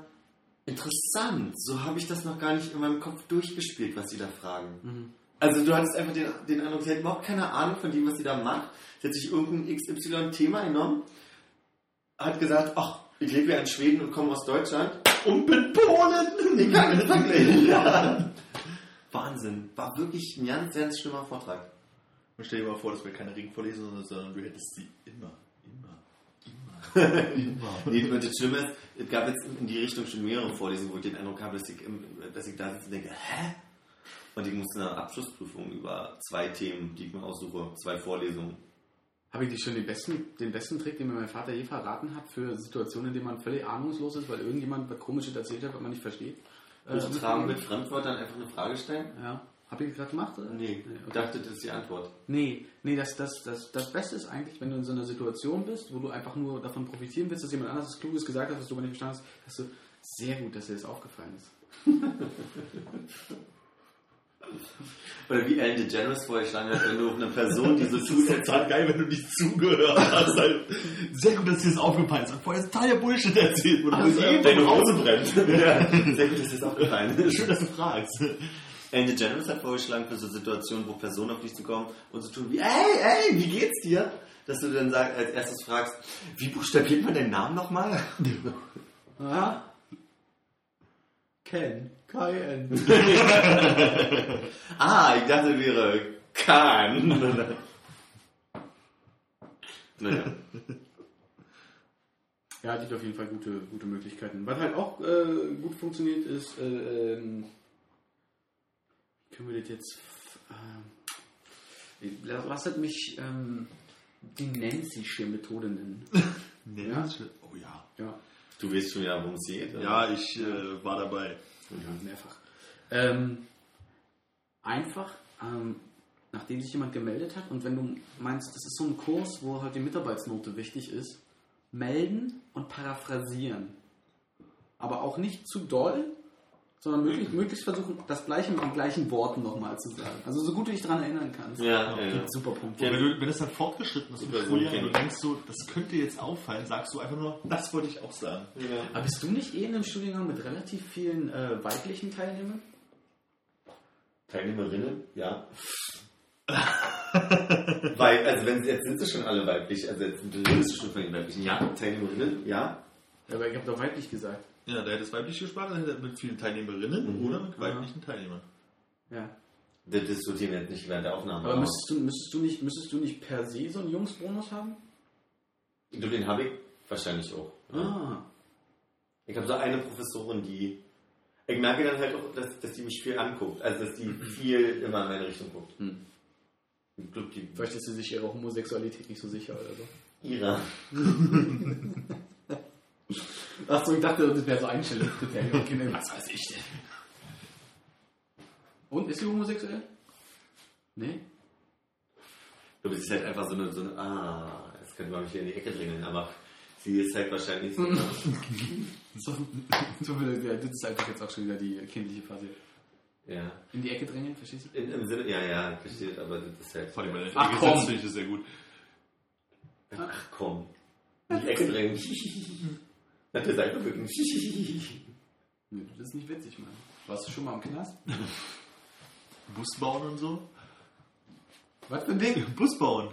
interessant, so habe ich das noch gar nicht in meinem Kopf durchgespielt, was sie da fragen. Also du hattest einfach den, den Eindruck, sie hat überhaupt keine Ahnung von dem, was sie da macht. Sie hat sich irgendein XY-Thema genommen, hat gesagt, ach, ich lebe ja in Schweden und komme aus Deutschland und bin Polen. Ich kann das vergleichen. Ja. Wahnsinn. War wirklich ein ganz, ganz schlimmer Vortrag. Und stell dir mal vor, das wäre keine Regenvorlesung, sondern du hättest sie immer, Nee, und das Schlimme ist, es gab jetzt in die Richtung schon mehrere Vorlesungen, wo ich den Eindruck habe, dass ich, dass ich da sitze und denke, hä? Und ich musste eine Abschlussprüfung über zwei Themen, die ich mir aussuche, zwei Vorlesungen. Habe ich dir schon den besten, den besten Trick, den mir mein Vater je verraten hat, für Situationen, in denen man völlig ahnungslos ist, weil irgendjemand was Komisches erzählt hat, was man nicht versteht? Äh, Übertragen mit Fremdwörtern einfach eine Frage stellen? Ja. Hab ich das gerade gemacht? Oder? Nee, ich okay. dachte, das ist die Antwort. Nee, nee, das, das, das, das Beste ist eigentlich, wenn du in so einer Situation bist, wo du einfach nur davon profitieren willst, dass jemand anderes was Kluges gesagt hat, was du aber nicht verstanden hast, dass du sehr gut, dass dir das aufgefallen ist. Oder wie Ellen DeGeneres vorgeschlagen hat, wenn du auf eine Person, die so tut, als Total geil, wenn du nicht zugehört hast. Halt. Sehr gut, dass dir das aufgefallen ist. Vorher ist total Bullshit erzählt. Also Das ist deine Hose brennt. ja. Sehr gut, dass dir das aufgefallen ist. Schön, dass du fragst. Ellen DeGeneres hat vorgeschlagen für so Situationen, wo Personen auf dich zukommen und so tun wie, ey, ey, wie geht's dir? Dass du dann sag, als erstes fragst, wie buchstabiert man deinen Namen nochmal? Ja? Ken. K-E-N. Ah, ich dachte, wäre Kahn. naja. Ja, gibt auf jeden Fall gute, gute Möglichkeiten. Was halt auch äh, gut funktioniert, ist, äh, ähm, können wir das jetzt, äh, lasst mich ähm, die Nancy-sche Methode nennen. Nee, Ja? Oh ja. Ja, Du weißt schon ja, worum es geht. Ja, ich äh, war dabei. ja mehrfach. Ähm, einfach ähm, nachdem sich jemand gemeldet hat und wenn du meinst, das ist so ein Kurs, wo halt die Mitarbeitsnote wichtig ist, melden und paraphrasieren. Aber auch nicht zu doll, sondern möglichst, möglichst versuchen, das Gleiche mit den gleichen Worten nochmal zu sagen. Also so gut du dich daran erinnern kannst. Ja, ja, ja. Super Punkte. Und wenn, du, wenn es dann fortgeschritten ist Schuljahr so und du denkst so, das könnte jetzt auffallen, sagst du einfach nur, das wollte ich auch sagen. Aber bist du nicht eh in einem Studiengang mit relativ vielen äh, weiblichen Teilnehmern? Teilnehmerinnen, ja. Weil, also wenn sie, jetzt sind sie schon alle weiblich, also jetzt redest du schon von den weiblichen, ja. Teilnehmerinnen, ja. Ja, aber ich habe doch weiblich gesagt. Ja, da hätte es weiblich gespart, dann hätte er mit vielen Teilnehmerinnen Mhm. oder mit weiblichen Teilnehmern. Ja. Das diskutieren wir jetzt nicht während der Aufnahme. Aber müsstest du, müsstest, du nicht, müsstest du nicht per se so einen Jungsbonus haben? du, den habe ich wahrscheinlich auch. Ja. Ah. Ich habe so eine Professorin, die. Ich merke dann halt auch, dass, dass die mich viel anguckt. Also, dass die viel immer in meine Richtung guckt. Hm. Ich glaube, die. Vielleicht ist sie sich ihrer Homosexualität nicht so sicher oder so. Ihrer. Achso, ich dachte, das wäre so Einstellungskriterium. Okay, nee, was weiß ich denn? Und, ist sie homosexuell? Nee? Ich glaube, sie ist halt einfach so eine, so eine. Ah, jetzt könnte man mich hier in die Ecke drängeln, aber sie ist halt wahrscheinlich so. So, so ja, das ist einfach jetzt auch schon wieder die kindliche Phase. ja. In die Ecke drängen, verstehst du? In, Im Sinne, ja, ja, ich verstehe, aber das ist halt. Vor allem Ach, Ecke komm. sitzt, finde ich das sehr gut. Ach komm. In die Ecke drängen. Hat der Seite wirklich. Nee, das ist nicht witzig, Mann. Warst du schon mal im Knast? Bus bauen und so. Was für ein Ding? Bus bauen.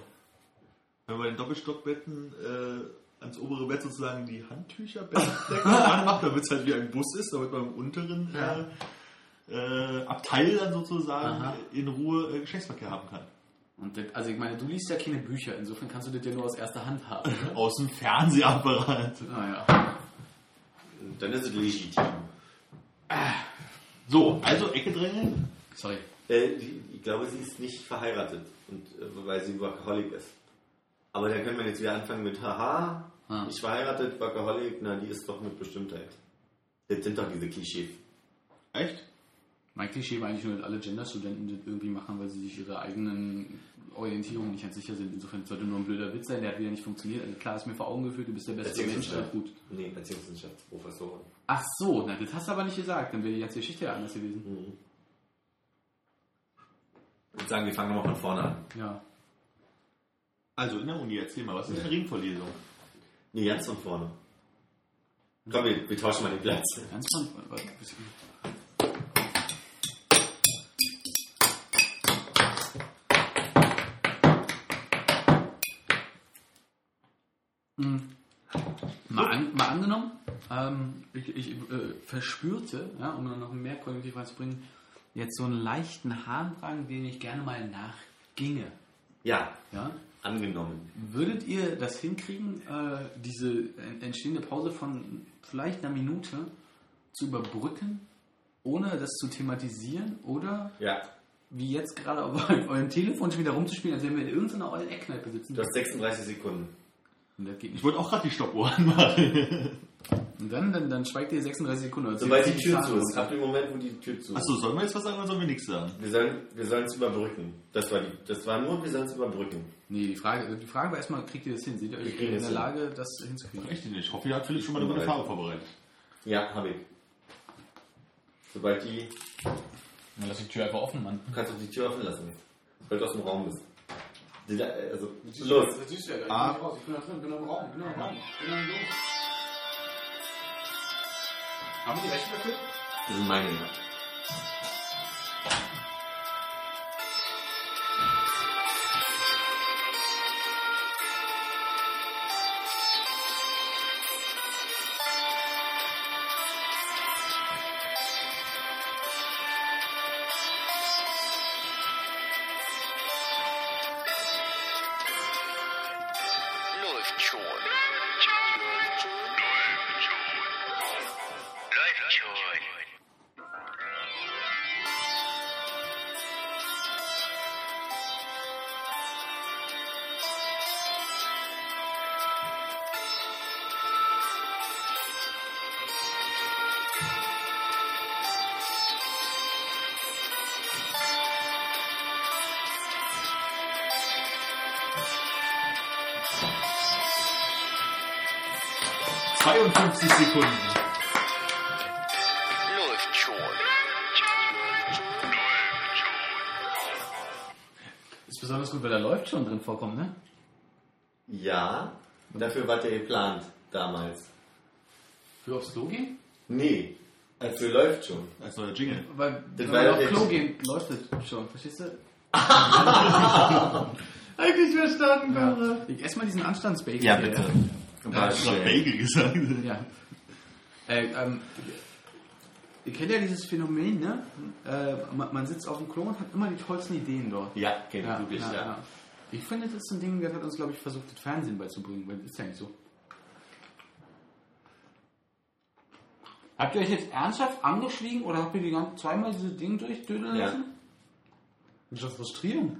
Wenn man bei den Doppelstockbetten äh, ans obere Bett sozusagen die Handtücher anmacht, damit es halt wie ein Bus ist, damit man im unteren Ja. äh, äh, Abteil dann sozusagen Aha. in Ruhe äh, Geschlechtsverkehr haben kann. Und das, also ich meine, du liest ja keine Bücher, insofern kannst du das ja nur aus erster Hand haben. Aus dem Fernsehapparat. Naja. Dann ist es legitim. So, also Ecke drängeln. Sorry. Äh, ich glaube, sie ist nicht verheiratet, und, äh, weil sie Workaholic ist. Aber dann können wir jetzt wieder anfangen mit Haha, Ah. nicht verheiratet, Workaholic, na, die ist doch mit Bestimmtheit. Das sind doch diese Klischees. Echt? Mein Klischee war eigentlich nur, dass alle Genderstudenten das irgendwie machen, weil sie sich ihrer eigenen Orientierung nicht ganz sicher sind. Insofern sollte nur ein blöder Witz sein, der hat wieder nicht funktioniert. Also klar ist mir vor Augen geführt, du bist der beste Mensch, gut. Nee, Erziehungswissenschaftsprofessorin. Ach so, na, das hast du aber nicht gesagt, dann wäre die ganze Geschichte ja anders gewesen. Mhm. Ich würde sagen, wir fangen nochmal von vorne an. Ja. Also in der Uni, erzähl mal, was ist eine Ringvorlesung? Nee, ganz von vorne. Komm, wir, wir tauschen mal den Platz. Ganz von. was- angenommen, ähm, ich, ich äh, verspürte, ja, um noch mehr kognitiv reinzubringen, jetzt so einen leichten Harndrang, den ich gerne mal nachginge. Ja, Ja? angenommen. Würdet ihr das hinkriegen, äh, diese en- entstehende Pause von vielleicht einer Minute zu überbrücken, ohne das zu thematisieren oder Ja, wie jetzt gerade auf eurem Telefon schon wieder rumzuspielen, als wenn wir in irgendeiner ollen Eckkneipe sitzen? du hast 36 Sekunden. Und das geht Ich nicht. wollte auch gerade die Stoppuhr anmachen. Und dann, dann, dann schweigt ihr 36 Sekunden. oder Sobald die Tür zu ist. Ab dem Moment, wo die Tür zu ist. Achso, sollen wir jetzt was sagen oder sollen wir nichts sagen? Wir sollen wir es überbrücken. Das war, die, das war nur, wir sollen es überbrücken. Nee, die Frage, die Frage war erstmal, kriegt ihr das hin? Seht ihr Wir euch in der hin. Lage, das hinzukriegen? Echt nicht. Ich hoffe, ihr habt Philipp schon mal eine Farbe vorbereitet. Ja, habe ich. Sobald die. Dann lass die Tür einfach offen, Mann. Du kannst doch die Tür offen lassen. Weil du aus dem Raum bist. Da- also, los. Ja Ah. Ich bin da drin, im Raum, bin im Raum. Bin im. Haben wir die Rechte dafür? Das sind meine. ja. Schon drin vorkommt, ne? Ja, dafür war der geplant damals. Für aufs Klo gehen? Nee, dafür läuft schon. Als neuer Jingle. Weil, Das wenn war man ja auf der- Klo gehen, läuft es schon, verstehst du? Eigentlich verstanden, Ja. Ich esse mal diesen Anstandsbacon. Ja, bitte. Er hat noch Bagel gesagt. Ja. Äh, ähm, ihr kennt ja dieses Phänomen, ne? Äh, man, man sitzt auf dem Klo und hat immer die tollsten Ideen dort. Ja, kenn ich wirklich, ja. Ich finde, das ist ein Ding, das hat uns, glaube ich, versucht, das Fernsehen beizubringen, weil das ist ja nicht so. Habt ihr euch jetzt ernsthaft angeschwiegen oder habt ihr die ganze zweimal diese Dinge durchdödeln Ja. lassen? Das ist doch frustrierend.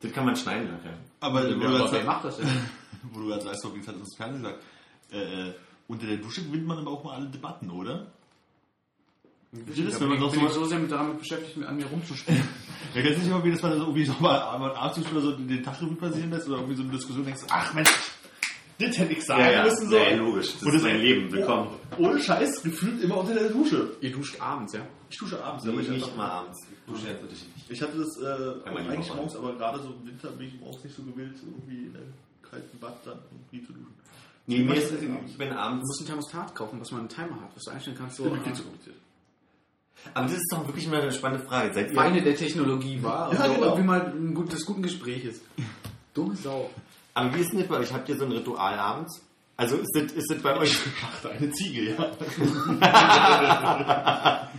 Das kann man schneiden nachher. Aber, wo, Ja, du gerade wer sagst, macht das denn? wo du gerade sagst, wie hat das Fernsehen gesagt, äh, äh, unter der Dusche gewinnt man aber auch mal alle Debatten, oder? Ich das, bin, wenn man ich so- so sehr mit damit beschäftigt, mit an mir rumzuspielen. Ja, kennst du nicht immer, wie das mal so irgendwie so mal am Abend oder so den Tag Revue passieren lässt oder irgendwie so eine Diskussion denkst, ach Mensch, das hätte ich sagen müssen so. ja, logisch. Das Und ist das- mein Leben. Willkommen. Ohne Scheiß, gefühlt immer unter der Dusche. Ihr duscht abends, ja? Ich dusche abends, Nee, aber ich, nicht mal abends. Ich dusche jetzt wirklich nicht. ich hatte das äh, die eigentlich morgens, aber gerade so im Winter bin ich morgens nicht so gewillt, irgendwie in einem kalten Bad dann irgendwie zu duschen. Nee, mir ist, ich bin Du abends. musst ein Thermostat kaufen, was man einen Timer hat, was du einstellen kannst. So, Das ist viel zu kompliziert. Aber das ist doch wirklich mal eine spannende Frage. Seid Feinde der Technologie war. Ja, und so genau. irgendwie mal ein gut, des guten Gespräches. Dumme Sau. aber wie ist denn das bei euch? Habt ihr so ein Ritual abends? Also ist das, ist das bei euch. Ach, eine Ziege, ja.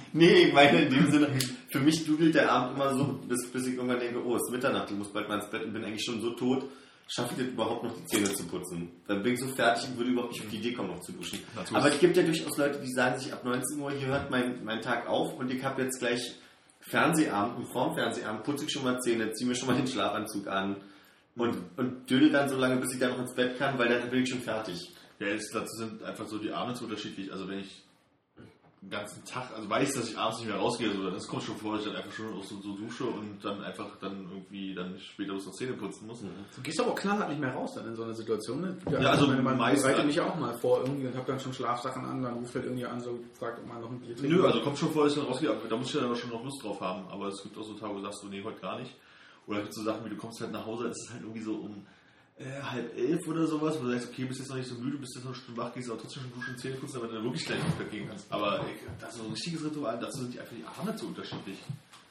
nee, ich meine in dem Sinne, für mich dudelt der Abend immer so, bis, bis ich irgendwann denke, oh, es ist Mitternacht, ich muss bald mal ins Bett und bin eigentlich schon so tot. Schaffe ich das überhaupt noch die Zähne zu putzen? Dann bin ich so fertig und würde überhaupt nicht auf die Idee kommen, noch zu duschen. Natürlich. Aber es gibt ja durchaus Leute, die sagen sich ab 19 Uhr, hier hört mein, mein Tag auf und ich habe jetzt gleich Fernsehabend und vorm Fernsehabend putze ich schon mal Zähne, ziehe mir schon mal den Schlafanzug an und, und dödel dann so lange, bis ich dann noch ins Bett kann, weil dann bin ich schon fertig. Ja, jetzt, dazu sind einfach so die Abende so unterschiedlich. Also wenn ich den ganzen Tag, also weiß, dass ich abends nicht mehr rausgehe, so, dann das kommt schon vor, dass ich dann einfach schon so, so dusche und dann einfach dann irgendwie dann später bloß noch Zähne putzen muss. Du gehst aber auch knallhart nicht mehr raus dann in so einer Situation. Ne? Ja, also meine, man bereitet mich ja auch mal vor irgendwie und hab dann schon Schlafsachen an, dann ruft halt irgendwie an, so fragt, ob man noch ein Bier trinkt. Nö, also kommt schon vor, dass ich dann rausgehe, aber da muss ich ja dann schon noch Lust drauf haben. Aber es gibt auch so Tage, wo du sagst, du, nee, heute gar nicht. Oder gibt so Sachen wie, du kommst halt nach Hause, es ist halt irgendwie so um äh, halb elf oder sowas, wo du sagst, okay, bist jetzt noch nicht so müde, bist jetzt noch eine Stunde wach, gehst aber trotzdem schon duschen, Zähne putzen, damit du dann wirklich gleich ins Bett gehen kannst. Aber ich, das ist so ein richtiges Ritual, dazu sind die einfach die Abende so unterschiedlich.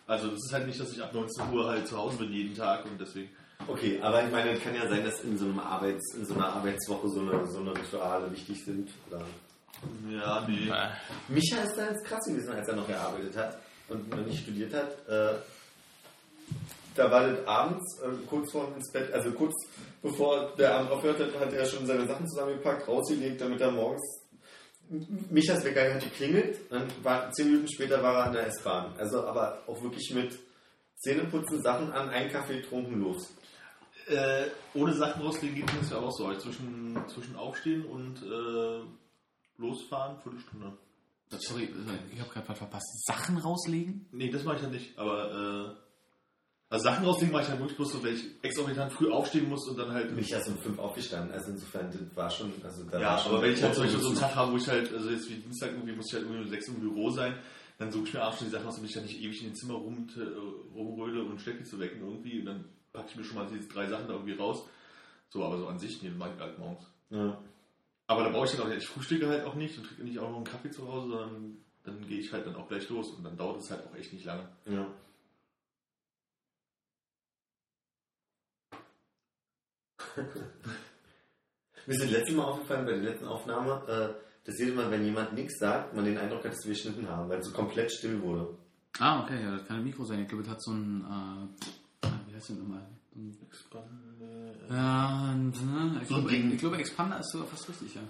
Also das ist halt nicht, dass ich ab 19 Uhr halt zu Hause bin jeden Tag und deswegen. Okay, aber ich meine, es kann ja sein, dass in so, einem Arbeits, in so einer Arbeitswoche so eine, so eine Rituale wichtig sind. Oder Ja, nee. Micha ist da jetzt krass gewesen, als er noch gearbeitet hat und noch nicht studiert hat. Äh, da war das abends, äh, kurz vor ins Bett, also kurz bevor der Abend aufhört hat, hat er schon seine Sachen zusammengepackt, rausgelegt, damit er morgens. Michas Wecker hat geklingelt, dann war, zehn Minuten später war er an der S-Bahn. Also aber auch wirklich mit Zähneputzen, Sachen an, einen Kaffee getrunken, los. Äh, ohne Sachen rauslegen geht das ja auch so. Also zwischen, zwischen Aufstehen und äh, losfahren, Viertelstunde. Sorry, ich habe gerade was verpasst. Sachen rauslegen? Nee, das mache ich ja nicht, aber äh, also Sachen rauslegen mache ich halt wirklich bloß so, weil ich exorbitant früh aufstehen muss und dann halt. Micha ist um fünf aufgestanden, also insofern, das war schon, also da ja, war schon aber wenn ich halt zum Beispiel so einen Tag habe, wo ich halt, also jetzt wie Dienstag irgendwie muss ich halt irgendwie um sechs Uhr im Büro sein, dann suche ich mir abends schon die Sachen aus, damit ich dann nicht ewig in den Zimmer rum, äh, rumröle und Stecki zu wecken irgendwie und dann packe ich mir schon mal diese drei Sachen da irgendwie raus. So, aber so an sich, nee, das mache ich halt morgens. Ja. Aber da brauche ich dann auch nicht, ich frühstücke halt auch nicht und trinke nicht auch noch einen Kaffee zu Hause, sondern dann gehe ich halt dann auch gleich los und dann dauert es halt auch echt nicht lange. Ja. Mir ist das letzte Mal aufgefallen bei der letzten Aufnahme, äh, dass jedes Mal, wenn jemand nichts sagt, man den Eindruck hat, dass wir geschnitten haben, weil es so komplett still wurde. Ah, okay, ja, das kann ein Mikro sein. Ich glaube, das hat so ein, äh, wie heißt das nochmal? Ein- Ja, ein- ne? ich, glaube, Ding. ich glaube, Expander ist sogar fast richtig, ja.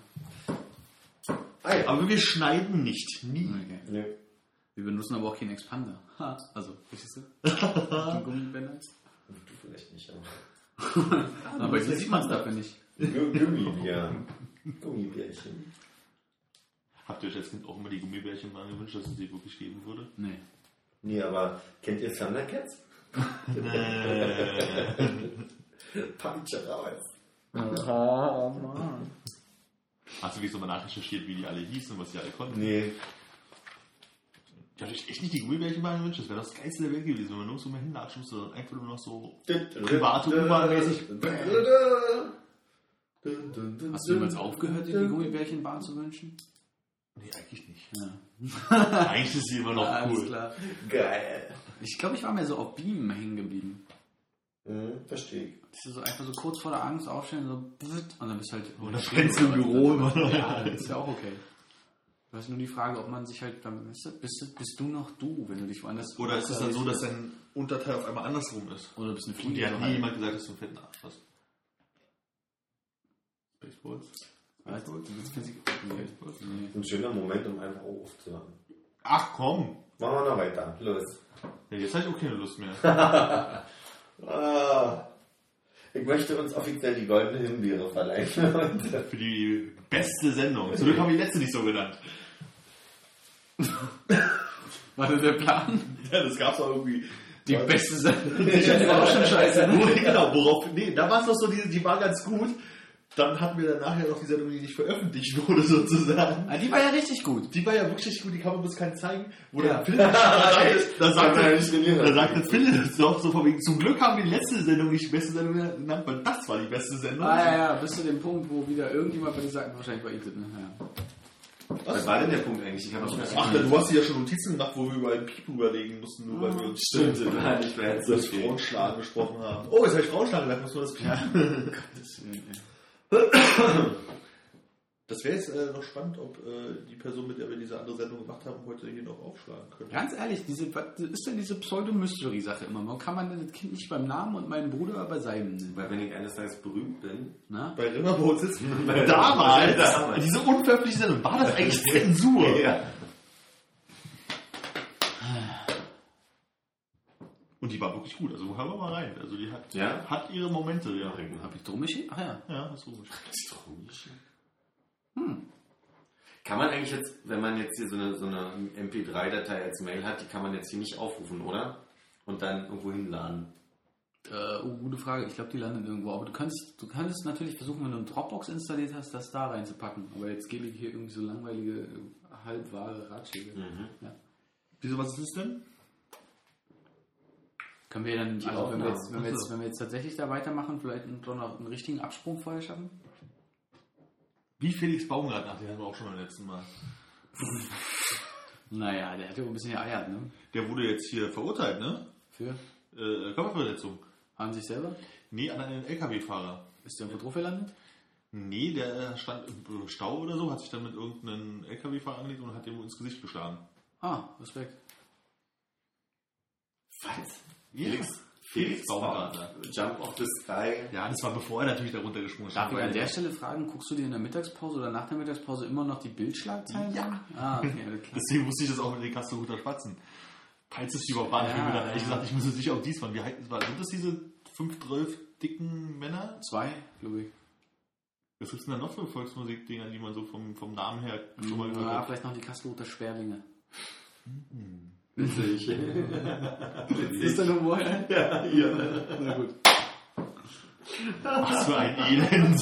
Ah, ja. Aber wir schneiden nicht, nie. Okay. Nö. Wir benutzen aber auch keinen Expander. Ha, also, verstehst du? Gummibänder. Du vielleicht nicht, aber. Aber hier sieht man es dafür nicht. Gu- Gummibier. Gummibärchen. Habt ihr euch als Kind auch immer die Gummibärchen mal gewünscht, dass es sie wirklich geben würde? Nee. Nee, aber kennt ihr Thundercats? Punch raus. Oh, Mann. Hast du wirklich so mal nachrecherchiert, wie die alle hießen und was die alle konnten? Nee. Ich hatte echt nicht die Gummibärchenbahn gewünscht. Das wäre das geilste der Welt gewesen, wenn man nur so mal hinlatschen müsste und einfach nur noch so private U-Bahn-mäßig. Hast du jemals aufgehört, dir die Gummibärchenbahn zu wünschen? Nee, eigentlich nicht. Ja. Eigentlich ist sie immer noch Alles cool. klar. Geil. Ich glaube, ich war mir so auf Beam hängen geblieben. Mhm, verstehe ich. Das ist so einfach so kurz vor der Angst aufstehen, so und dann bist du halt. Und dann brennst du im Büro immer noch. Ja, das ist ja auch okay. Du hast nur die Frage, ob man sich halt dann, weißt du, bist, du- bist du noch du, wenn du dich woanders. Oder ist es dann so, dass dein Unterteil auf einmal andersrum ist? Oder bist du eine Und Fliege? dir hat nie halt. jemand gesagt, dass du einen fetten Arsch hast. Spaceballs? Weißt du, das ist Physik. Nee. Ein schöner Moment, um einfach aufzuhören. Ach komm! Machen wir noch weiter. Los. Ja, jetzt habe ich auch keine Lust mehr. Ah. Ich möchte uns offiziell die goldene Himbeere verleihen. Für die beste Sendung. Zum Glück habe ich die letzte nicht so genannt. War das der Plan? Ja, das gab's auch irgendwie. Die beste Sendung. Ich war auch schon scheiße. Genau, worauf. Nee, da war es doch so, die, die war ganz gut. Dann hatten wir dann nachher noch die Sendung, die nicht veröffentlicht wurde, sozusagen. Ah, die war ja richtig gut. Die war ja wirklich gut, die kann man bis keinen zeigen. Wo Ja. dann Philipp da sagt, da Kann man ja nicht sagt, trainieren. da sagte Philipp doch so von wegen, zum Glück haben wir die letzte Sendung nicht die beste Sendung genannt, weil das war die beste Sendung. Ah, ja, ja, bis zu dem Punkt, wo wieder irgendjemand bei dir sagt, wahrscheinlich war ich das, ne? Ja. Was war denn der Punkt eigentlich? Ich noch Ach, du hast ja schon Notizen gemacht, wo wir über einen Piep überlegen mussten, nur weil wir uns Stimmt, über das Frauenschlagen gesprochen haben. Oh, jetzt habe ich Frauenschlagen gesagt, muss man das Piep. Das wäre jetzt äh, noch spannend, ob äh, die Person, mit der wir diese andere Sendung gemacht haben, heute hier noch aufschlagen könnte. Ganz ehrlich, diese, was ist denn diese Pseudo-Mystery-Sache immer? Warum kann man denn das Kind nicht beim Namen und meinen Bruder bei seinem nennen? Weil wenn ich eines Tages berühmt bin, Na? Bei Rimmerboot sitzen. Bei- Damals, Damals. diese unveröffentlichte Sendung, war das eigentlich Zensur? ja. Und die war wirklich gut, also hören wir mal rein. Also die hat, Ja? hat ihre Momente, ja. Hab ich drum geschickt? Ach ja. Ja, das ist ruhig. Kann man eigentlich jetzt, wenn man jetzt hier so eine, so eine MP3-Datei als Mail hat, die kann man jetzt hier nicht aufrufen, oder? Und dann irgendwo hinladen. Äh, oh, gute Frage. Ich glaube, die landen irgendwo. Aber du kannst, du kannst natürlich versuchen, wenn du einen Dropbox installiert hast, das da reinzupacken. Aber jetzt gebe ich hier irgendwie so langweilige, halbwahre Ratschläge. Ja. Wieso, was ist das denn? Können wir dann, Die also wenn wir, jetzt, wenn, wir jetzt, wenn wir jetzt tatsächlich da weitermachen, vielleicht noch einen richtigen Absprung vorher schaffen? Wie Felix Baumgart, ach, den hatten wir auch schon beim letzten Mal. Naja, der hat ja auch ein bisschen geeiert, ne? Der wurde jetzt hier verurteilt, ne? Für Äh, Körperverletzung. an sich selber? Nee, an einen LKW-Fahrer. Ist der irgendwo drauf gelandet? Nee, der stand im Stau oder so, hat sich dann mit irgendeinem LKW-Fahrer angelegt und hat ihm ins Gesicht geschlagen. Ah, Respekt. Was? Felix, Felix Baumgartner. Jump off the sky. Ja, das war bevor er natürlich darunter gesprungen ist. Darf ich an der Stelle fragen, guckst du dir in der Mittagspause oder nach der Mittagspause immer noch die Bildschlagzeilen Ja. an? Ah, okay, klar. Deswegen wusste ich das auch mit den Kastelruther Spatzen. Falls es die überhaupt waren, Ja, ich habe mir dann ehrlich ja. gesagt, ich muss es sicher auch diesmal. Wie Sind das diese 5, 12 dicken Männer? Zwei, glaube ich. Was gibt es denn da noch für Volksmusikdinger, die man so vom, vom Namen her schon mal gehört Ja, hat? vielleicht noch die Kastelruther Sperlinge. Witzig. Ist da noch woher? ja, hier. Na gut. Was für ein Elend.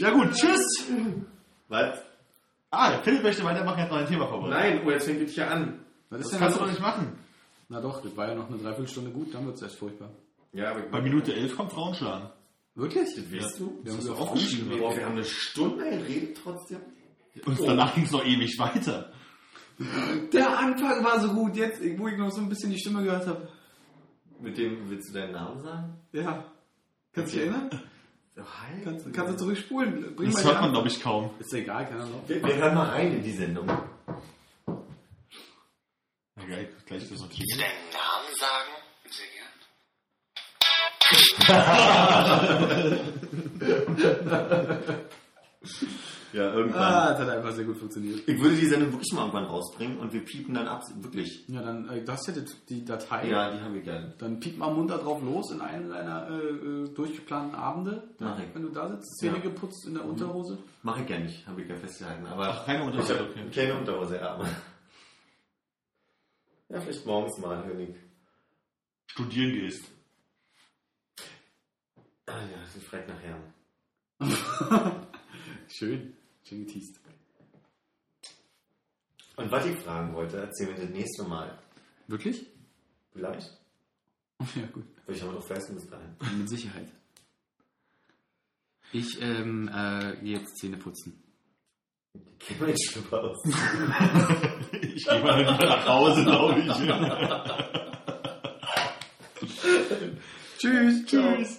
ja gut, tschüss. Was? Ah, der Philipp möchte weitermachen, er hat noch ein Thema vorbereitet. Nein, oh, jetzt fängt es hier an. Was Das ist denn kannst das? du doch nicht machen. Na doch, das war ja noch eine Dreiviertelstunde gut, dann wird es erst furchtbar. Ja, aber Bei Minute 11 kommt Frauenschlagen. Wirklich? Das weißt du? Wir haben Das doch aufgeschrieben. Wir haben eine Stunde geredet trotzdem. Und danach ging es noch ewig weiter. Der Anfang war so gut, jetzt, wo ich noch so ein bisschen die Stimme gehört habe. Mit dem willst du deinen Namen sagen? Ja. Kannst du dich erinnern? Oh, hi. Kannst, kannst du zurückspulen? Bring Das mal hört man, glaube ich, kaum. Ist ja egal, keine Ahnung. Wir, wir hören mal rein in die Sendung. Ja, geil, gleich das noch Deinen Namen sagen? Sehr gern. Ja, irgendwann. Ah, das hat einfach sehr gut funktioniert. Ich würde die Sendung wirklich mal irgendwann rausbringen und wir piepen dann ab. Wirklich. Ja, dann, äh, das hätte die Datei. Ja, die haben wir gerne. Dann piep mal munter drauf los in einem deiner äh, äh, durchgeplanten Abende. Mach ich. Wenn du da sitzt, Zähne Ja. geputzt in der Unterhose. Mache ich gerne nicht, habe ich ja festgehalten. Aber Ach, keine ich Unterhose, habe okay. keine Unterhose, ja. aber- Ja, vielleicht morgens mal, König. Studieren gehst. Ah ja, ich frag nachher. Schön. Schön geteased. Und was ich fragen wollte, erzählen wir das nächste Mal. Wirklich? Vielleicht? Ja, gut. Vielleicht haben wir noch Fleiß bis dahin. Mit Sicherheit. Ich ähm, äh, gehe jetzt Zähne putzen. Geh mal jetzt schon aus. Ich gehe mal nach Hause, glaube ich. Tschüss. Tschüss.